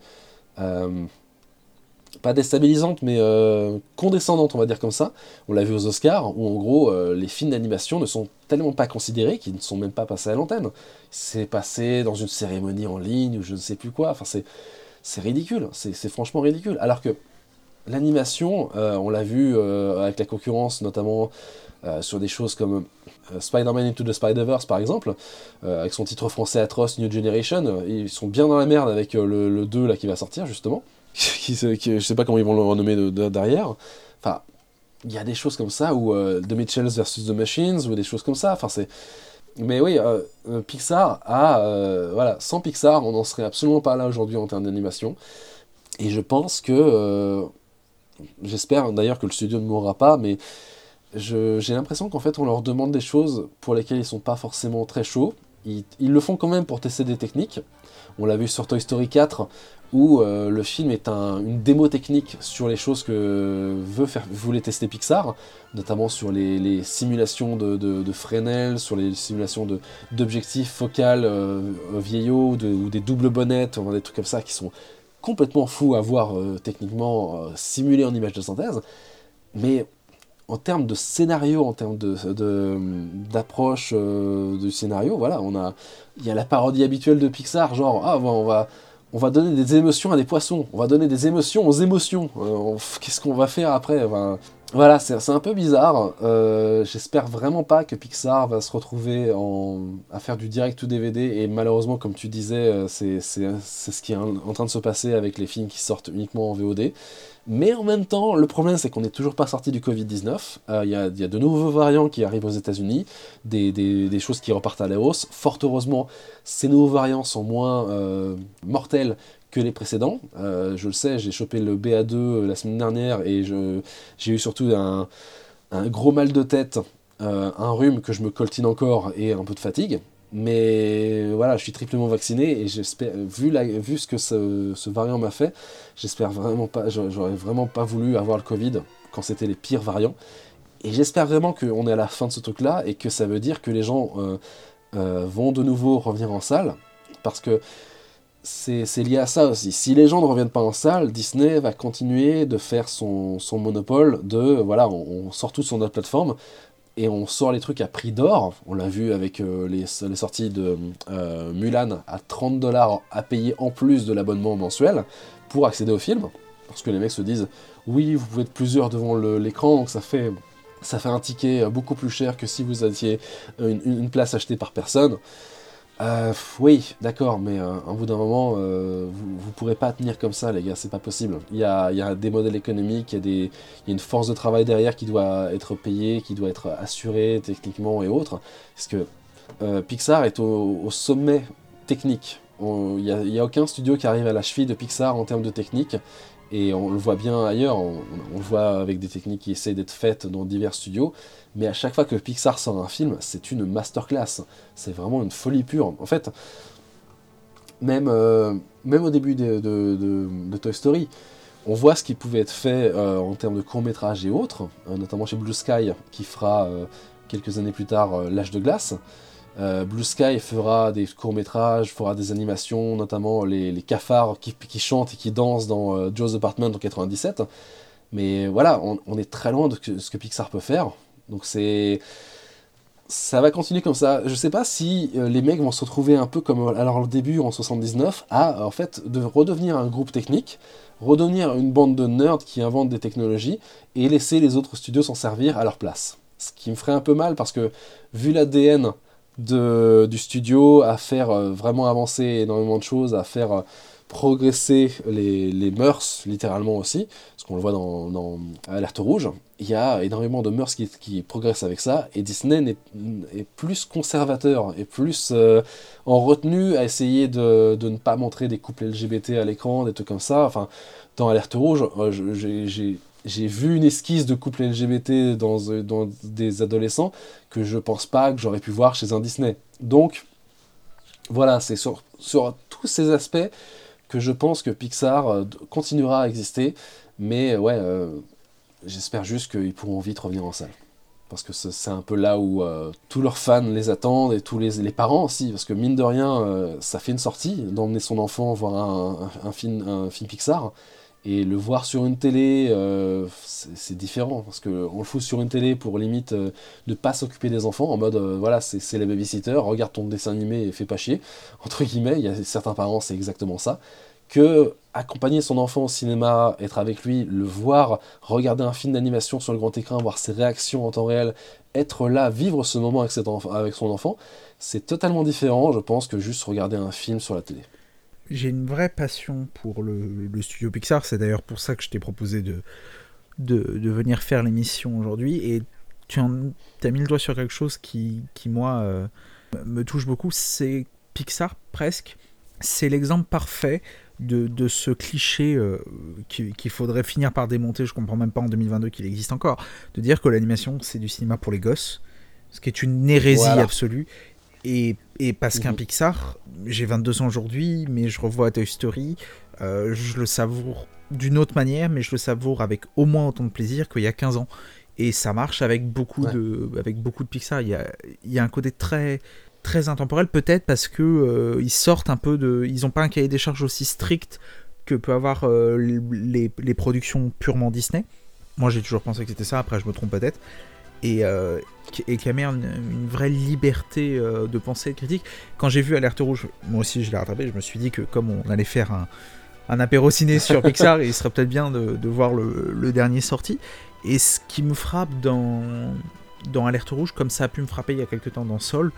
S2: pas déstabilisante, mais euh, condescendante, on va dire comme ça. On l'a vu aux Oscars, où en gros, euh, les films d'animation ne sont tellement pas considérés qu'ils ne sont même pas passés à l'antenne. C'est passé dans une cérémonie en ligne, ou je ne sais plus quoi. Enfin, c'est ridicule, c'est franchement ridicule. Alors que l'animation, euh, on l'a vu avec la concurrence, notamment sur des choses comme Spider-Man Into the Spider-Verse, par exemple, avec son titre français atroce New Generation. Ils sont bien dans la merde avec le, le 2 là, qui va sortir, justement. qui, qui, je sais pas comment ils vont le renommer de, derrière. Enfin, il y a des choses comme ça, ou euh, The Mitchells versus The Machines, ou des choses comme ça. Enfin, c'est. Mais oui, euh, euh, Pixar a. voilà, sans Pixar, on n'en serait absolument pas là aujourd'hui en termes d'animation. Et je pense que. J'espère d'ailleurs que le studio ne mourra pas, mais j'ai l'impression qu'en fait, on leur demande des choses pour lesquelles ils sont pas forcément très chauds. Ils, le font quand même pour tester des techniques. On l'a vu sur Toy Story 4, où euh, le film est une démo technique sur les choses que veut faire, voulait tester Pixar, notamment sur les, simulations de, Fresnel, sur les simulations d'objectifs focales euh, vieillots ou des doubles bonnettes, des trucs comme ça qui sont complètement fous à voir euh, techniquement simulés en images de synthèse. Mais en termes de scénario, en termes d'approche du scénario, voilà, on a, il y a la parodie habituelle de Pixar, genre ah on va on va donner des émotions à des poissons, on va donner des émotions aux émotions. Euh, qu'est-ce qu'on va faire après Voilà, c'est un peu bizarre. Euh, j'espère vraiment pas que Pixar va se retrouver à faire du direct to DVD. Et malheureusement, comme tu disais, euh, c'est ce qui est en train de se passer avec les films qui sortent uniquement en VOD. Mais en même temps, le problème c'est qu'on n'est toujours pas sorti du Covid-19. Il y, a de nouveaux variants qui arrivent aux États-Unis, des, choses qui repartent à la hausse. Fort heureusement, ces nouveaux variants sont moins euh, mortels que les précédents. Euh, je le sais, j'ai chopé le BA2 euh, la semaine dernière et j'ai eu surtout un, gros mal de tête, un rhume que je me coltine encore et un peu de fatigue. Mais voilà, je suis triplement vacciné et j'espère, vu, vu ce que ce, variant m'a fait, j'espère vraiment pas, j'aurais vraiment pas voulu avoir le Covid quand c'était les pires variants. Et j'espère vraiment qu'on est à la fin de ce truc-là et que ça veut dire que les gens euh, euh, vont de nouveau revenir en salle. Parce que c'est lié à ça aussi. Si les gens ne reviennent pas en salle, Disney va continuer de faire son, son monopole de voilà, on, on sort tout sur notre plateforme et on sort les trucs à prix d'or. On l'a vu avec euh, les, sorties de euh, Mulan à 30 dollars à payer en plus de l'abonnement mensuel pour accéder au film. Parce que les mecs se disent oui, vous pouvez être plusieurs devant l'écran, donc ça fait, ça fait un ticket beaucoup plus cher que si vous aviez une place achetée par personne. Euh, oui, d'accord, mais euh, au bout d'un moment, euh, vous, ne pourrez pas tenir comme ça, les gars, c'est pas possible. Il y a, des modèles économiques, il y, a une force de travail derrière qui doit être payée, qui doit être assurée techniquement et autres. Parce que Pixar est au, sommet technique. Il n'y a, aucun studio qui arrive à la cheville de Pixar en termes de technique. Et on le voit bien ailleurs, on, le voit avec des techniques qui essaient d'être faites dans divers studios mais à chaque fois que Pixar sort un film, c'est une masterclass. C'est vraiment une folie pure. En fait, même, euh, même au début de, Toy Story, on voit ce qui pouvait être fait euh, en termes de court-métrage et autres, euh, notamment chez Blue Sky, qui fera quelques années plus tard L'âge de glace. Blue Sky fera des courts-métrages, fera des animations, notamment les, cafards qui, chantent et qui dansent dans Joe's Apartment en 97. Mais voilà, on, on est très loin de ce que Pixar peut faire. Donc c'est ça va continuer comme ça. Je sais pas si euh, les mecs vont se retrouver un peu comme à leur début en 79 à en fait de redevenir un groupe technique, redevenir une bande de nerds qui inventent des technologies et laisser les autres studios s'en servir à leur place. Ce qui me ferait un peu mal parce que vu l'ADN du studio à faire euh, vraiment avancer énormément de choses, à faire euh, progresser les, les, mœurs, littéralement aussi, parce qu'on le voit dans, dans, Alerte Rouge, il y a énormément de mœurs qui, qui progressent avec ça, et Disney est, est plus conservateur, et plus euh, en retenue à essayer de, de, ne pas montrer des couples LGBT à l'écran, des trucs comme ça. Enfin, dans Alerte Rouge, j'ai j'ai vu une esquisse de couple LGBT dans, dans, des adolescents que je pense pas que j'aurais pu voir chez un Disney. Donc, voilà, c'est sur, tous ces aspects que je pense que Pixar euh, continuera à exister, mais ouais, euh, j'espère juste qu'ils pourront vite revenir en salle. Parce que c'est un peu là où euh, tous leurs fans les attendent et tous les, parents aussi, parce que mine de rien, ça fait une sortie d'emmener son enfant voir un film Pixar. Et le voir sur une télé, euh, c'est différent, parce qu'on le fout sur une télé pour limite euh, ne pas s'occuper des enfants, en mode, euh, voilà, c'est les babysitter, regarde ton dessin animé et fais pas chier, entre guillemets, il y a certains parents, c'est exactement ça, que accompagner son enfant au cinéma, être avec lui, le voir, regarder un film d'animation sur le grand écran, voir ses réactions en temps réel, être là, vivre ce moment avec, cet avec son enfant, c'est totalement différent, je pense, que juste regarder un film sur la télé
S1: j'ai une vraie passion pour le, studio Pixar. C'est d'ailleurs pour ça que je t'ai proposé de, de, venir faire l'émission aujourd'hui. Et tu as mis le doigt sur quelque chose qui, qui moi, euh, me touche beaucoup. C'est Pixar, presque. C'est l'exemple parfait de, de, ce cliché euh, qu'il faudrait finir par démonter. Je comprends même pas en 2022 qu'il existe encore. De dire que l'animation, c'est du cinéma pour les gosses. Ce qui est une hérésie absolue. Et, parce qu'un mhm. Pixar, j'ai 22 ans aujourd'hui, mais je revois Toy Story, euh, je le savoure d'une autre manière, mais je le savoure avec au moins autant de plaisir qu'il y a 15 ans. Et ça marche avec beaucoup, de, avec beaucoup de Pixar. Il y a, il y a un côté très, très intemporel, peut-être parce que euh, ils sortent un peu de. Ils n'ont pas un cahier des charges aussi strict que peut avoir euh, les, les, productions purement Disney. Moi, j'ai toujours pensé que c'était ça, après, je me trompe peut-être et, euh, et qui amène une, vraie liberté euh, de pensée et de critique. Quand j'ai vu Alerte Rouge, moi aussi je l'ai rattrapé, je me suis dit que comme on allait faire un, un apéro ciné sur Pixar, il serait peut-être bien de, de voir le, le, dernier sorti. Et ce qui me frappe dans, dans Alerte Rouge, comme ça a pu me frapper il y a quelques temps dans Sol,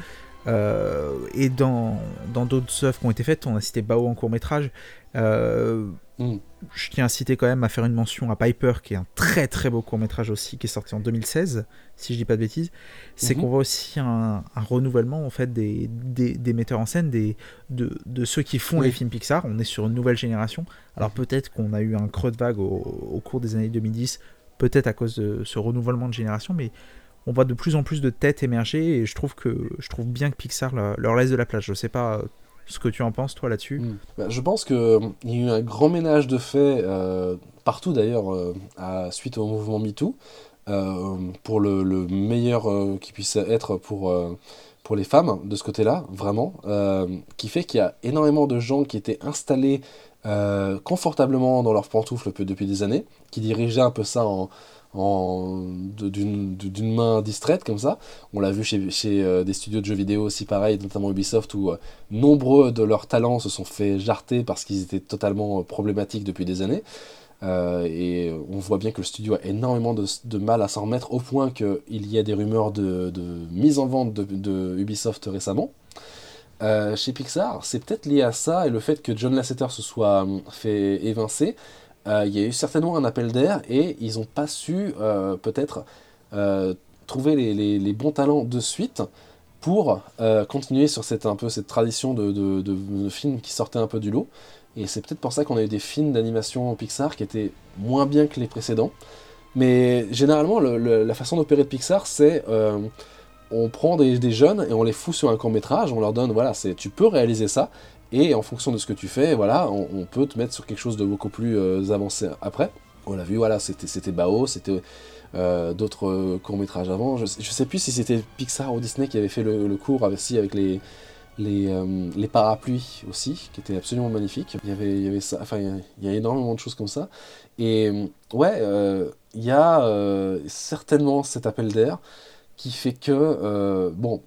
S1: euh, et dans d'autres œuvres qui ont été faites, on a cité Bao en court métrage, mm. Je tiens à citer quand même à faire une mention à Piper, qui est un très très beau court métrage aussi, qui est sorti en 2016, si je dis pas de bêtises. C'est mm-hmm. qu'on voit aussi un, renouvellement en fait des, des, metteurs en scène, des, de, de ceux qui font les films Pixar. On est sur une nouvelle génération. Alors peut-être qu'on a eu un creux de vague au, au cours des années 2010, peut-être à cause de ce renouvellement de génération, mais on voit de plus en plus de têtes émerger et je trouve que je trouve bien que Pixar leur laisse de la place. Je sais pas ce que tu en penses, toi, là-dessus hmm.
S2: bah, Je pense qu'il euh, y a eu un grand ménage de faits, euh, partout d'ailleurs, euh, suite au mouvement MeToo, pour le, meilleur qui puisse être pour, pour les femmes, de ce côté-là, vraiment, qui fait qu'il y a énormément de gens qui étaient installés confortablement dans leurs pantoufles depuis des années, qui dirigeaient un peu ça en, d'une main distraite comme ça. On l'a vu chez, euh, des studios de jeux vidéo aussi pareil, notamment Ubisoft, où euh, nombreux de leurs talents se sont fait jarter parce qu'ils étaient totalement euh, problématiques depuis des années. et on voit bien que le studio a énormément de, mal à s'en remettre au point qu'il y a des rumeurs de, de, mise en vente de, Ubisoft récemment. chez Pixar, c'est peut-être lié à ça et le fait que John Lasseter se soit fait évincer euh, il y a eu certainement un appel d'air et ils n'ont pas su euh, peut-être euh, trouver les, bons talents de suite pour continuer sur cette, un peu, cette tradition de, films qui sortaient un peu du lot. Et c'est peut-être pour ça qu'on a eu des films d'animation Pixar qui étaient moins bien que les précédents. Mais généralement, la façon d'opérer de Pixar, c'est on prend des, des, jeunes et on les fout sur un court métrage, on leur donne, voilà, c'est tu peux réaliser ça, et en fonction de ce que tu fais, voilà, on, peut te mettre sur quelque chose de beaucoup plus euh, avancé après. On l'a vu, voilà, c'était Bao, c'était euh, d'autres euh, courts-métrages avant. Je, sais plus si c'était Pixar ou Disney qui avait fait le, cours avec, avec les, parapluies aussi, qui était absolument magnifique. Il y avait, y avait ça, il y, a, énormément de choses comme ça. Et ouais, il y a certainement cet appel d'air qui fait que, bon,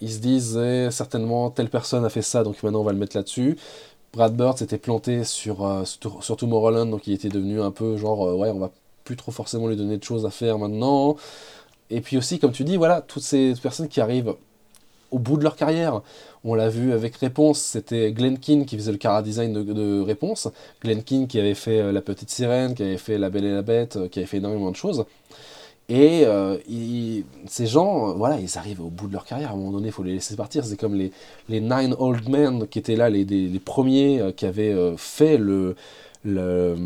S2: ils se disent certainement telle personne a fait ça, donc maintenant on va le mettre là-dessus. Brad Bird s'était planté sur, euh, sur donc il était devenu un peu genre, euh, ouais, on va plus trop forcément lui donner de choses à faire maintenant. Et puis aussi, comme tu dis, voilà, toutes ces personnes qui arrivent au bout de leur carrière. On l'a vu avec Réponse, c'était Glenn Keane qui faisait le cara design de, Réponse. Glenn Keane qui avait fait euh, La Petite Sirène, qui avait fait La Belle et la Bête, qui avait fait énormément de choses. Et euh, ces gens, euh, voilà, ils arrivent au bout de leur carrière. À un moment donné, il faut les laisser partir. C'est comme les, les Nine Old Men qui étaient là, les, les, premiers euh, qui avaient fait le, le,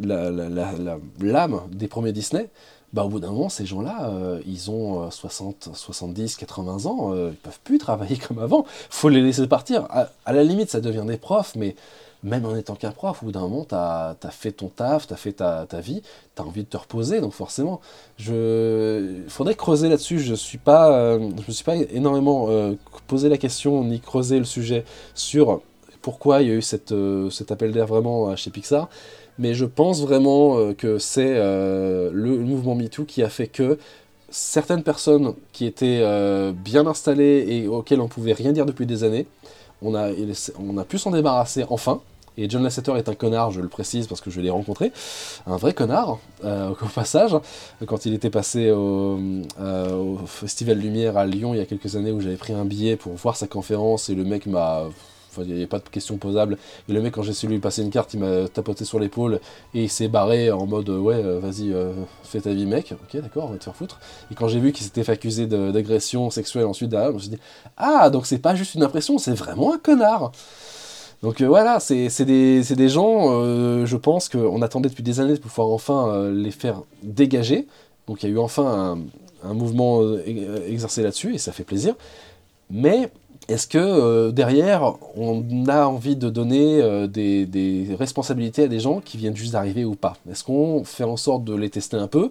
S2: l'âme des premiers Disney. Bah, au bout d'un moment, ces gens-là, ils ont 60, 70, 80 ans, ils peuvent plus travailler comme avant. faut les laisser partir. À, à, la limite, ça devient des profs, mais même en étant qu'un prof, au bout d'un moment, tu as, fait ton taf, tu as fait ta, vie, tu as envie de te reposer, donc forcément, il faudrait creuser là-dessus. Je ne suis pas, euh, je me suis pas énormément euh, posé la question ni creusé le sujet sur pourquoi il y a eu euh, cet appel d'air vraiment chez Pixar, mais je pense vraiment que c'est le mouvement MeToo qui a fait que certaines personnes qui étaient bien installées et auxquelles on pouvait rien dire depuis des années, on a, pu s'en débarrasser enfin. Et John Lasseter est un connard, je le précise parce que je l'ai rencontré, un vrai connard, euh, au passage, quand il était passé au, euh, au, Festival Lumière à Lyon il y a quelques années où j'avais pris un billet pour voir sa conférence et le mec m'a il n'y avait pas de questions posables. Et le mec, quand j'ai su lui passer une carte, il m'a tapoté sur l'épaule et il s'est barré en mode Ouais, euh, vas-y, euh, fais ta vie, mec. Ok, d'accord, on va te faire foutre. Et quand j'ai vu qu'il s'était fait accuser d'agression sexuelle ensuite derrière, je me suis dit Ah, donc c'est pas juste une impression, c'est vraiment un connard. Donc euh, voilà, c'est des, des, gens, je pense qu'on attendait depuis des années de pouvoir enfin les faire dégager. Donc il y a eu enfin un, un mouvement exercé là-dessus et ça fait plaisir. Mais est-ce que euh, derrière, on a envie de donner euh, des, responsabilités à des gens qui viennent juste d'arriver ou pas? Est-ce qu'on fait en sorte de les tester un peu?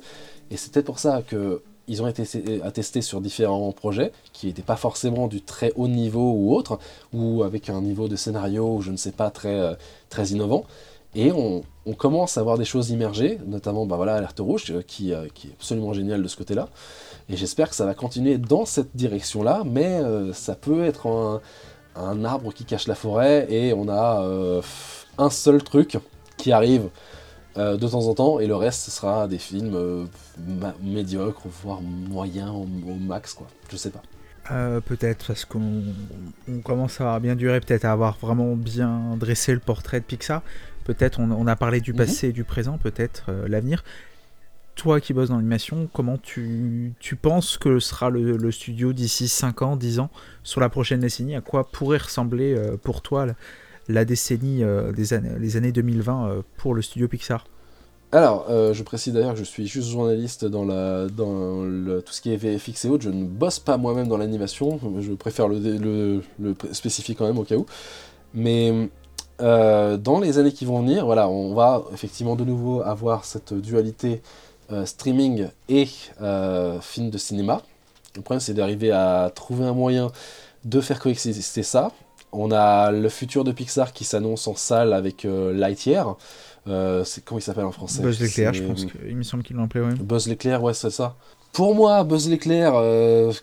S2: Et c'est peut-être pour ça qu'ils ont été attestés sur différents projets qui n'étaient pas forcément du très haut niveau ou autre, ou avec un niveau de scénario, je ne sais pas, très, euh, innovant. Et on, commence à voir des choses immerger, notamment bah Alerte Rouge, qui, qui est absolument génial de ce côté-là. Et j'espère que ça va continuer dans cette direction-là, mais euh, ça peut être un, arbre qui cache la forêt et on a euh, un seul truc qui arrive euh, de temps en temps et le reste ce sera des films médiocres, voire moyens au, max, quoi. Je sais pas.
S1: peut-être parce qu'on commence à bien durer, peut-être à avoir vraiment bien dressé le portrait de Pixar. Peut-être on, a parlé du mhm. passé et du présent, peut-être l'avenir toi qui bosses dans l'animation, comment tu, penses que sera le, studio d'ici 5 ans, 10 ans, sur la prochaine décennie? À quoi pourrait ressembler euh, pour toi la, décennie euh, des années, les années 2020 euh, pour le studio Pixar?
S2: Alors, je précise d'ailleurs que je suis juste journaliste dans, la, tout ce qui est VFX et autres. Je ne bosse pas moi-même dans l'animation. Je préfère le, le, spécifier quand même au cas où. Mais dans les années qui vont venir, voilà, on va effectivement de nouveau avoir cette dualité euh, streaming et euh, film de cinéma. Le problème, c'est d'arriver à trouver un moyen de faire coexister ça. On a le futur de Pixar qui s'annonce en salle avec euh, Lightyear. c'est comment il s'appelle en français?
S1: Buzz l'éclair, je pense qu'il me semble qu'il l'appelait. Ouais.
S2: Buzz l'éclair, ouais, c'est ça. Pour moi, Buzz l'éclair,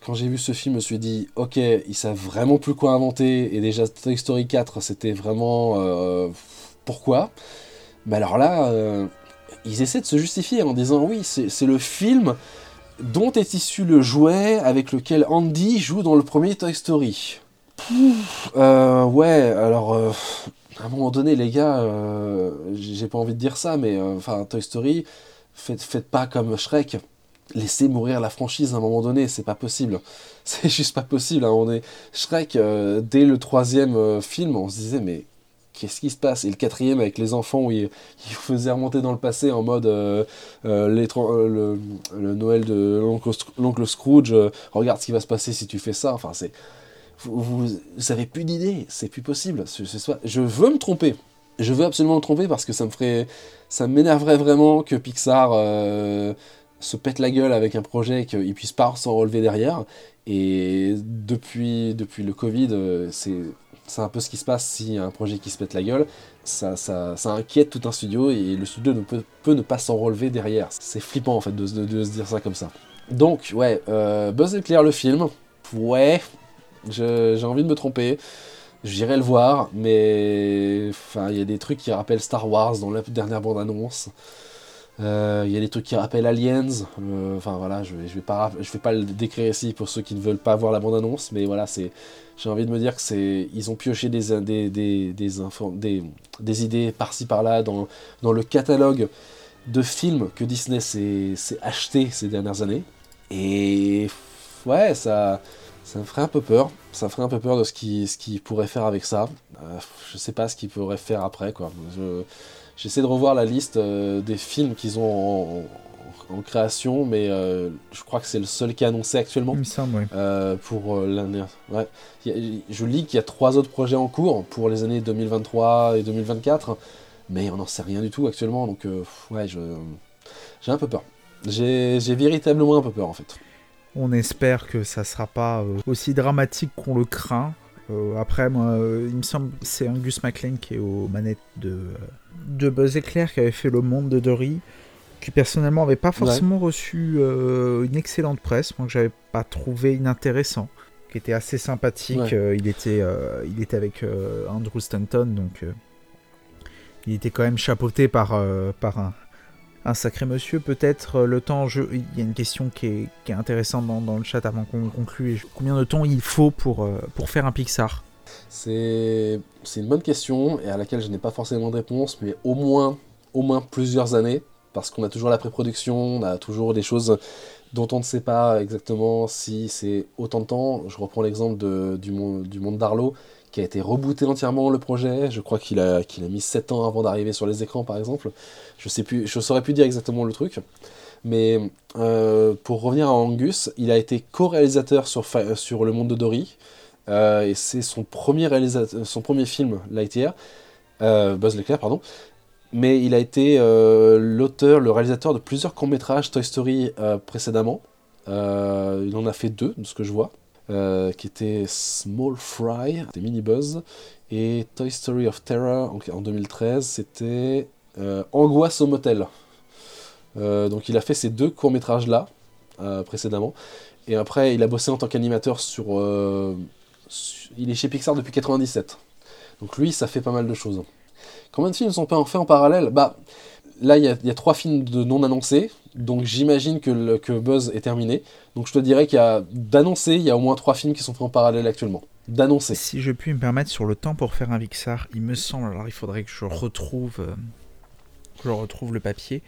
S2: quand j'ai vu ce film, je me suis dit, ok, ils savent vraiment plus quoi inventer. Et déjà, Toy Story 4, c'était vraiment pourquoi? Mais alors là, ils essaient de se justifier en disant oui, c'est le film dont est issu le jouet avec lequel Andy joue dans le premier Toy Story. Euh, ouais, alors euh, à un moment donné, les gars, euh, j'ai pas envie de dire ça, mais enfin Toy Story, faites, faites pas comme Shrek. Laissez mourir la franchise à un moment donné, c'est pas possible. C'est juste pas possible. On est Shrek, dès le troisième film, on se disait mais qu'est-ce qui se passe? Et le quatrième avec les enfants où il, faisait remonter dans le passé en mode euh, euh, euh, le, Noël de l'oncle Scrooge, regarde ce qui va se passer si tu fais ça. Enfin, c'est vous, vous, avez plus d'idées, c'est plus possible. je veux me tromper. Je veux absolument me tromper parce que ça me ferait, ça m'énerverait vraiment que Pixar se pète la gueule avec un projet et qu'il puisse pas s'en relever derrière. Et depuis, depuis le Covid, c'est c'est un peu ce qui se passe a un projet qui se pète la gueule. Ça, ça, ça inquiète tout un studio et le studio ne peut, peut ne pas s'en relever derrière. C'est flippant en fait de, de, se dire ça comme ça. Donc, ouais, euh, Buzz éclair le film. Ouais, j'ai envie de me tromper. J'irai le voir, mais enfin, il y a des trucs qui rappellent Star Wars dans la dernière bande-annonce. Euh, Il y a des trucs qui rappellent Aliens. Euh, Enfin voilà, je vais, je vais vais pas le décrire ici pour ceux qui ne veulent pas voir la bande-annonce, mais voilà, c'est, j'ai envie de me dire que c'est, ils ont pioché des, des, des, des, idées par-ci par-là dans, dans le catalogue de films que Disney s'est acheté ces dernières années. Et ouais, ça, ça me ferait un peu peur. Ça me ferait un peu peur de ce qu'il ce qu'il pourrait faire avec ça. Euh, je sais pas ce qu'il pourrait faire après, quoi. Je- J'essaie de revoir la liste euh, des films qu'ils ont en création, mais euh, je crois que c'est le seul qui est annoncé actuellement.
S1: Il me semble, ouais.
S2: Euh, pour euh, l'année. Ouais. A- je lis qu'il y a trois autres projets en cours pour les années 2023 et 2024, mais on n'en sait rien du tout actuellement, donc ouais, je j'ai un peu peur. J'ai j'ai véritablement un peu peur en fait.
S1: On espère que ça sera pas aussi dramatique qu'on le craint. Euh, après, moi, euh, il me semble que c'est Angus MacLean qui est aux manettes de, euh, de Buzz Éclair qui avait fait Le Monde de Dory, qui personnellement avait pas forcément reçu euh, une excellente presse, moi que j'avais pas trouvé inintéressant, qui était assez sympathique.
S2: Ouais.
S1: Euh, il, était, euh, il était avec Andrew Stanton, donc il était quand même chapeauté par, par un, un sacré monsieur. Peut-être le temps, je... il y a une question qui est, qui est intéressante dans, dans le chat avant qu'on conclue. Combien de temps il faut pour, pour faire un Pixar?
S2: C'est c'est une bonne question et à laquelle je n'ai pas forcément de réponse, mais au moins, au moins plusieurs années, parce qu'on a toujours la pré-production, on a toujours des choses dont on ne sait pas exactement si c'est autant de temps. Je reprends l'exemple du, monde, d'Arlo, qui a été rebooté entièrement le projet. Je crois qu'il a, mis 7 ans avant d'arriver sur les écrans, par exemple. Je sais plus, je saurais plus dire exactement le truc. Mais euh, pour revenir à Angus, il a été co-réalisateur sur, Le Monde de Dory. Euh, et c'est son premier, réalisateur, son premier film, Lightyear, euh, Buzz l'éclair, pardon. Mais il a été euh, l'auteur, le réalisateur de plusieurs courts-métrages Toy Story euh, précédemment. Euh, il en a fait deux, de ce que je vois, qui étaient Small Fry, des Mini Buzz, et Toy Story of Terror en, en 2013, c'était Angoisse au motel. Donc il a fait ces deux courts-métrages-là, précédemment. Et après, il a bossé en tant qu'animateur sur, su- Il est chez Pixar depuis 97. Donc lui, ça fait pas mal de choses. Combien de films sont pas en fait en parallèle? Bah, là, il y, a- il y a trois films de non annoncés. Donc j'imagine que, le- que Buzz est terminé. Donc je te dirais qu'il y a d'annoncés, il y a au moins trois films qui sont faits en parallèle actuellement. D'annoncés.
S1: Si je puis me permettre sur le temps pour faire un Pixar, il me semble, alors il faudrait que je retrouve, euh, que je retrouve le papier.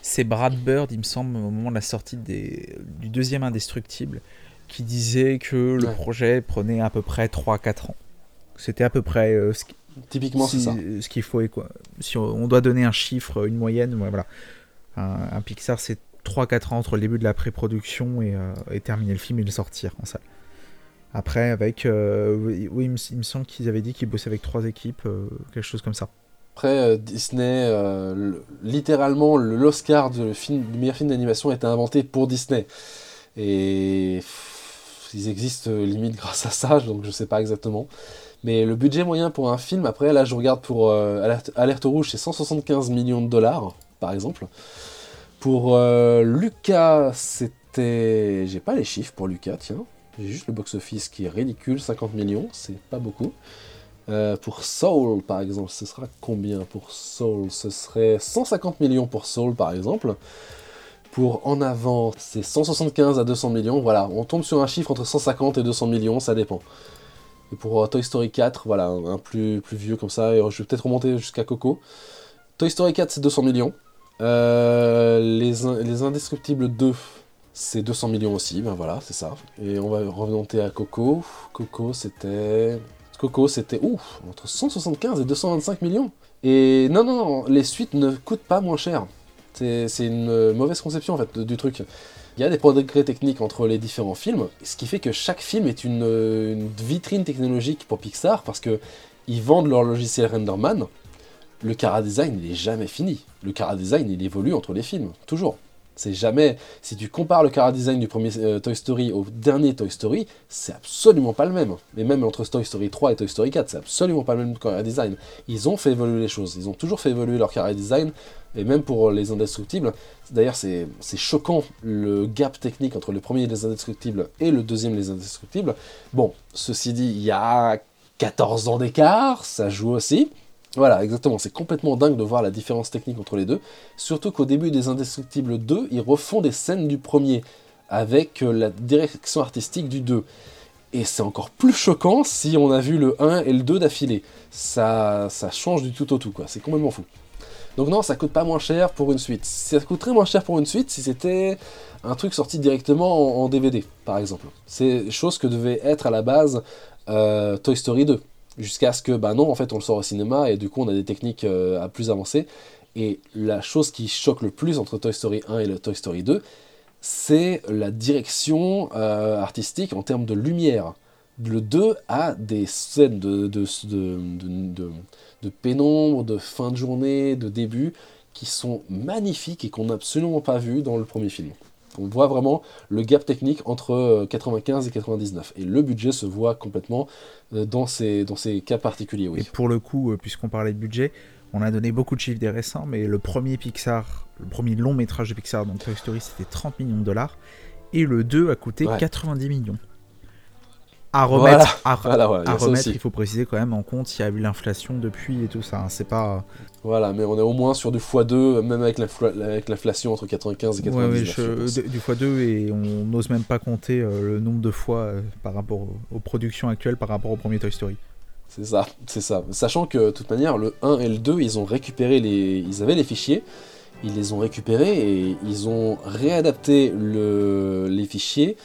S1: C'est Brad Bird, il me semble, au moment de la sortie des- du deuxième Indestructible, qui disait que le
S2: Ouais.
S1: projet prenait à peu près 3-4 ans. C'était à peu près euh, ce qui-
S2: Typiquement, c'est ça.
S1: ce qu'il faut. quoi. Si on, doit donner un chiffre, une moyenne, voilà. Un, un Pixar, c'est 3-4 ans entre le début de la pré-production et, euh, et terminer le film et le sortir en salle. Après, avec. euh, oui, oui, il, me, il me semble qu'ils avaient dit qu'ils bossaient avec trois équipes, euh, quelque chose comme ça.
S2: Après, euh, Disney, euh, le- littéralement, le- l'Oscar du meilleur film d'animation a été inventé pour Disney. Et pff, ils existent euh, limite grâce à ça, donc je sais pas exactement. Mais le budget moyen pour un film, après, là je regarde pour euh, Alerte, Rouge, c'est 175 millions de dollars, par exemple. Pour euh, Lucas, c'était. J'ai pas les chiffres pour Lucas, tiens. J'ai juste le box-office qui est ridicule, 50 millions, c'est pas beaucoup. Euh, pour Soul, par exemple, ce sera combien pour Soul? Ce serait 150 millions pour Soul, par exemple. Pour En Avant, c'est 175 à 200 millions. Voilà, on tombe sur un chiffre entre 150 et 200 millions, ça dépend. Et pour euh, Toy Story 4, voilà, un plus, plus vieux comme ça, et je vais peut-être remonter jusqu'à Coco. Toy Story 4, c'est 200 millions. Euh, les, les Indestructibles 2, c'est 200 millions aussi, ben voilà, c'est ça. Et on va remonter à Coco. Coco, c'était... Coco, c'était ouf, entre 175 et 225 millions. Et non, non, non, les suites ne coûtent pas moins cher. C'est une mauvaise conception en fait du truc. Il y a des progrès techniques entre les différents films, ce qui fait que chaque film est une, une vitrine technologique pour Pixar parce que ils vendent leur logiciel Renderman. Le Cara Design, il est jamais fini. Le Cara Design, il évolue entre les films, toujours. C'est jamais. Si tu compares le car design du premier euh, Toy Story au dernier Toy Story, c'est absolument pas le même. Et même entre Toy Story 3 et Toy Story 4, c'est absolument pas le même car design. Ils ont fait évoluer les choses. Ils ont toujours fait évoluer leur car design. Et même pour les indestructibles. D'ailleurs, c'est choquant le gap technique entre le premier Les Indestructibles et le deuxième Les Indestructibles. Bon, ceci dit, il y a 14 ans d'écart, ça joue aussi. Voilà, exactement, c'est complètement dingue de voir la différence technique entre les deux. Surtout qu'au début des Indestructibles 2, ils refont des scènes du premier, avec euh, la direction artistique du 2. Et c'est encore plus choquant si on a vu le 1 et le 2 d'affilée. Ça, ça change du tout au tout, quoi. C'est complètement fou. Donc non, ça coûte pas moins cher pour une suite. Ça coûterait moins cher pour une suite si c'était un truc sorti directement en, DVD, par exemple. C'est chose que devait être à la base euh, Toy Story 2. Jusqu'à ce que, bah non, en fait, on le sort au cinéma et du coup, on a des techniques euh, à plus avancées. Et la chose qui choque le plus entre Toy Story 1 et le Toy Story 2, c'est la direction euh, artistique en termes de lumière. Le 2 a des scènes de, de, de, de, pénombre, de fin de journée, de début, qui sont magnifiques et qu'on n'a absolument pas vu dans le premier film. On voit vraiment le gap technique entre 95 euh, et 99. Et le budget se voit complètement euh, dans ces, dans ces cas particuliers. Oui.
S1: Et pour le coup, euh, puisqu'on parlait de budget, on a donné beaucoup de chiffres des récents, mais le premier Pixar, le premier long métrage de Pixar, donc Toy Story, c'était 30 millions de dollars. Et le 2 a coûté 90 millions à remettre, à, remettre il faut préciser quand même en compte, il y a eu l'inflation depuis et tout ça. Hein, c'est pas.
S2: Voilà, mais on est au moins sur du x2, même avec l'inflation entre 95 et 99.
S1: Ouais, du x2 et on n'ose même pas compter euh, le nombre de fois euh, par rapport aux productions actuelles par rapport au premier Toy Story.
S2: C'est ça, c'est ça. Sachant que de toute manière, le 1 et le 2, ils ont récupéré les. Ils avaient les fichiers, ils les ont récupérés et ils ont réadapté le... les fichiers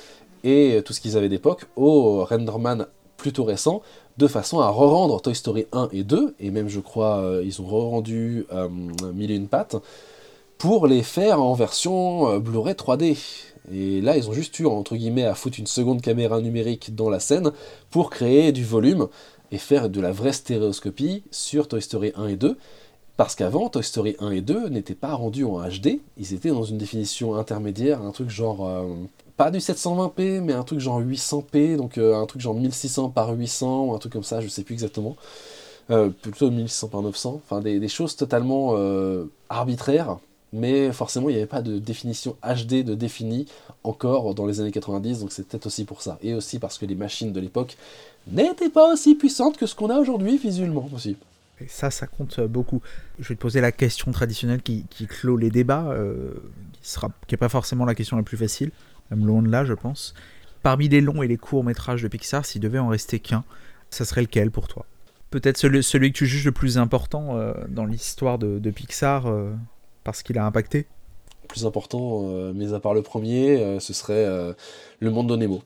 S2: et tout ce qu'ils avaient d'époque au renderman plutôt récent, de façon à re-rendre Toy Story 1 et 2, et même je crois euh, ils ont re-rendu euh, Mille et une pattes, pour les faire en version euh, Blu-ray 3D. Et là, ils ont juste eu, entre guillemets, à foutre une seconde caméra numérique dans la scène pour créer du volume et faire de la vraie stéréoscopie sur Toy Story 1 et 2. Parce qu'avant, Toy Story 1 et 2 n'étaient pas rendus en HD, ils étaient dans une définition intermédiaire, un truc genre pas du 720p, mais un truc genre 800p, donc euh, un truc genre 1600 par 800, ou un truc comme ça, je sais plus exactement. Euh, plutôt 1600 par 900, enfin des, choses totalement euh, arbitraires, mais forcément il n'y avait pas de définition HD de défini encore dans les années 90, donc c'est peut-être aussi pour ça. Et aussi parce que les machines de l'époque n'étaient pas aussi puissantes que ce qu'on a aujourd'hui visuellement aussi.
S1: Et ça, ça compte beaucoup. Je vais te poser la question traditionnelle qui, clôt les débats, qui sera, qui n'est pas forcément la question la plus facile même loin de là, je pense. Parmi les longs et les courts métrages de Pixar, s'il devait en rester qu'un, ça serait lequel pour toi? Peut-être celui, que tu juges le plus important euh, dans l'histoire de, Pixar, euh, parce qu'il a impacté?
S2: Le plus important, euh, mis à part le premier, ce serait Le Monde de Nemo.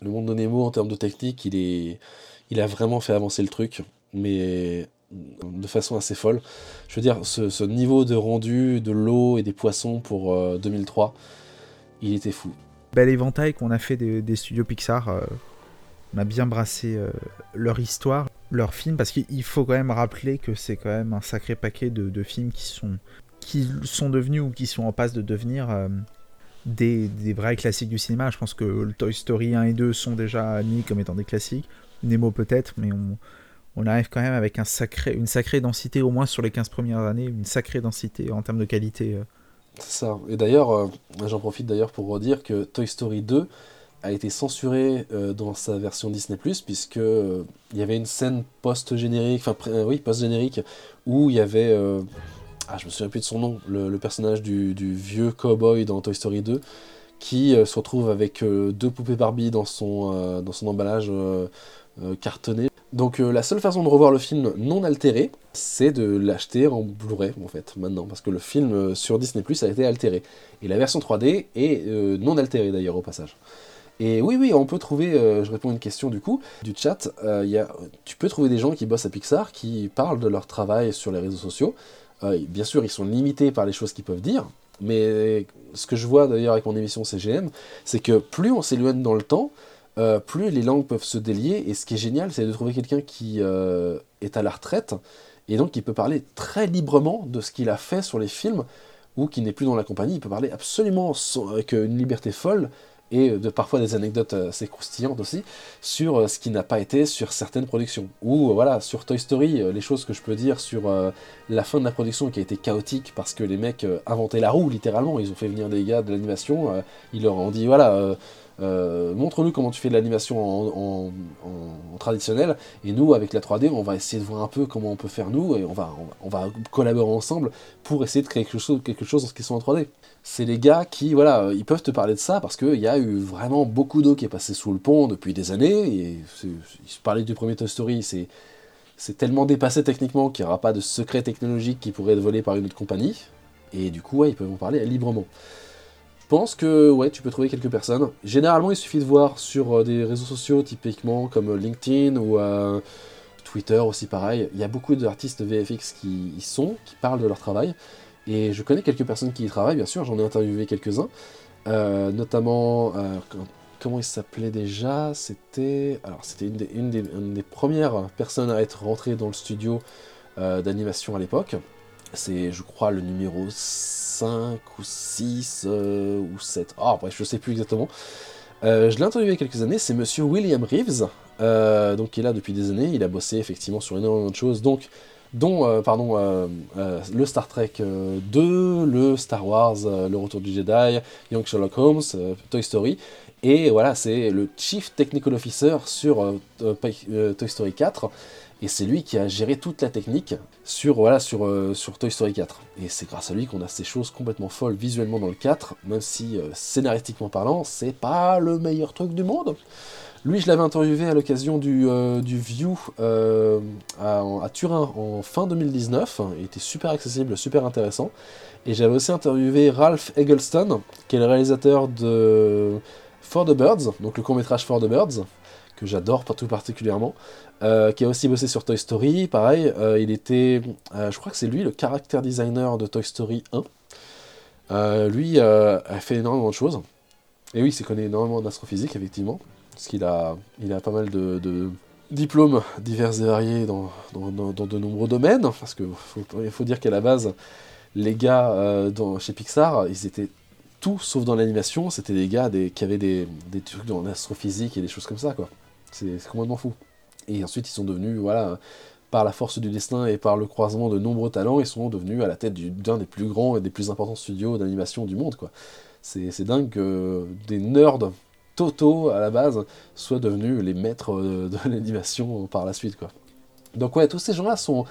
S2: Le Monde de Nemo, en termes de technique, il a vraiment fait avancer le truc, mais de façon assez folle. Je veux dire, ce, ce niveau de rendu de l'eau et des poissons pour 2003, il était fou.
S1: Bel éventail qu'on a fait des, studios Pixar. Euh, on a bien brassé euh, leur histoire, leur film, parce qu'il faut quand même rappeler que c'est quand même un sacré paquet de, films qui sont, devenus ou qui sont en passe de devenir euh, des, vrais classiques du cinéma. Je pense que Toy Story 1 et 2 sont déjà admis comme étant des classiques. Nemo peut-être, mais on, arrive quand même avec une sacrée densité, au moins sur les 15 premières années, une sacrée densité en termes de qualité.
S2: C'est ça. Et d'ailleurs, euh, j'en profite d'ailleurs pour redire que Toy Story 2 a été censuré euh, dans sa version Disney+, puisque euh, il y avait une scène post-générique, enfin oui, post-générique, où il y avait, ah je me souviens plus de son nom, le, personnage du, du, vieux cowboy dans Toy Story 2, qui se retrouve avec deux poupées Barbie dans son, dans son emballage cartonné. Donc euh, la seule façon de revoir le film non altéré, c'est de l'acheter en Blu-ray en fait maintenant, parce que le film euh, sur Disney Plus a été altéré. Et la version 3D est euh, non altérée d'ailleurs au passage. Et oui, oui, on peut trouver, je réponds à une question du coup, du chat, y a, tu peux trouver des gens qui bossent à Pixar, qui parlent de leur travail sur les réseaux sociaux. bien sûr, ils sont limités par les choses qu'ils peuvent dire, mais ce que je vois d'ailleurs avec mon émission CGM, c'est que plus on s'éloigne dans le temps, euh, plus les langues peuvent se délier. Et ce qui est génial, c'est de trouver quelqu'un qui euh, est à la retraite et donc qui peut parler très librement de ce qu'il a fait sur les films ou qui n'est plus dans la compagnie, il peut parler absolument avec une liberté folle, et de parfois des anecdotes assez croustillantes aussi, sur ce qui n'a pas été sur certaines productions. Ou voilà, sur Toy Story, les choses que je peux dire sur la fin de la production qui a été chaotique parce que les mecs inventaient la roue littéralement, ils ont fait venir des gars de l'animation, ils leur ont dit voilà euh, montre-nous comment tu fais de l'animation en, traditionnel, et nous, avec la 3D, on va essayer de voir un peu comment on peut faire nous, et on va, on va, collaborer ensemble pour essayer de créer quelque chose, quelque chose dans ce qui sont en 3D. C'est les gars qui, voilà, euh, ils peuvent te parler de ça parce qu'il y a eu vraiment beaucoup d'eau qui est passée sous le pont depuis des années, et se parlait du premier Toy Story, c'est c'est tellement dépassé techniquement qu'il n'y aura pas de secret technologique qui pourrait être volé par une autre compagnie, et du coup, ils peuvent en parler librement pense que ouais, tu peux trouver quelques personnes. Généralement, il suffit de voir sur euh, des réseaux sociaux, typiquement comme euh, LinkedIn ou euh, Twitter aussi pareil. Il y a beaucoup d'artistes VFX qui y sont, qui parlent de leur travail. Et je connais quelques personnes qui y travaillent, bien sûr, j'en ai interviewé quelques-uns. notamment, comment il s'appelait déjà? C'était alors c'était une, une, des premières personnes à être rentrée dans le studio d'animation à l'époque. C'est, je crois, le numéro 5 ou 6 euh, ou 7. Ah, bref, je sais plus exactement. Euh, je l'ai interviewé il y a quelques années, c'est monsieur William Reeves, euh, donc qui est là depuis des années. Il a bossé effectivement sur énormément de choses, donc, dont pardon, le Star Trek 2, le Star Wars, le Retour du Jedi, Young Sherlock Holmes, Toy Story. Et voilà, c'est le Chief Technical Officer sur Toy Story 4 et c'est lui qui a géré toute la technique sur, voilà, sur, euh, sur Toy Story 4. Et c'est grâce à lui qu'on a ces choses complètement folles visuellement dans le 4, même si euh, scénaristiquement parlant, c'est pas le meilleur truc du monde. Lui, je l'avais interviewé à l'occasion du, euh, du View à, à, Turin en fin 2019. Il était super accessible, super intéressant. Et j'avais aussi interviewé Ralph Eggleston, qui est le réalisateur de For the Birds, donc le court métrage For the Birds, que j'adore tout particulièrement, euh, qui a aussi bossé sur Toy Story, pareil, euh, il était, euh, je crois que c'est lui le character designer de Toy Story 1. lui a fait énormément de choses, et oui, il s'est connaît énormément d'astrophysique, effectivement, parce qu'il a, il a pas mal de, diplômes divers et variés dans, de nombreux domaines, parce qu'il faut, faut, dire qu'à la base, les gars chez Pixar, ils étaient tout sauf dans l'animation, c'était des gars qui avaient des, des trucs dans l'astrophysique et des choses comme ça, quoi. C'est complètement fou. Et ensuite, ils sont devenus, voilà, par la force du destin et par le croisement de nombreux talents, ils sont devenus à la tête d'un des plus grands et des plus importants studios d'animation du monde, quoi. C'est dingue que des nerds totaux à la base soient devenus les maîtres de l'animation par la suite, quoi. Donc ouais, tous ces gens-là sont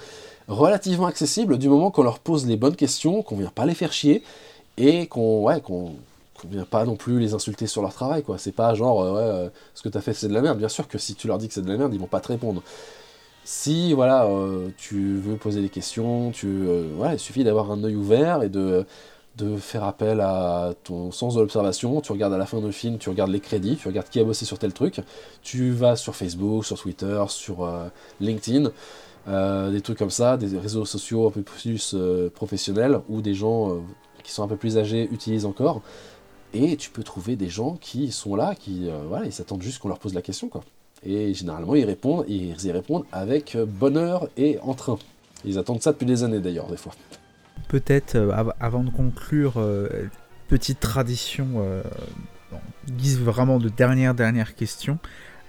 S2: relativement accessibles du moment qu'on leur pose les bonnes questions, qu'on vient pas les faire chier, et qu'on ouais, qu'on vient pas non plus les insulter sur leur travail, quoi. C'est pas genre, euh, ouais, euh, ce que t'as fait c'est de la merde. Bien sûr que si tu leur dis que c'est de la merde, ils vont pas te répondre. Si, voilà, euh, tu veux poser des questions, tu, il suffit d'avoir un œil ouvert et de, de faire appel à ton sens de l'observation. Tu regardes à la fin du film, tu regardes les crédits, tu regardes qui a bossé sur tel truc. Tu vas sur Facebook, sur Twitter, sur LinkedIn. des trucs comme ça, des réseaux sociaux un peu plus professionnels où des gens qui sont un peu plus âgés utilisent encore. Et tu peux trouver des gens qui sont là, qui euh, voilà, ils s'attendent juste qu'on leur pose la question, quoi. Et généralement, ils répondent, ils y répondent avec bonheur et entrain. Ils attendent ça depuis des années, d'ailleurs, des fois.
S1: Peut-être, euh, avant de conclure, euh, petite tradition, guise vraiment de dernière, dernière question.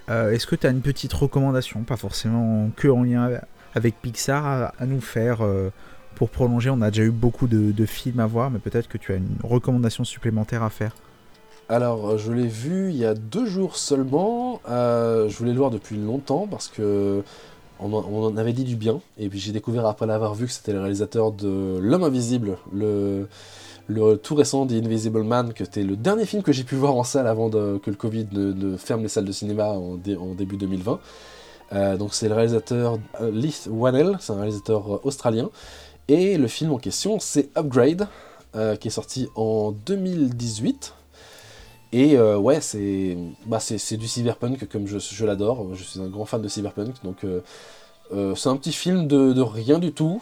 S1: Est-ce que tu as une petite recommandation, pas forcément que en lien avec Pixar, à nous faire pour prolonger, on a déjà eu beaucoup de, films à voir, mais peut-être que tu as une recommandation supplémentaire à faire.
S2: Alors, euh, je l'ai vu il y a deux jours seulement. Euh, je voulais le voir depuis longtemps parce que on en, avait dit du bien. Et puis j'ai découvert après l'avoir vu que c'était le réalisateur de L'Homme Invisible, le, tout récent The Invisible Man, que c'était le dernier film que j'ai pu voir en salle avant que le Covid ne, ferme les salles de cinéma en, début 2020. Euh, donc c'est le réalisateur Leith Whannell, c'est un réalisateur australien. Et le film en question, c'est Upgrade, euh, qui est sorti en 2018. Et euh, ouais, c'est bah, du cyberpunk comme je, l'adore. Je suis un grand fan de cyberpunk. Donc euh, c'est un petit film de, rien du tout,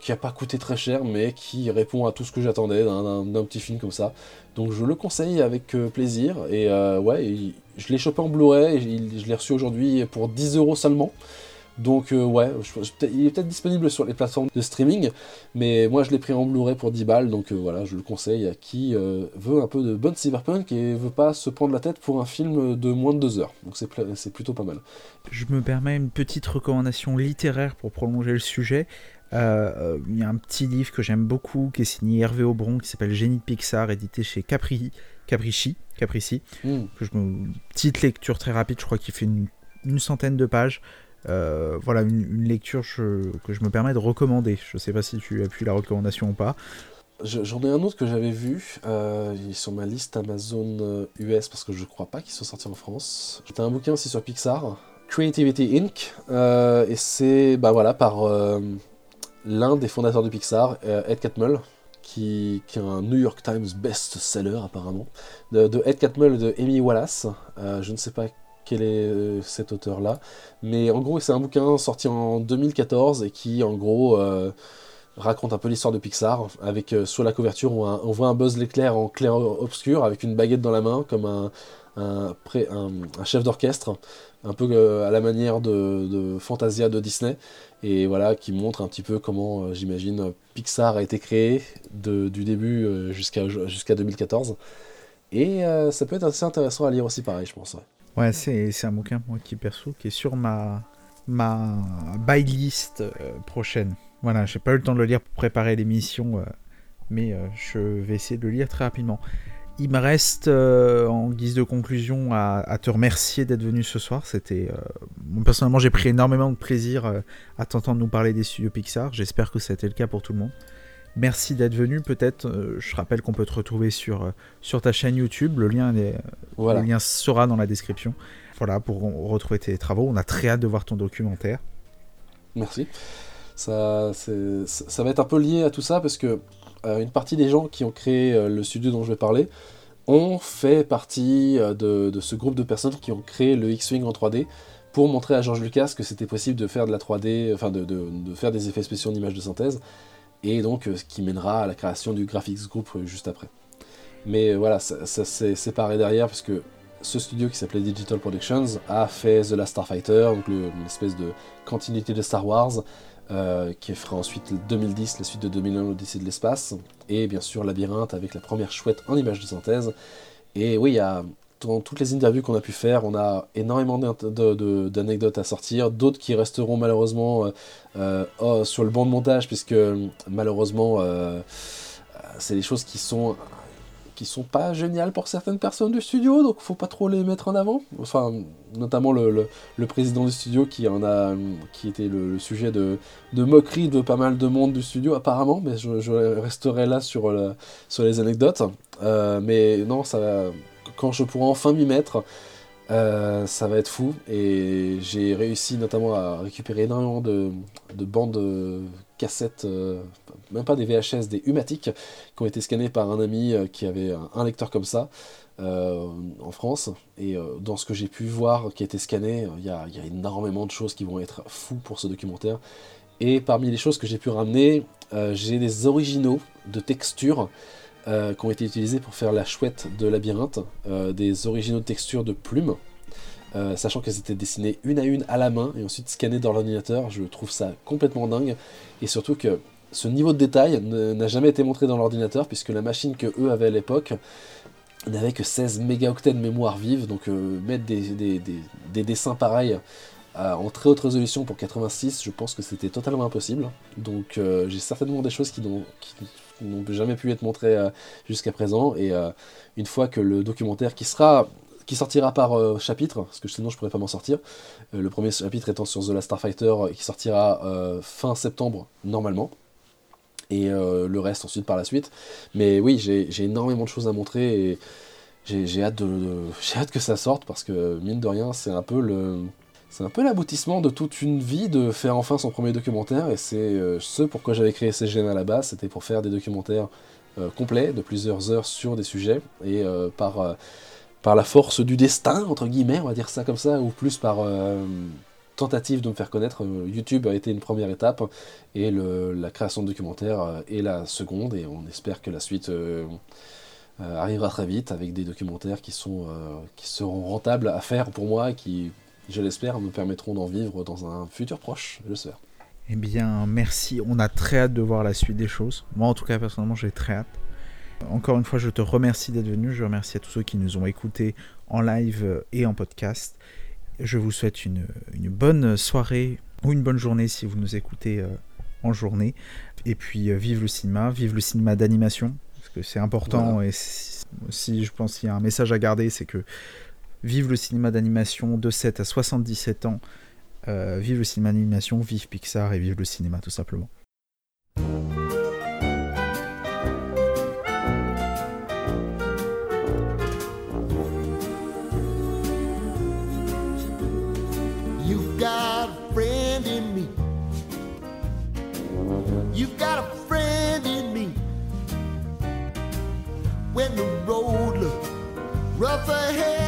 S2: qui a pas coûté très cher, mais qui répond à tout ce que j'attendais d'un petit film comme ça. Donc je le conseille avec plaisir. Et ouais, je l'ai chopé en Blu-ray. Je l'ai reçu aujourd'hui pour 10 euros seulement. Donc ouais, il est peut-être disponible sur les plateformes de streaming, mais moi je l'ai pris en Blu-ray pour 10 balles, donc voilà, je le conseille à qui veut un peu de bonne cyberpunk et veut pas se prendre la tête pour un film de moins de 2 heures. Donc c'est plutôt pas mal.
S1: Je me permets une petite recommandation littéraire pour prolonger le sujet. Euh, il y a un petit livre que j'aime beaucoup qui est signé Hervé Aubron qui s'appelle Génie de Pixar, édité chez Capri, Capricci, Caprici. Hmm. Que je me... Petite lecture très rapide, je crois qu'il fait une, centaine de pages. Euh, voilà, une, lecture que je me permets de recommander. Je ne sais pas si tu appuies la recommandation ou pas.
S2: J'en ai un autre que j'avais vu, euh, sur ma liste Amazon US parce que je crois pas qu'il soit sorti en France. C'était un bouquin aussi sur Pixar, Creativity Inc. et c'est bah voilà par l'un des fondateurs de Pixar, euh, Ed Catmull, qui, qui, est un New York Times best-seller apparemment, de, Ed Catmull et de Amy Wallace. Euh, je ne sais pas quel est euh, cet auteur-là, mais en gros c'est un bouquin sorti en 2014 et qui en gros raconte un peu l'histoire de Pixar, avec sur la couverture on, voit un Buzz l'éclair en clair obscur avec une baguette dans la main comme un, chef d'orchestre, un peu à la manière de, de Fantasia de Disney et voilà, qui montre un petit peu comment, euh, j'imagine, Pixar a été créé de, du début euh, jusqu'à jusqu'à 2014. Et euh, ça peut être assez intéressant à lire aussi, pareil, je pense.
S1: C'est un bouquin, moi, qui perso, qui est sur ma, ma buy list prochaine. Voilà, j'ai pas eu le temps de le lire pour préparer l'émission, mais je vais essayer de le lire très rapidement. Il me reste, euh, en guise de conclusion, à, te remercier d'être venu ce soir. C'était, euh, personnellement, j'ai pris énormément de plaisir euh, à t'entendre nous parler des studios Pixar. J'espère que c'était le cas pour tout le monde. Merci d'être venu. Peut-être, je rappelle qu'on peut te retrouver sur, sur ta chaîne YouTube. Le lien, est, le lien sera dans la description. Voilà, pour retrouver tes travaux. On a très hâte de voir ton documentaire.
S2: Merci. Ça, ça va être un peu lié à tout ça parce que euh, une partie des gens qui ont créé euh, le studio dont je vais parler ont fait partie euh, de, ce groupe de personnes qui ont créé le X-Wing en 3D pour montrer à George Lucas que c'était possible de faire de la 3D, enfin de, faire des effets spéciaux en images de synthèse, et donc ce qui mènera à la création du Graphics Group juste après. Mais voilà, ça, s'est séparé derrière parce que ce studio qui s'appelait Digital Productions a fait The Last Starfighter, donc une espèce de continuité de Star Wars, euh, qui fera ensuite 2010, la suite de 2001, l'Odyssée de l'espace, et bien sûr Labyrinthe avec la première chouette en images de synthèse. Et oui, il y a, dans toutes les interviews qu'on a pu faire, on a énormément d'anecdotes à sortir, d'autres qui resteront malheureusement euh, euh, oh, sur le banc de montage, puisque malheureusement, c'est des choses qui sont qui sont pas géniales pour certaines personnes du studio, donc faut pas trop les mettre en avant. Enfin, notamment le, président du studio qui en a, qui était le, sujet de, de, moquerie de pas mal de monde du studio apparemment, mais je, resterai là sur, sur les anecdotes. Euh, mais non, ça, quand je pourrai enfin m'y mettre, euh, ça va être fou et j'ai réussi notamment à récupérer énormément de, de bandes cassettes, euh, même pas des VHS, des Humatic, qui ont été scannés par un ami euh, qui avait un, lecteur comme ça en France. Et dans ce que j'ai pu voir qui a été scanné, il y a, y a, énormément de choses qui vont être fous pour ce documentaire. Et parmi les choses que j'ai pu ramener, j'ai des originaux de textures euh, qui ont été utilisés pour faire la chouette de labyrinthe, euh, des originaux de texture de plumes, euh, sachant qu'elles étaient dessinées une à une à la main et ensuite scannées dans l'ordinateur. Je trouve ça complètement dingue, et surtout que ce niveau de détail n'a jamais été montré dans l'ordinateur, puisque la machine que eux avaient à l'époque n'avait que 16 mégaoctets de mémoire vive, donc mettre des, dessins pareils en très haute résolution pour 86, je pense que c'était totalement impossible. Donc j'ai certainement des choses qui, qui n'ont jamais pu être montrés euh, jusqu'à présent. Et euh, une fois que le documentaire qui sera qui sortira par euh, chapitre, parce que sinon je pourrais pas m'en sortir. le premier chapitre étant sur The Last Starfighter, qui sortira fin septembre normalement, et le reste ensuite par la suite. Mais oui, j'ai énormément de choses à montrer et j'ai hâte, de, hâte que ça sorte parce que mine de rien, c'est un peu le, c'est un peu l'aboutissement de toute une vie de faire enfin son premier documentaire, et c'est euh, ce pourquoi j'avais créé CGN à la base, c'était pour faire des documentaires euh, complets, de plusieurs heures sur des sujets, et euh, par, par la force du destin, entre guillemets, on va dire ça comme ça, ou plus par tentative de me faire connaître, YouTube a été une première étape, et la création de documentaires est la seconde, et on espère que la suite... arrivera très vite avec des documentaires qui, sont, qui seront rentables à faire pour moi, qui je l'espère, me permettront d'en vivre dans un futur proche, je l'espère.
S1: Eh bien, merci. On a très hâte de voir la suite des choses. Moi, en tout cas, personnellement, j'ai très hâte. Encore une fois, je te remercie d'être venu. Je remercie à tous ceux qui nous ont écoutés en live et en podcast. Je vous souhaite une, bonne soirée ou une bonne journée si vous nous écoutez euh, en journée. Et puis, euh, vive le cinéma, vive le cinéma d'animation, parce que c'est important. Et si, je pense qu'il y a un message à garder, c'est que vive le cinéma d'animation de 7 à 77 ans. Euh, vive le cinéma d'animation, vive Pixar et vive le cinéma tout simplement. You've got a friend in me. Got a friend in me. When the road looks rough ahead